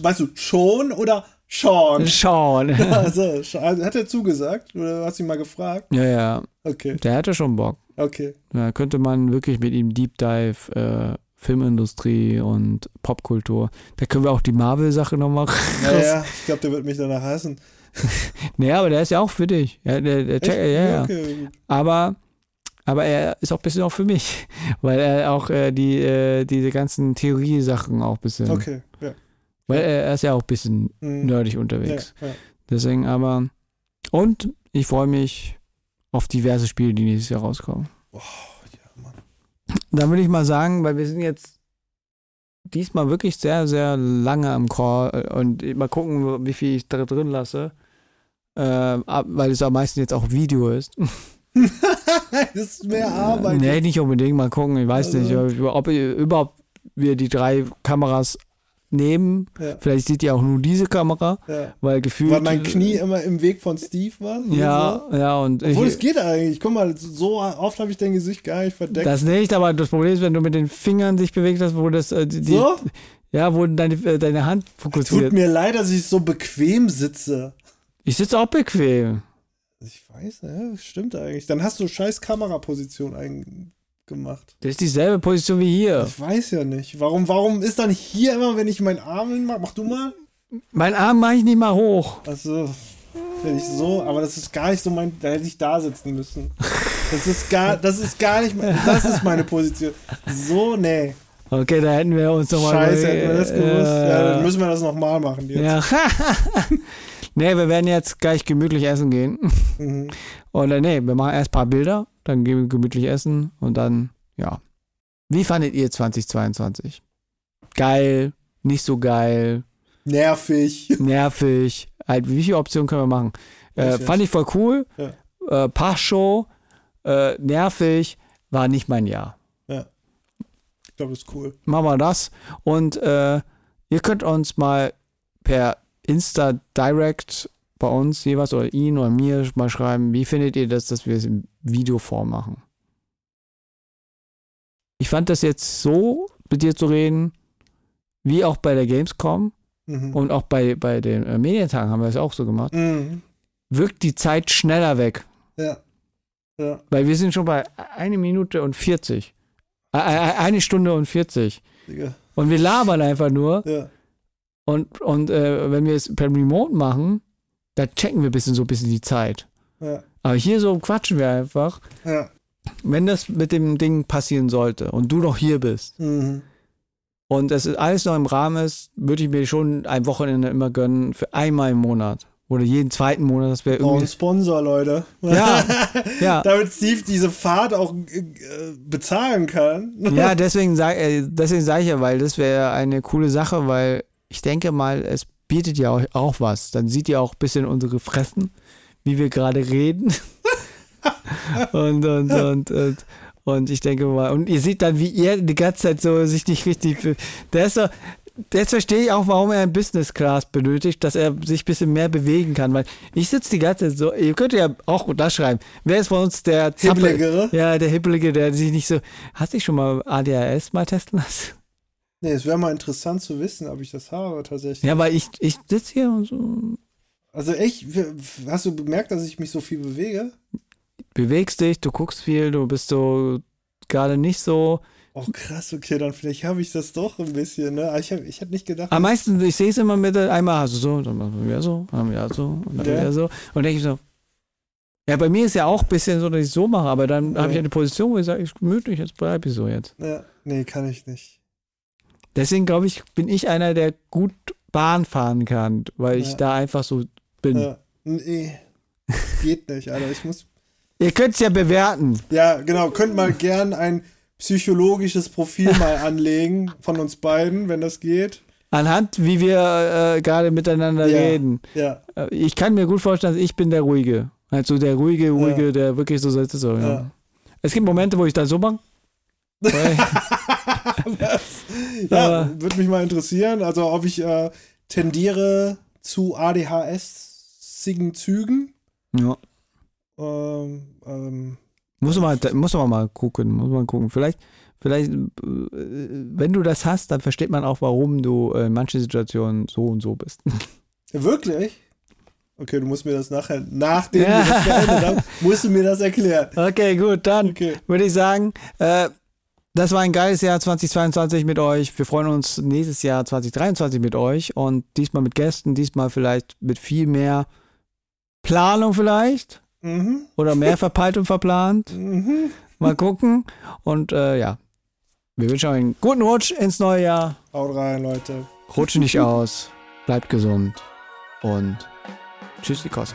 Weißt du, schon oder Sean? (laughs) Sean. Also, hat er zugesagt? Oder hast du ihn mal gefragt? ja, ja. Okay, Der hätte schon Bock. okay. Da könnte man wirklich mit ihm Deep Dive, äh, Filmindustrie und Popkultur. Da können wir auch die Marvel-Sache noch machen. Naja, ich glaube, der wird mich danach hassen. (laughs) Nee, aber der ist ja auch für dich. Ja, der, der check, ja, ja. Okay, gut. Aber, aber er ist auch ein bisschen auch für mich, (laughs) weil er auch äh, die, äh, diese ganzen Theorie-Sachen auch ein bisschen, okay. Ja. weil er, er ist ja auch ein bisschen Mhm. nerdig Ja, unterwegs. ja. Deswegen aber, und ich freue mich auf diverse Spiele, die nächstes Jahr rauskommen. Oh, ja, Mann. Dann würde ich mal sagen, weil wir sind jetzt diesmal wirklich sehr, sehr lange am Call und mal gucken, wie viel ich da drin lasse. Ähm, weil es am meisten jetzt auch Video ist. (laughs) das ist mehr Arbeit. nee, nicht unbedingt. Mal gucken. Ich weiß Also. nicht, ob, ob überhaupt wir die drei Kameras nehmen. Ja, Vielleicht seht ihr auch nur diese Kamera, ja. weil gefühlt. Weil mein Knie immer im Weg von Steve war. Ja, So. ja, und Obwohl ich, es geht eigentlich. Guck mal, so oft habe ich dein Gesicht gar nicht verdeckt. das nicht, aber das Problem ist, wenn du mit den Fingern dich bewegt hast, wo das, äh, die, so? ja, wo deine, äh, deine Hand Tut fokussiert. mir leid, dass ich so bequem sitze. Ich sitze auch bequem. Ich weiß, ja, stimmt eigentlich. Dann hast du scheiß Kameraposition eingemacht. Das ist dieselbe Position wie hier. Ich weiß ja nicht. Warum, warum ist dann hier immer, wenn ich meinen Arm hinmache? Mach du mal. Mein Arm mache ich nicht mal hoch. Also, wenn ich so, aber das ist gar nicht so mein, da hätte ich da sitzen müssen. Das ist gar, das ist gar nicht, mein- das ist meine Position. So, nee. Okay, da hätten wir uns nochmal. Scheiße, hätten wir das gewusst. ja, dann müssen wir das nochmal machen. Jetzt. ja. (laughs) nee, wir werden jetzt gleich gemütlich essen gehen. Mhm. Oder nee, wir machen erst ein paar Bilder, dann gehen wir gemütlich essen und dann, ja. Wie fandet ihr 2022? Geil, nicht so geil, Nervig. (laughs) nervig. Halt, wie viele Optionen können wir machen? Äh, fand ich voll cool. Ja. Äh, Passshow, äh, nervig, war nicht mein Jahr. Ich glaube, das ist cool. machen wir das. Und äh, ihr könnt uns mal per Insta Direct bei uns jeweils oder ihn oder mir mal schreiben, wie findet ihr das, dass wir es in Videoform machen. Ich fand das jetzt so, mit dir zu reden, wie auch bei der Gamescom Mhm. und auch bei, bei den äh, Medientagen haben wir es auch so gemacht, Mhm. wirkt die Zeit schneller weg. Ja. Ja. Weil wir sind schon bei eine Minute und 40. Äh, äh, eine Stunde und 40. Digga. Und wir labern einfach nur. Ja. Und, und äh, wenn wir es per Remote machen, da checken wir ein bisschen so ein bisschen die Zeit. Ja. Aber hier so quatschen wir einfach. Ja. Wenn das mit dem Ding passieren sollte und du noch hier bist Mhm. und es alles noch im Rahmen ist, würde ich mir schon ein Wochenende immer gönnen für einmal im Monat. Oder jeden zweiten Monat, das wäre irgendwie. Sponsor, Leute. Ja, (laughs) ja. Damit Steve diese Fahrt auch äh, bezahlen kann. Ja, (laughs) deswegen sage äh, deswegen sag ich ja, weil das wäre eine coole Sache, weil ich denke mal, es bietet ja auch, auch was. Dann sieht ihr auch ein bisschen unsere Fressen, wie wir gerade reden. (laughs) und, und, und, und, und ich denke mal, und ihr seht dann, wie ihr die ganze Zeit so sich nicht richtig. fühlt. Der ist so. Jetzt verstehe ich auch, warum er ein Business Class benötigt, dass er sich ein bisschen mehr bewegen kann, weil ich sitze die ganze Zeit so, ihr könnt ja auch da schreiben, wer ist von uns der Zappel- Hibbeligere? Ja, der Hibbelige, der sich nicht so, hast du dich schon mal ADHS mal testen lassen? Nee, es wäre mal interessant zu wissen, ob ich das habe tatsächlich. Ja, weil ich, ich sitze hier und so, Also echt, hast du bemerkt, dass ich mich so viel bewege? bewegst dich, du guckst viel, du bist so gerade nicht so. Oh krass, okay, dann vielleicht habe ich das doch ein bisschen, ne? Ich, hab, ich hätte nicht gedacht. Am meisten, ich sehe es immer mit, einmal du so, dann machen wir so, dann wieder so, und dann Ja. wieder so. Und denke ich so, ja, bei mir ist ja auch ein bisschen so, dass ich so mache, aber dann habe ich Ja. eine Position, wo ich sage, ich gemütlich, jetzt bleibe ich so jetzt. ja, nee, kann ich nicht. Deswegen glaube ich, bin ich einer, der gut Bahn fahren kann, weil ich Ja. da einfach so bin. Ja, nee, geht nicht, Alter. Ich muss. (laughs) Ihr könnt es ja bewerten. Ja, genau. Könnt mal gern ein psychologisches Profil mal (laughs) anlegen von uns beiden, wenn das geht. anhand, wie wir äh, gerade miteinander Ja. reden. Ja, Äh, Ich kann mir gut vorstellen, ich bin der Ruhige. Also der Ruhige, Ruhige, Ja. der wirklich so sitzt. So, ja. Es gibt Momente, wo ich dann so mache. (laughs) Ja würde mich mal interessieren. Also, ob ich äh, tendiere zu ADHS-sigen Zügen. ja. Ähm, ähm, Muss man, muss man mal gucken, muss man gucken. Vielleicht, vielleicht, äh, wenn du das hast, dann versteht man auch, warum du in manchen Situationen so und so bist. (laughs) wirklich? Okay, du musst mir das nachher, nachdem Ja. wir das beendet haben, musst du mir das erklären. (laughs) Okay, gut, dann Okay. würde ich sagen, äh, das war ein geiles Jahr 2022 mit euch. Wir freuen uns nächstes Jahr 2023 mit euch und diesmal mit Gästen, diesmal vielleicht mit viel mehr Planung vielleicht Mhm. oder mehr (laughs) verpeilt und verplant. Mhm. Mal gucken. Und äh, ja, wir wünschen euch einen guten Rutsch ins neue Jahr. Haut rein, Leute. Rutscht nicht (laughs) aus, bleibt gesund und tschüss, die Koski.